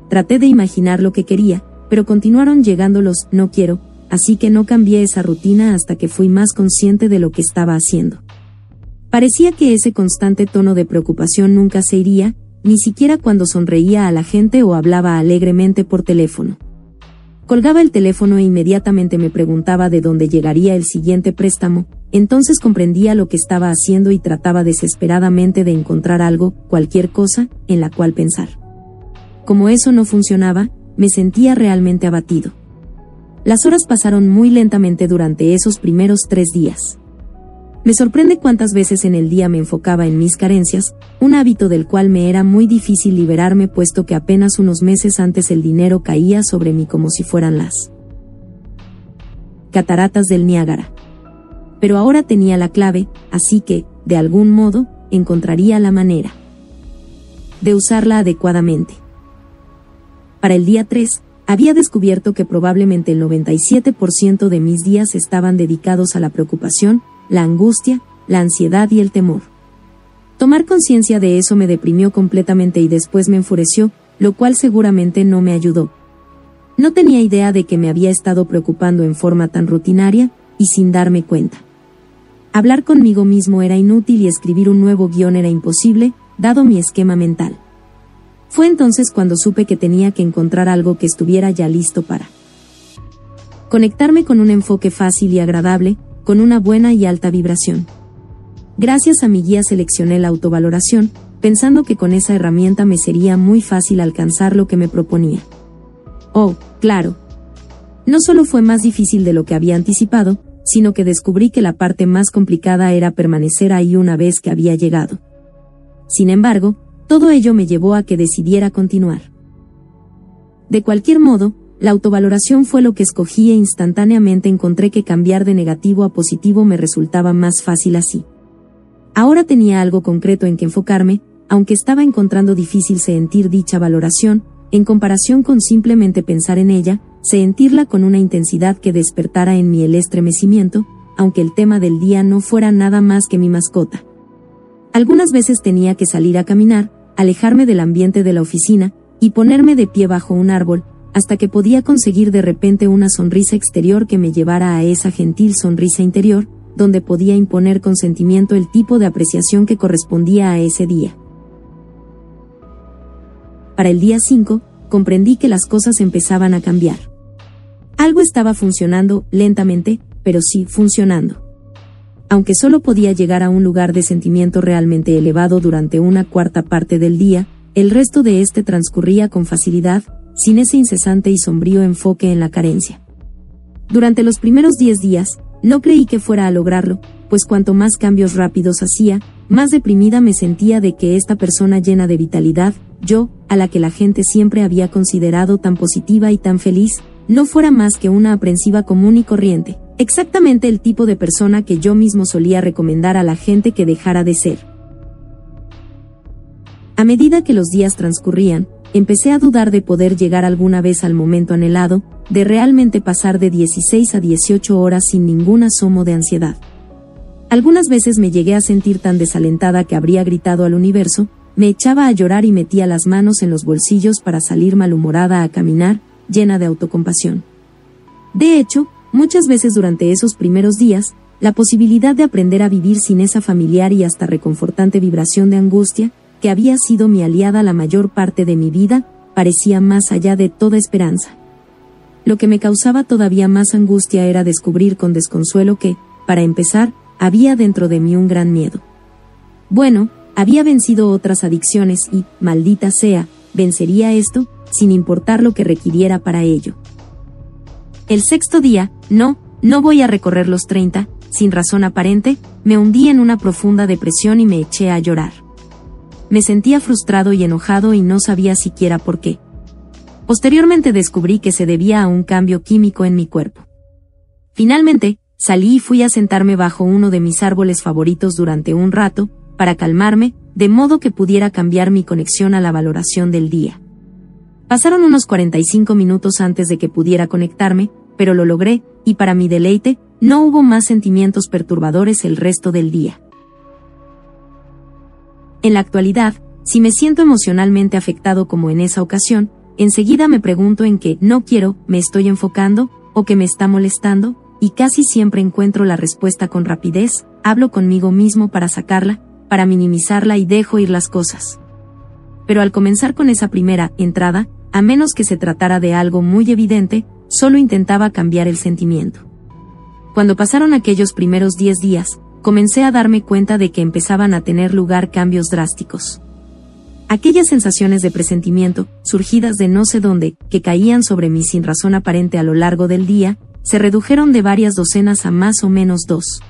Speaker 1: Traté de imaginar lo que quería, pero continuaron llegando los no quiero, así que no cambié esa rutina hasta que fui más consciente de lo que estaba haciendo. Parecía que ese constante tono de preocupación nunca se iría, ni siquiera cuando sonreía a la gente o hablaba alegremente por teléfono. Colgaba el teléfono e inmediatamente me preguntaba de dónde llegaría el siguiente préstamo, entonces comprendía lo que estaba haciendo y trataba desesperadamente de encontrar algo, cualquier cosa, en la cual pensar. Como eso no funcionaba, me sentía realmente abatido. Las horas pasaron muy lentamente durante esos primeros tres días. Me sorprende cuántas veces en el día me enfocaba en mis carencias, un hábito del cual me era muy difícil liberarme puesto que apenas unos meses antes el dinero caía sobre mí como si fueran las cataratas del Niágara. Pero ahora tenía la clave, así que, de algún modo, encontraría la manera de usarla adecuadamente. Para el día 3, había descubierto que probablemente el 97% de mis días estaban dedicados a la preocupación, la angustia, la ansiedad y el temor. Tomar conciencia de eso me deprimió completamente y después me enfureció, lo cual seguramente no me ayudó. No tenía idea de que me había estado preocupando en forma tan rutinaria, y sin darme cuenta. Hablar conmigo mismo era inútil y escribir un nuevo guion era imposible, dado mi esquema mental. Fue entonces cuando supe que tenía que encontrar algo que estuviera ya listo para conectarme con un enfoque fácil y agradable, con una buena y alta vibración. Gracias a mi guía seleccioné la autovaloración, pensando que con esa herramienta me sería muy fácil alcanzar lo que me proponía. Oh, claro. No solo fue más difícil de lo que había anticipado, sino que descubrí que la parte más complicada era permanecer ahí una vez que había llegado. Sin embargo, todo ello me llevó a que decidiera continuar. De cualquier modo, la autovaloración fue lo que escogí e instantáneamente encontré que cambiar de negativo a positivo me resultaba más fácil así. Ahora tenía algo concreto en que enfocarme, aunque estaba encontrando difícil sentir dicha valoración, en comparación con simplemente pensar en ella, sentirla con una intensidad que despertara en mí el estremecimiento, aunque el tema del día no fuera nada más que mi mascota. Algunas veces tenía que salir a caminar, alejarme del ambiente de la oficina, y ponerme de pie bajo un árbol, hasta que podía conseguir de repente una sonrisa exterior que me llevara a esa gentil sonrisa interior, donde podía imponer con sentimiento el tipo de apreciación que correspondía a ese día. Para el día 5, comprendí que las cosas empezaban a cambiar. Algo estaba funcionando, lentamente, pero sí funcionando aunque solo podía llegar a un lugar de sentimiento realmente elevado durante una cuarta parte del día, el resto de este transcurría con facilidad, sin ese incesante y sombrío enfoque en la carencia. Durante los primeros diez días, no creí que fuera a lograrlo, pues cuanto más cambios rápidos hacía, más deprimida me sentía de que esta persona llena de vitalidad, yo, a la que la gente siempre había considerado tan positiva y tan feliz, no fuera más que una aprensiva común y corriente, exactamente el tipo de persona que yo mismo solía recomendar a la gente que dejara de ser. A medida que los días transcurrían, empecé a dudar de poder llegar alguna vez al momento anhelado, de realmente pasar de 16 a 18 horas sin ningún asomo de ansiedad. Algunas veces me llegué a sentir tan desalentada que habría gritado al universo, me echaba a llorar y metía las manos en los bolsillos para salir malhumorada a caminar, llena de autocompasión. De hecho, Muchas veces durante esos primeros días, la posibilidad de aprender a vivir sin esa familiar y hasta reconfortante vibración de angustia, que había sido mi aliada la mayor parte de mi vida, parecía más allá de toda esperanza. Lo que me causaba todavía más angustia era descubrir con desconsuelo que, para empezar, había dentro de mí un gran miedo. Bueno, había vencido otras adicciones y, maldita sea, vencería esto, sin importar lo que requiriera para ello. El sexto día, no, no voy a recorrer los 30, sin razón aparente, me hundí en una profunda depresión y me eché a llorar. Me sentía frustrado y enojado y no sabía siquiera por qué. Posteriormente descubrí que se debía a un cambio químico en mi cuerpo. Finalmente, salí y fui a sentarme bajo uno de mis árboles favoritos durante un rato, para calmarme, de modo que pudiera cambiar mi conexión a la valoración del día. Pasaron unos 45 minutos antes de que pudiera conectarme, pero lo logré, y para mi deleite, no hubo más sentimientos perturbadores el resto del día. En la actualidad, si me siento emocionalmente afectado como en esa ocasión, enseguida me pregunto en qué no quiero, me estoy enfocando, o que me está molestando, y casi siempre encuentro la respuesta con rapidez, hablo conmigo mismo para sacarla, para minimizarla y dejo ir las cosas. Pero al comenzar con esa primera entrada, a menos que se tratara de algo muy evidente, solo intentaba cambiar el sentimiento. Cuando pasaron aquellos primeros diez días, comencé a darme cuenta de que empezaban a tener lugar cambios drásticos. Aquellas sensaciones de presentimiento, surgidas de no sé dónde, que caían sobre mí sin razón aparente a lo largo del día, se redujeron de varias docenas a más o menos dos.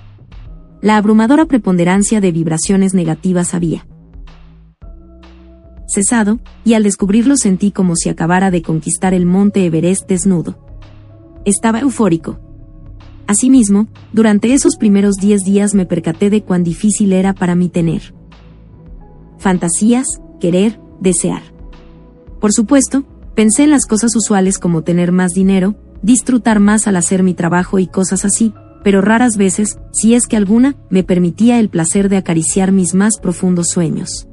Speaker 1: La abrumadora preponderancia de vibraciones negativas había cesado, y al descubrirlo sentí como si acabara de conquistar el monte Everest desnudo. Estaba eufórico. Asimismo, durante esos primeros diez días me percaté de cuán difícil era para mí tener fantasías, querer, desear. Por supuesto, pensé en las cosas usuales como tener más dinero, disfrutar más al hacer mi trabajo y cosas así, pero raras veces, si es que alguna, me permitía el placer de acariciar mis más profundos sueños.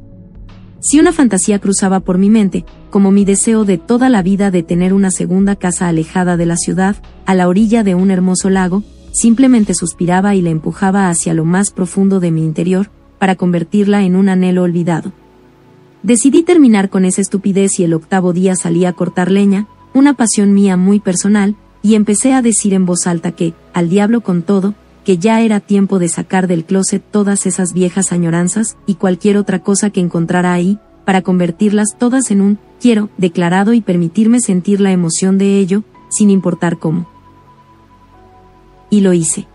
Speaker 1: Si una fantasía cruzaba por mi mente, como mi deseo de toda la vida de tener una segunda casa alejada de la ciudad, a la orilla de un hermoso lago, simplemente suspiraba y la empujaba hacia lo más profundo de mi interior, para convertirla en un anhelo olvidado. Decidí terminar con esa estupidez y el octavo día salí a cortar leña, una pasión mía muy personal, y empecé a decir en voz alta que, al diablo con todo, que ya era tiempo de sacar del closet todas esas viejas añoranzas y cualquier otra cosa que encontrara ahí, para convertirlas todas en un quiero declarado y permitirme sentir la emoción de ello, sin importar cómo. Y lo hice.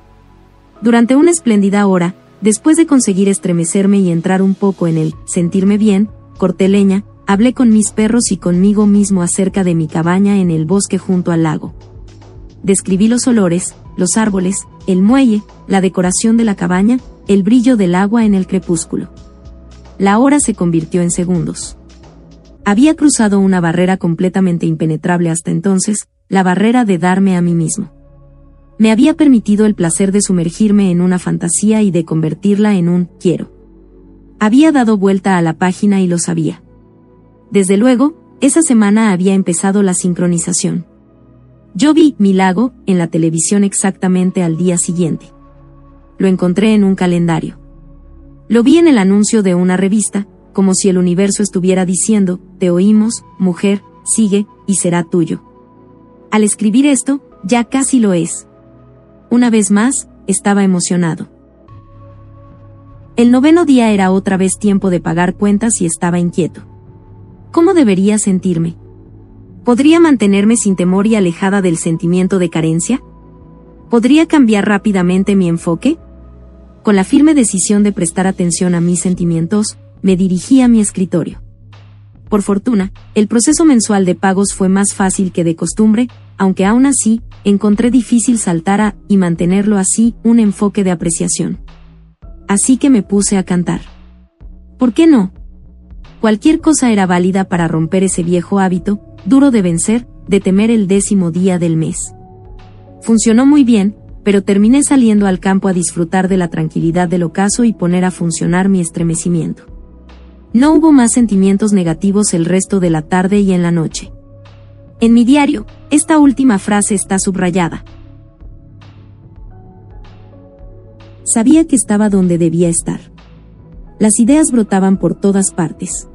Speaker 1: Durante una espléndida hora, después de conseguir estremecerme y entrar un poco en el sentirme bien, corté leña, hablé con mis perros y conmigo mismo acerca de mi cabaña en el bosque junto al lago. Describí los olores, los árboles, el muelle, la decoración de la cabaña, el brillo del agua en el crepúsculo. La hora se convirtió en segundos. Había cruzado una barrera completamente impenetrable hasta entonces, la barrera de darme a mí mismo. Me había permitido el placer de sumergirme en una fantasía y de convertirla en un quiero. Había dado vuelta a la página y lo sabía. Desde luego, esa semana había empezado la sincronización. Yo vi mi lago en la televisión exactamente al día siguiente. Lo encontré en un calendario. Lo vi en el anuncio de una revista, como si el universo estuviera diciendo, te oímos, mujer, sigue, y será tuyo. Al escribir esto, ya casi lo es. Una vez más, estaba emocionado. El noveno día era otra vez tiempo de pagar cuentas y estaba inquieto. ¿Cómo debería sentirme? ¿Podría mantenerme sin temor y alejada del sentimiento de carencia? ¿Podría cambiar rápidamente mi enfoque? Con la firme decisión de prestar atención a mis sentimientos, me dirigí a mi escritorio. Por fortuna, el proceso mensual de pagos fue más fácil que de costumbre, aunque aún así, encontré difícil saltar a, y mantenerlo así, un enfoque de apreciación. Así que me puse a cantar. ¿Por qué no? Cualquier cosa era válida para romper ese viejo hábito, duro de vencer, de temer el décimo día del mes. Funcionó muy bien, pero terminé saliendo al campo a disfrutar de la tranquilidad del ocaso y poner a funcionar mi estremecimiento. No hubo más sentimientos negativos el resto de la tarde y en la noche. En mi diario, esta última frase está subrayada. Sabía que estaba donde debía estar. Las ideas brotaban por todas partes.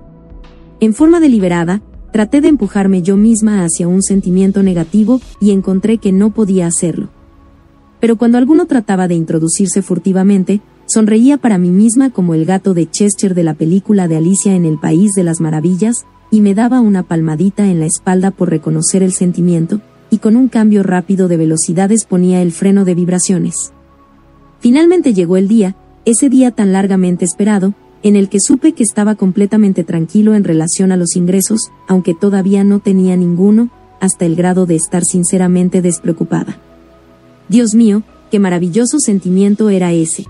Speaker 1: En forma deliberada, Traté de empujarme yo misma hacia un sentimiento negativo y encontré que no podía hacerlo. Pero cuando alguno trataba de introducirse furtivamente, sonreía para mí misma como el gato de Chester de la película de Alicia en el País de las Maravillas, y me daba una palmadita en la espalda por reconocer el sentimiento, y con un cambio rápido de velocidades ponía el freno de vibraciones. Finalmente llegó el día, ese día tan largamente esperado, en el que supe que estaba completamente tranquilo en relación a los ingresos, aunque todavía no tenía ninguno, hasta el grado de estar sinceramente despreocupada. Dios mío, qué maravilloso sentimiento era ese.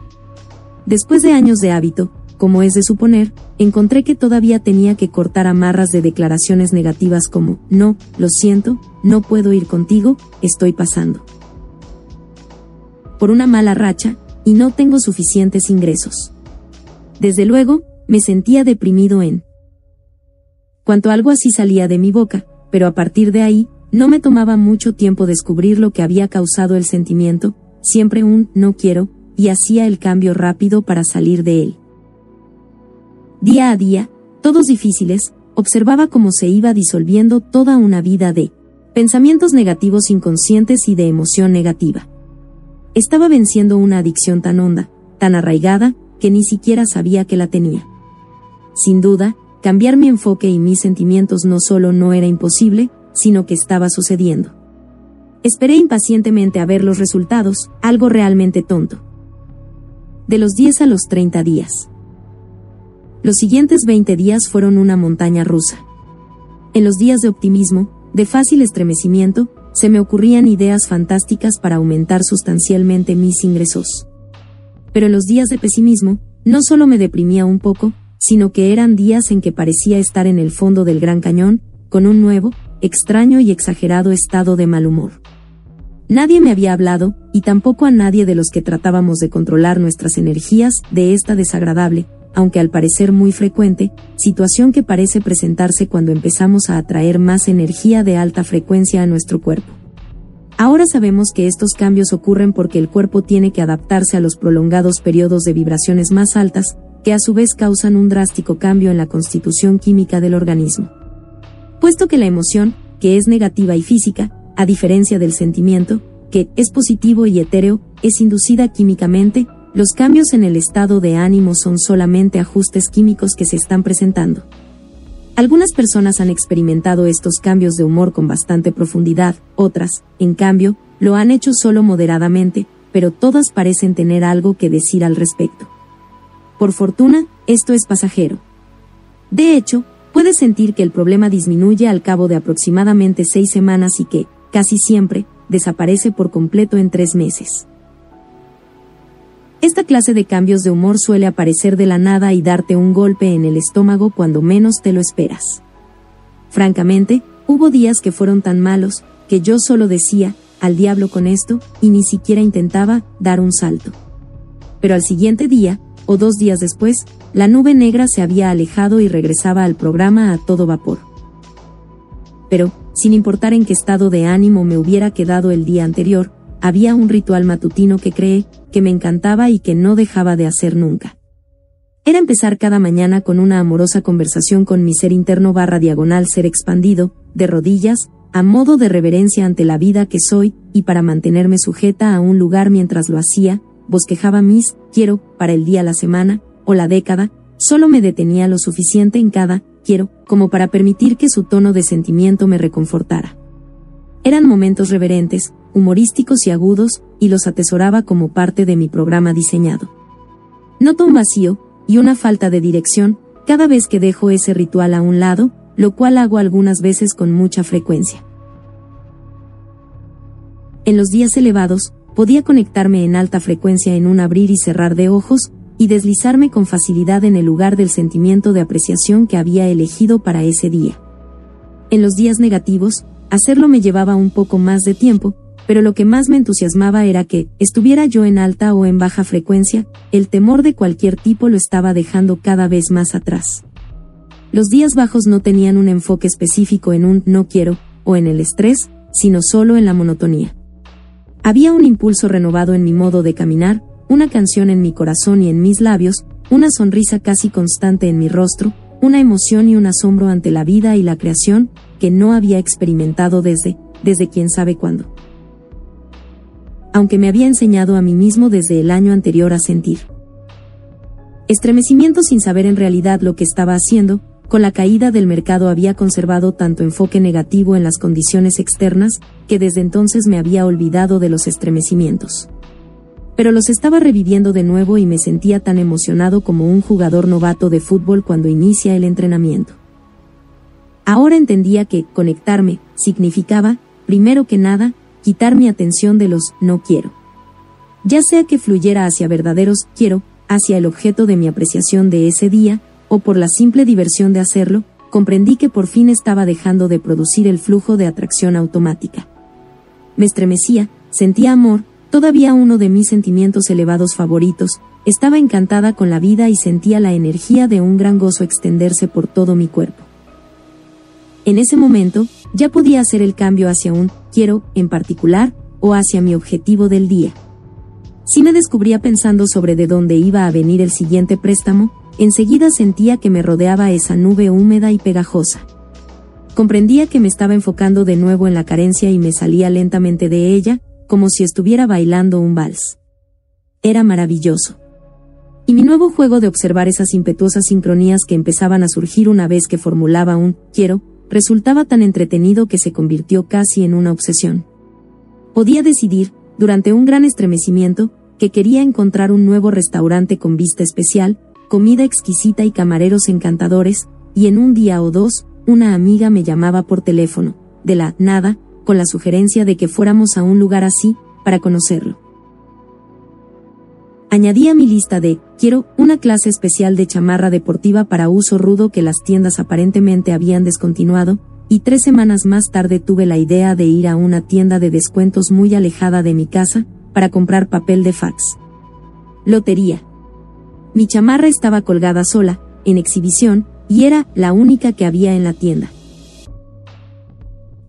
Speaker 1: Después de años de hábito, como es de suponer, encontré que todavía tenía que cortar amarras de declaraciones negativas como, no, lo siento, no puedo ir contigo, estoy pasando. Por una mala racha, y no tengo suficientes ingresos. Desde luego, me sentía deprimido en cuanto algo así salía de mi boca, pero a partir de ahí, no me tomaba mucho tiempo descubrir lo que había causado el sentimiento, siempre un no quiero, y hacía el cambio rápido para salir de él. Día a día, todos difíciles, observaba cómo se iba disolviendo toda una vida de pensamientos negativos inconscientes y de emoción negativa. Estaba venciendo una adicción tan honda, tan arraigada, que ni siquiera sabía que la tenía. Sin duda, cambiar mi enfoque y mis sentimientos no solo no era imposible, sino que estaba sucediendo. Esperé impacientemente a ver los resultados, algo realmente tonto. De los 10 a los 30 días. Los siguientes 20 días fueron una montaña rusa. En los días de optimismo, de fácil estremecimiento, se me ocurrían ideas fantásticas para aumentar sustancialmente mis ingresos. Pero los días de pesimismo, no solo me deprimía un poco, sino que eran días en que parecía estar en el fondo del Gran Cañón, con un nuevo, extraño y exagerado estado de mal humor. Nadie me había hablado, y tampoco a nadie de los que tratábamos de controlar nuestras energías, de esta desagradable, aunque al parecer muy frecuente, situación que parece presentarse cuando empezamos a atraer más energía de alta frecuencia a nuestro cuerpo. Ahora sabemos que estos cambios ocurren porque el cuerpo tiene que adaptarse a los prolongados periodos de vibraciones más altas, que a su vez causan un drástico cambio en la constitución química del organismo. Puesto que la emoción, que es negativa y física, a diferencia del sentimiento, que es positivo y etéreo, es inducida químicamente, los cambios en el estado de ánimo son solamente ajustes químicos que se están presentando. Algunas personas han experimentado estos cambios de humor con bastante profundidad, otras, en cambio, lo han hecho solo moderadamente, pero todas parecen tener algo que decir al respecto. Por fortuna, esto es pasajero. De hecho, puedes sentir que el problema disminuye al cabo de aproximadamente seis semanas y que, casi siempre, desaparece por completo en tres meses. Esta clase de cambios de humor suele aparecer de la nada y darte un golpe en el estómago cuando menos te lo esperas. Francamente, hubo días que fueron tan malos, que yo solo decía, al diablo con esto, y ni siquiera intentaba dar un salto. Pero al siguiente día, o dos días después, la nube negra se había alejado y regresaba al programa a todo vapor. Pero, sin importar en qué estado de ánimo me hubiera quedado el día anterior, había un ritual matutino que creé, que me encantaba y que no dejaba de hacer nunca. Era empezar cada mañana con una amorosa conversación con mi ser interno barra diagonal ser expandido, de rodillas, a modo de reverencia ante la vida que soy, y para mantenerme sujeta a un lugar mientras lo hacía, bosquejaba mis, quiero, para el día la semana, o la década, solo me detenía lo suficiente en cada, quiero, como para permitir que su tono de sentimiento me reconfortara. Eran momentos reverentes, humorísticos y agudos, y los atesoraba como parte de mi programa diseñado. Noto un vacío, y una falta de dirección, cada vez que dejo ese ritual a un lado, lo cual hago algunas veces con mucha frecuencia. En los días elevados, podía conectarme en alta frecuencia en un abrir y cerrar de ojos, y deslizarme con facilidad en el lugar del sentimiento de apreciación que había elegido para ese día. En los días negativos, Hacerlo me llevaba un poco más de tiempo, pero lo que más me entusiasmaba era que, estuviera yo en alta o en baja frecuencia, el temor de cualquier tipo lo estaba dejando cada vez más atrás. Los días bajos no tenían un enfoque específico en un no quiero, o en el estrés, sino solo en la monotonía. Había un impulso renovado en mi modo de caminar, una canción en mi corazón y en mis labios, una sonrisa casi constante en mi rostro, una emoción y un asombro ante la vida y la creación, que no había experimentado desde, desde quién sabe cuándo. Aunque me había enseñado a mí mismo desde el año anterior a sentir. Estremecimiento sin saber en realidad lo que estaba haciendo, con la caída del mercado había conservado tanto enfoque negativo en las condiciones externas, que desde entonces me había olvidado de los estremecimientos. Pero los estaba reviviendo de nuevo y me sentía tan emocionado como un jugador novato de fútbol cuando inicia el entrenamiento. Ahora entendía que conectarme significaba, primero que nada, quitar mi atención de los no quiero. Ya sea que fluyera hacia verdaderos quiero, hacia el objeto de mi apreciación de ese día, o por la simple diversión de hacerlo, comprendí que por fin estaba dejando de producir el flujo de atracción automática. Me estremecía, sentía amor, todavía uno de mis sentimientos elevados favoritos, estaba encantada con la vida y sentía la energía de un gran gozo extenderse por todo mi cuerpo. En ese momento, ya podía hacer el cambio hacia un quiero en particular o hacia mi objetivo del día. Si me descubría pensando sobre de dónde iba a venir el siguiente préstamo, enseguida sentía que me rodeaba esa nube húmeda y pegajosa. Comprendía que me estaba enfocando de nuevo en la carencia y me salía lentamente de ella, como si estuviera bailando un vals. Era maravilloso. Y mi nuevo juego de observar esas impetuosas sincronías que empezaban a surgir una vez que formulaba un quiero, resultaba tan entretenido que se convirtió casi en una obsesión. Podía decidir, durante un gran estremecimiento, que quería encontrar un nuevo restaurante con vista especial, comida exquisita y camareros encantadores, y en un día o dos, una amiga me llamaba por teléfono, de la nada, con la sugerencia de que fuéramos a un lugar así, para conocerlo. Añadí a mi lista de, quiero, una clase especial de chamarra deportiva para uso rudo que las tiendas aparentemente habían descontinuado, y tres semanas más tarde tuve la idea de ir a una tienda de descuentos muy alejada de mi casa, para comprar papel de fax. Lotería. Mi chamarra estaba colgada sola, en exhibición, y era la única que había en la tienda.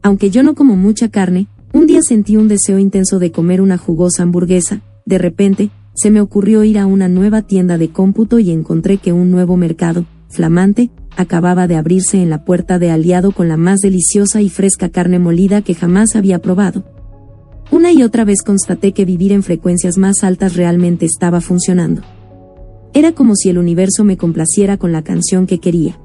Speaker 1: Aunque yo no como mucha carne, un día sentí un deseo intenso de comer una jugosa hamburguesa, de repente, se me ocurrió ir a una nueva tienda de cómputo y encontré que un nuevo mercado, flamante, acababa de abrirse en la puerta de aliado con la más deliciosa y fresca carne molida que jamás había probado. Una y otra vez constaté que vivir en frecuencias más altas realmente estaba funcionando. Era como si el universo me complaciera con la canción que quería.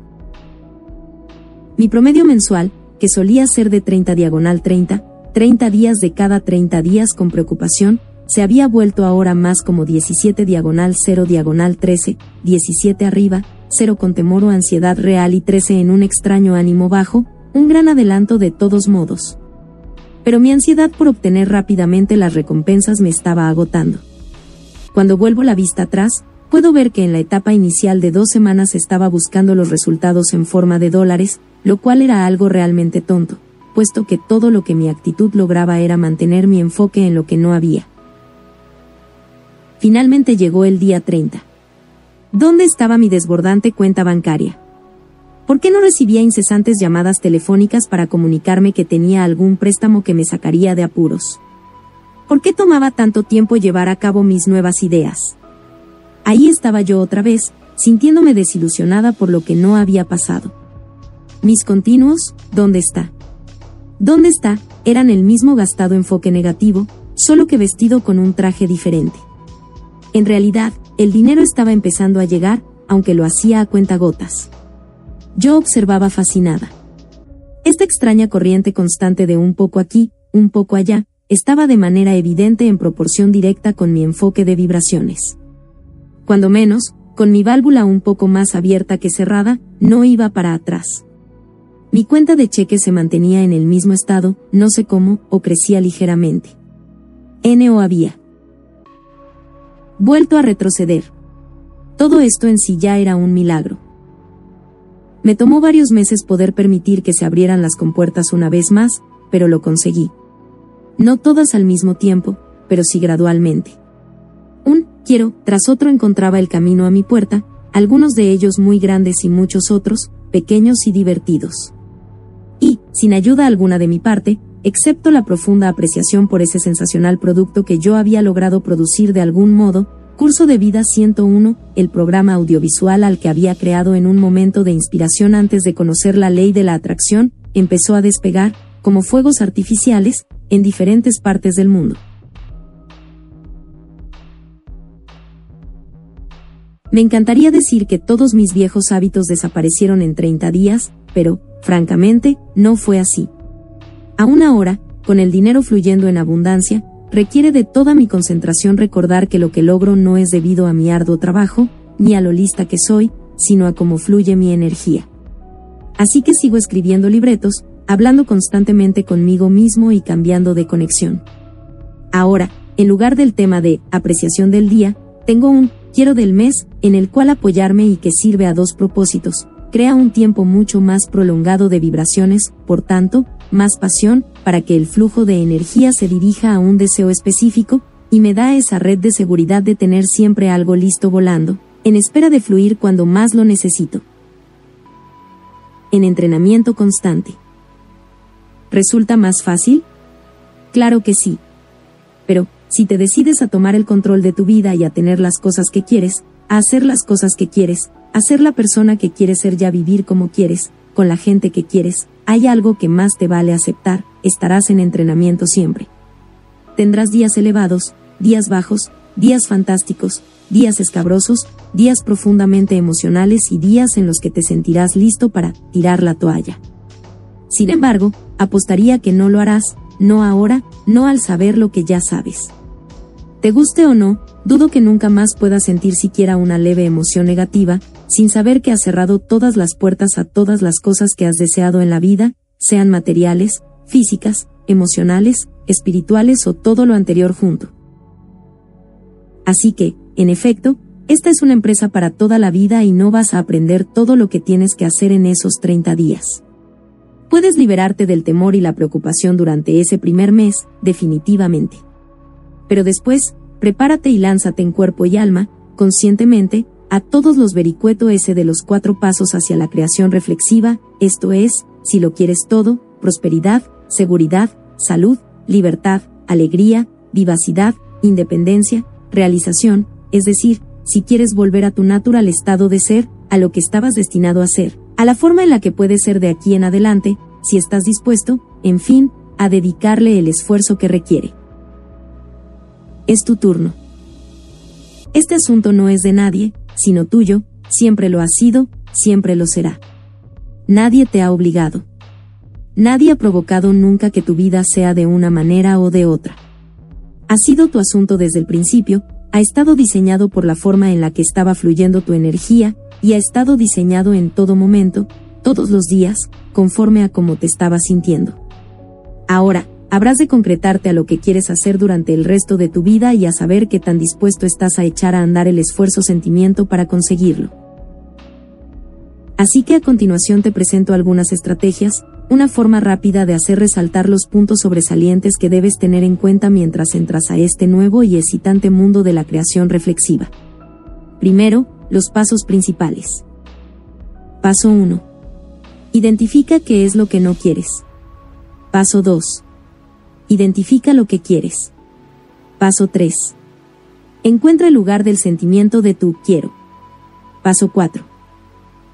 Speaker 1: Mi promedio mensual, que solía ser de 30 diagonal 30, 30 días de cada 30 días con preocupación, se había vuelto ahora más como 17 diagonal 0 diagonal 13, 17 arriba, 0 con temor o ansiedad real y 13 en un extraño ánimo bajo, un gran adelanto de todos modos. Pero mi ansiedad por obtener rápidamente las recompensas me estaba agotando. Cuando vuelvo la vista atrás, puedo ver que en la etapa inicial de dos semanas estaba buscando los resultados en forma de dólares, lo cual era algo realmente tonto, puesto que todo lo que mi actitud lograba era mantener mi enfoque en lo que no había. Finalmente llegó el día 30. ¿Dónde estaba mi desbordante cuenta bancaria? ¿Por qué no recibía incesantes llamadas telefónicas para comunicarme que tenía algún préstamo que me sacaría de apuros? ¿Por qué tomaba tanto tiempo llevar a cabo mis nuevas ideas? Ahí estaba yo otra vez, sintiéndome desilusionada por lo que no había pasado. Mis continuos, ¿dónde está? ¿Dónde está? Eran el mismo gastado enfoque negativo, solo que vestido con un traje diferente. En realidad, el dinero estaba empezando a llegar, aunque lo hacía a cuentagotas. Yo observaba fascinada. Esta extraña corriente constante de un poco aquí, un poco allá, estaba de manera evidente en proporción directa con mi enfoque de vibraciones. Cuando menos, con mi válvula un poco más abierta que cerrada, no iba para atrás. Mi cuenta de cheque se mantenía en el mismo estado, no sé cómo, o crecía ligeramente. N o había. Vuelto a retroceder. Todo esto en sí ya era un milagro. Me tomó varios meses poder permitir que se abrieran las compuertas una vez más, pero lo conseguí. No todas al mismo tiempo, pero sí gradualmente. Un quiero, tras otro encontraba el camino a mi puerta, algunos de ellos muy grandes y muchos otros, pequeños y divertidos. Y, sin ayuda alguna de mi parte, excepto la profunda apreciación por ese sensacional producto que yo había logrado producir de algún modo, Curso de Vida 101, el programa audiovisual al que había creado en un momento de inspiración antes de conocer la ley de la atracción, empezó a despegar, como fuegos artificiales, en diferentes partes del mundo. Me encantaría decir que todos mis viejos hábitos desaparecieron en 30 días, pero, francamente, no fue así. Aún ahora, con el dinero fluyendo en abundancia, requiere de toda mi concentración recordar que lo que logro no es debido a mi arduo trabajo, ni a lo lista que soy, sino a cómo fluye mi energía. Así que sigo escribiendo libretos, hablando constantemente conmigo mismo y cambiando de conexión. Ahora, en lugar del tema de apreciación del día, tengo un quiero del mes, en el cual apoyarme y que sirve a dos propósitos. Crea un tiempo mucho más prolongado de vibraciones, por tanto, más pasión, para que el flujo de energía se dirija a un deseo específico, y me da esa red de seguridad de tener siempre algo listo volando, en espera de fluir cuando más lo necesito. En entrenamiento constante. ¿Resulta más fácil? Claro que sí. Pero, si te decides a tomar el control de tu vida y a tener las cosas que quieres, a hacer las cosas que quieres, a ser la persona que quieres ser y a vivir como quieres, con la gente que quieres, hay algo que más te vale aceptar, estarás en entrenamiento siempre. Tendrás días elevados, días bajos, días fantásticos, días escabrosos, días profundamente emocionales y días en los que te sentirás listo para tirar la toalla. Sin embargo, apostaría que no lo harás, no ahora, no al saber lo que ya sabes. Te guste o no, dudo que nunca más puedas sentir siquiera una leve emoción negativa, sin saber que has cerrado todas las puertas a todas las cosas que has deseado en la vida, sean materiales, físicas, emocionales, espirituales o todo lo anterior junto. Así que, en efecto, esta es una empresa para toda la vida y no vas a aprender todo lo que tienes que hacer en esos 30 días. Puedes liberarte del temor y la preocupación durante ese primer mes, definitivamente. Pero después, prepárate y lánzate en cuerpo y alma, conscientemente, a todos los vericuetos ese de los cuatro pasos hacia la creación reflexiva, esto es, si lo quieres todo, prosperidad, seguridad, salud, libertad, alegría, vivacidad, independencia, realización, es decir, si quieres volver a tu natural estado de ser, a lo que estabas destinado a ser, a la forma en la que puedes ser de aquí en adelante, si estás dispuesto, en fin, a dedicarle el esfuerzo que requiere. Es tu turno. Este asunto no es de nadie, sino tuyo, siempre lo ha sido, siempre lo será. Nadie te ha obligado. Nadie ha provocado nunca que tu vida sea de una manera o de otra. Ha sido tu asunto desde el principio, ha estado diseñado por la forma en la que estaba fluyendo tu energía, y ha estado diseñado en todo momento, todos los días, conforme a cómo te estabas sintiendo. Ahora, habrás de concretarte a lo que quieres hacer durante el resto de tu vida y a saber qué tan dispuesto estás a echar a andar el esfuerzo sentimiento para conseguirlo. Así que a continuación te presento algunas estrategias, una forma rápida de hacer resaltar los puntos sobresalientes que debes tener en cuenta mientras entras a este nuevo y excitante mundo de la creación reflexiva. Primero, los pasos principales. Paso 1. Identifica qué es lo que no quieres. Paso 2. Identifica lo que quieres. Paso 3. Encuentra el lugar del sentimiento de tu quiero. Paso 4.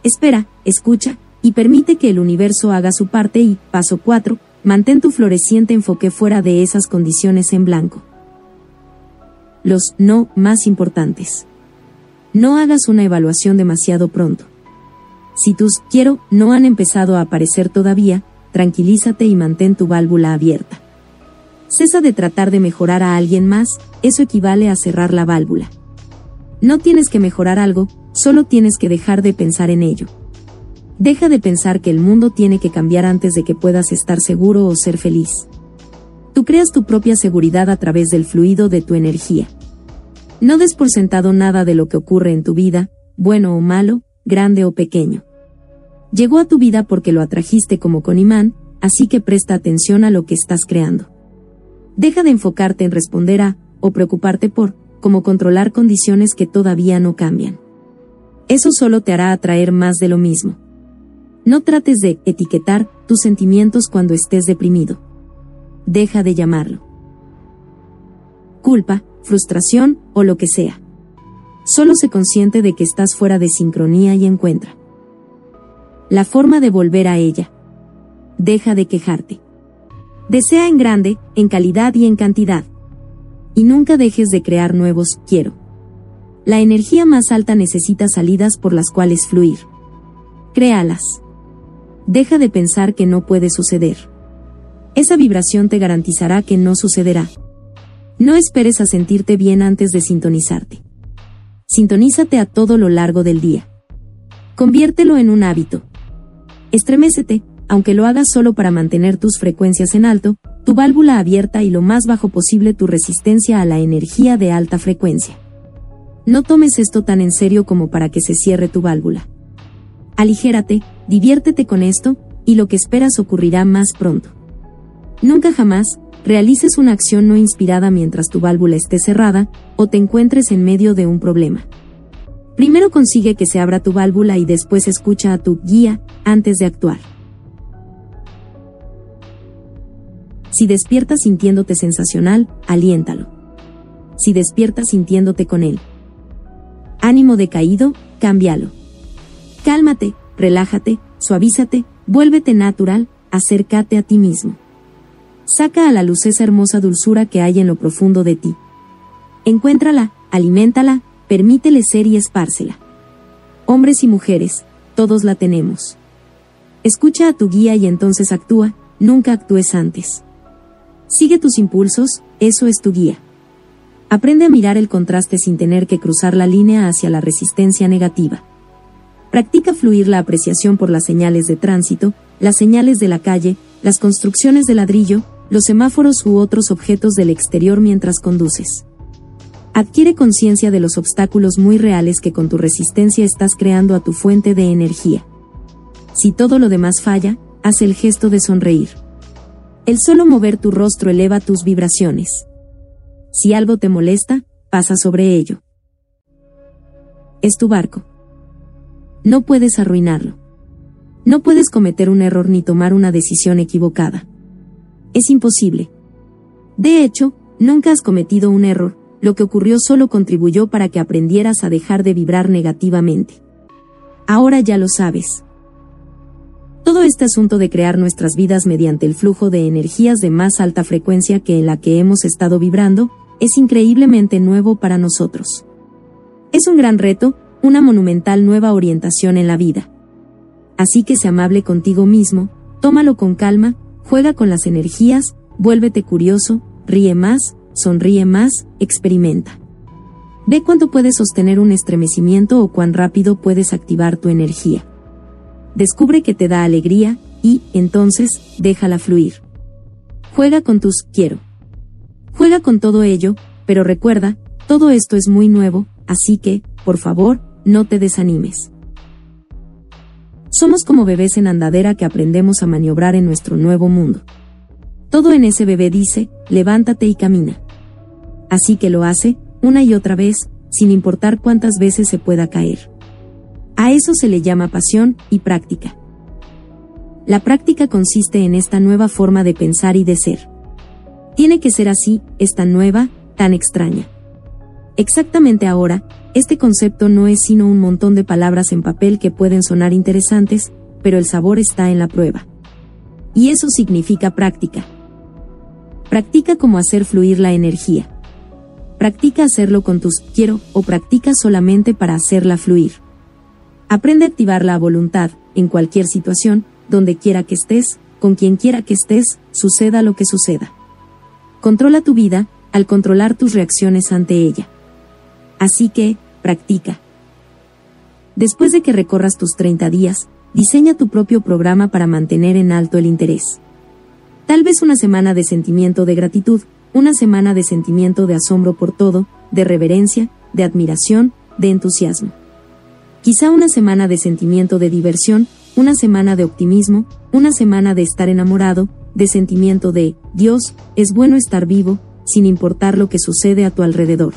Speaker 1: Espera, escucha, y permite que el universo haga su parte y, paso 4, mantén tu floreciente enfoque fuera de esas condiciones en blanco. Los no más importantes. No hagas una evaluación demasiado pronto. Si tus quiero no han empezado a aparecer todavía, tranquilízate y mantén tu válvula abierta. Cesa de tratar de mejorar a alguien más, eso equivale a cerrar la válvula. No tienes que mejorar algo, solo tienes que dejar de pensar en ello. Deja de pensar que el mundo tiene que cambiar antes de que puedas estar seguro o ser feliz. Tú creas tu propia seguridad a través del fluido de tu energía. No des por sentado nada de lo que ocurre en tu vida, bueno o malo, grande o pequeño. Llegó a tu vida porque lo atrajiste como con imán, así que presta atención a lo que estás creando. Deja de enfocarte en responder a, o preocuparte por, como controlar condiciones que todavía no cambian. Eso solo te hará atraer más de lo mismo. No trates de etiquetar tus sentimientos cuando estés deprimido. Deja de llamarlo. Culpa, frustración o lo que sea. Solo se consciente de que estás fuera de sincronía y encuentra la forma de volver a ella. Deja de quejarte. Desea en grande, en calidad y en cantidad. Y nunca dejes de crear nuevos quiero. La energía más alta necesita salidas por las cuales fluir. Créalas. Deja de pensar que no puede suceder. Esa vibración te garantizará que no sucederá. No esperes a sentirte bien antes de sintonizarte. Sintonízate a todo lo largo del día. Conviértelo en un hábito. Estremécete, aunque lo hagas solo para mantener tus frecuencias en alto, tu válvula abierta y lo más bajo posible tu resistencia a la energía de alta frecuencia. No tomes esto tan en serio como para que se cierre tu válvula. Aligérate, diviértete con esto, y lo que esperas ocurrirá más pronto. Nunca jamás, realices una acción no inspirada mientras tu válvula esté cerrada, o te encuentres en medio de un problema. Primero consigue que se abra tu válvula y después escucha a tu guía, antes de actuar. Si despiertas sintiéndote sensacional, aliéntalo. Si despiertas sintiéndote con él. Ánimo decaído, cámbialo. Cálmate, relájate, suavízate, vuélvete natural, acércate a ti mismo. Saca a la luz esa hermosa dulzura que hay en lo profundo de ti. Encuéntrala, aliméntala, permítele ser y espárcela. Hombres y mujeres, todos la tenemos. Escucha a tu guía y entonces actúa, nunca actúes antes. Sigue tus impulsos, eso es tu guía. Aprende a mirar el contraste sin tener que cruzar la línea hacia la resistencia negativa. Practica fluir la apreciación por las señales de tránsito, las señales de la calle, las construcciones de ladrillo, los semáforos u otros objetos del exterior mientras conduces. Adquiere conciencia de los obstáculos muy reales que con tu resistencia estás creando a tu fuente de energía. Si todo lo demás falla, haz el gesto de sonreír. El solo mover tu rostro eleva tus vibraciones. Si algo te molesta, pasa sobre ello. Es tu barco. No puedes arruinarlo. No puedes cometer un error ni tomar una decisión equivocada. Es imposible. De hecho, nunca has cometido un error, lo que ocurrió solo contribuyó para que aprendieras a dejar de vibrar negativamente. Ahora ya lo sabes. Todo este asunto de crear nuestras vidas mediante el flujo de energías de más alta frecuencia que en la que hemos estado vibrando, es increíblemente nuevo para nosotros. Es un gran reto, una monumental nueva orientación en la vida. Así que sé amable contigo mismo, tómalo con calma, Juega con las energías, vuélvete curioso, ríe más, sonríe más, experimenta. Ve cuánto puedes sostener un estremecimiento o cuán rápido puedes activar tu energía. Descubre que te da alegría, y, entonces, déjala fluir. Juega con tus quiero. Juega con todo ello, pero recuerda, todo esto es muy nuevo, así que, por favor, no te desanimes. Somos como bebés en andadera que aprendemos a maniobrar en nuestro nuevo mundo. Todo en ese bebé dice, levántate y camina. Así que lo hace, una y otra vez, sin importar cuántas veces se pueda caer. A eso se le llama pasión y práctica. La práctica consiste en esta nueva forma de pensar y de ser. Tiene que ser así, es tan nueva, tan extraña. Exactamente ahora, este concepto no es sino un montón de palabras en papel que pueden sonar interesantes, pero el sabor está en la prueba. Y eso significa práctica. Practica cómo hacer fluir la energía. Practica hacerlo con tus quiero o practica solamente para hacerla fluir. Aprende a activar la voluntad, en cualquier situación, donde quiera que estés, con quien quiera que estés, suceda lo que suceda. Controla tu vida, al controlar tus reacciones ante ella. Así que, practica. Después de que recorras tus 30 días, diseña tu propio programa para mantener en alto el interés. Tal vez una semana de sentimiento de gratitud, una semana de sentimiento de asombro por todo, de reverencia, de admiración, de entusiasmo. Quizá una semana de sentimiento de diversión, una semana de optimismo, una semana de estar enamorado, de sentimiento de, Dios, es bueno estar vivo, sin importar lo que sucede a tu alrededor.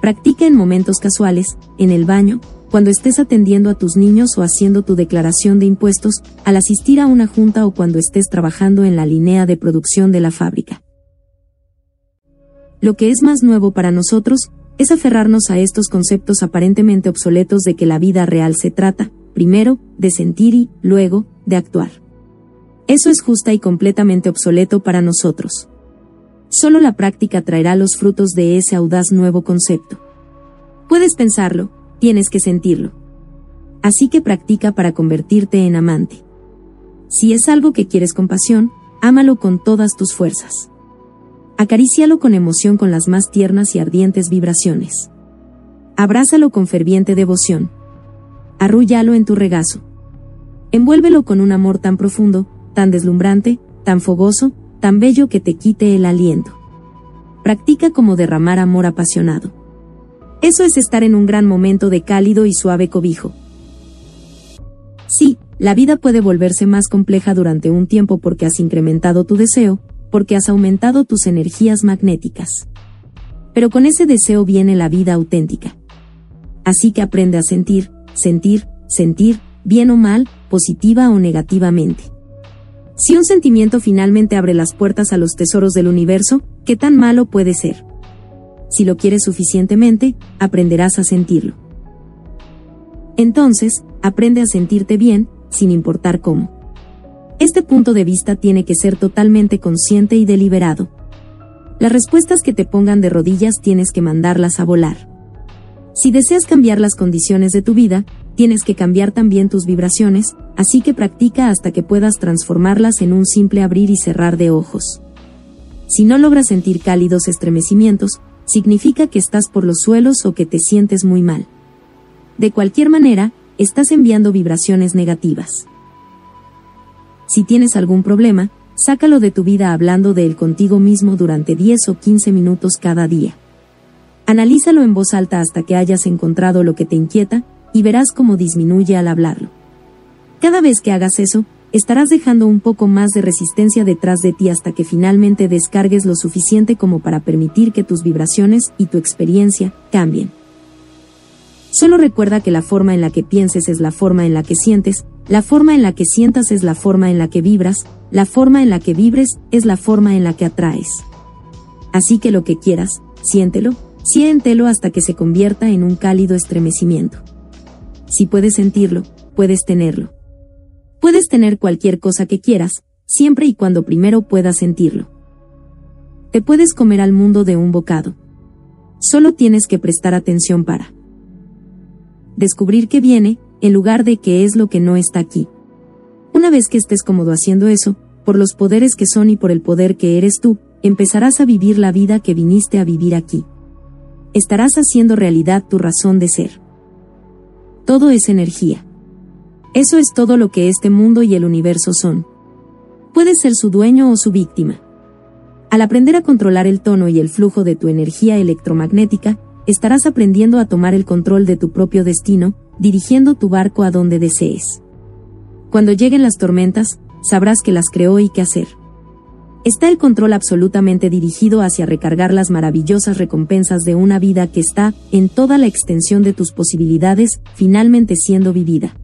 Speaker 1: Practica en momentos casuales, en el baño, cuando estés atendiendo a tus niños o haciendo tu declaración de impuestos, al asistir a una junta o cuando estés trabajando en la línea de producción de la fábrica. Lo que es más nuevo para nosotros, es aferrarnos a estos conceptos aparentemente obsoletos de que la vida real se trata, primero, de sentir y, luego, de actuar. Eso es justa y completamente obsoleto para nosotros. Solo la práctica traerá los frutos de ese audaz nuevo concepto. Puedes pensarlo, tienes que sentirlo. Así que practica para convertirte en amante. Si es algo que quieres con pasión, ámalo con todas tus fuerzas. Acarícialo con emoción con las más tiernas y ardientes vibraciones. Abrázalo con ferviente devoción. Arrúllalo en tu regazo. Envuélvelo con un amor tan profundo, tan deslumbrante, tan fogoso, tan bello que te quite el aliento. Practica como derramar amor apasionado. Eso es estar en un gran momento de cálido y suave cobijo. Sí, la vida puede volverse más compleja durante un tiempo porque has incrementado tu deseo, porque has aumentado tus energías magnéticas. Pero con ese deseo viene la vida auténtica. Así que aprende a sentir, sentir, sentir, bien o mal, positiva o negativamente. Si un sentimiento finalmente abre las puertas a los tesoros del universo, ¿qué tan malo puede ser? Si lo quieres suficientemente, aprenderás a sentirlo. Entonces, aprende a sentirte bien, sin importar cómo. Este punto de vista tiene que ser totalmente consciente y deliberado. Las respuestas que te pongan de rodillas tienes que mandarlas a volar. Si deseas cambiar las condiciones de tu vida, tienes que cambiar también tus vibraciones, así que practica hasta que puedas transformarlas en un simple abrir y cerrar de ojos. Si no logras sentir cálidos estremecimientos, significa que estás por los suelos o que te sientes muy mal. De cualquier manera, estás enviando vibraciones negativas. Si tienes algún problema, sácalo de tu vida hablando de él contigo mismo durante 10 o 15 minutos cada día. Analízalo en voz alta hasta que hayas encontrado lo que te inquieta, y verás cómo disminuye al hablarlo. Cada vez que hagas eso, estarás dejando un poco más de resistencia detrás de ti hasta que finalmente descargues lo suficiente como para permitir que tus vibraciones y tu experiencia cambien. Solo recuerda que la forma en la que pienses es la forma en la que sientes, la forma en la que sientas es la forma en la que vibras, la forma en la que vibres es la forma en la que atraes. Así que lo que quieras, siéntelo, siéntelo hasta que se convierta en un cálido estremecimiento. Si puedes sentirlo, puedes tenerlo. Puedes tener cualquier cosa que quieras, siempre y cuando primero puedas sentirlo. Te puedes comer al mundo de un bocado. Solo tienes que prestar atención para descubrir que viene, en lugar de que es lo que no está aquí. Una vez que estés cómodo haciendo eso, por los poderes que son y por el poder que eres tú, empezarás a vivir la vida que viniste a vivir aquí. Estarás haciendo realidad tu razón de ser. Todo es energía. Eso es todo lo que este mundo y el universo son. Puedes ser su dueño o su víctima. Al aprender a controlar el tono y el flujo de tu energía electromagnética, estarás aprendiendo a tomar el control de tu propio destino, dirigiendo tu barco a donde desees. Cuando lleguen las tormentas, sabrás que las creó y qué hacer. Está el control absolutamente dirigido hacia recargar las maravillosas recompensas de una vida que está, en toda la extensión de tus posibilidades, finalmente siendo vivida.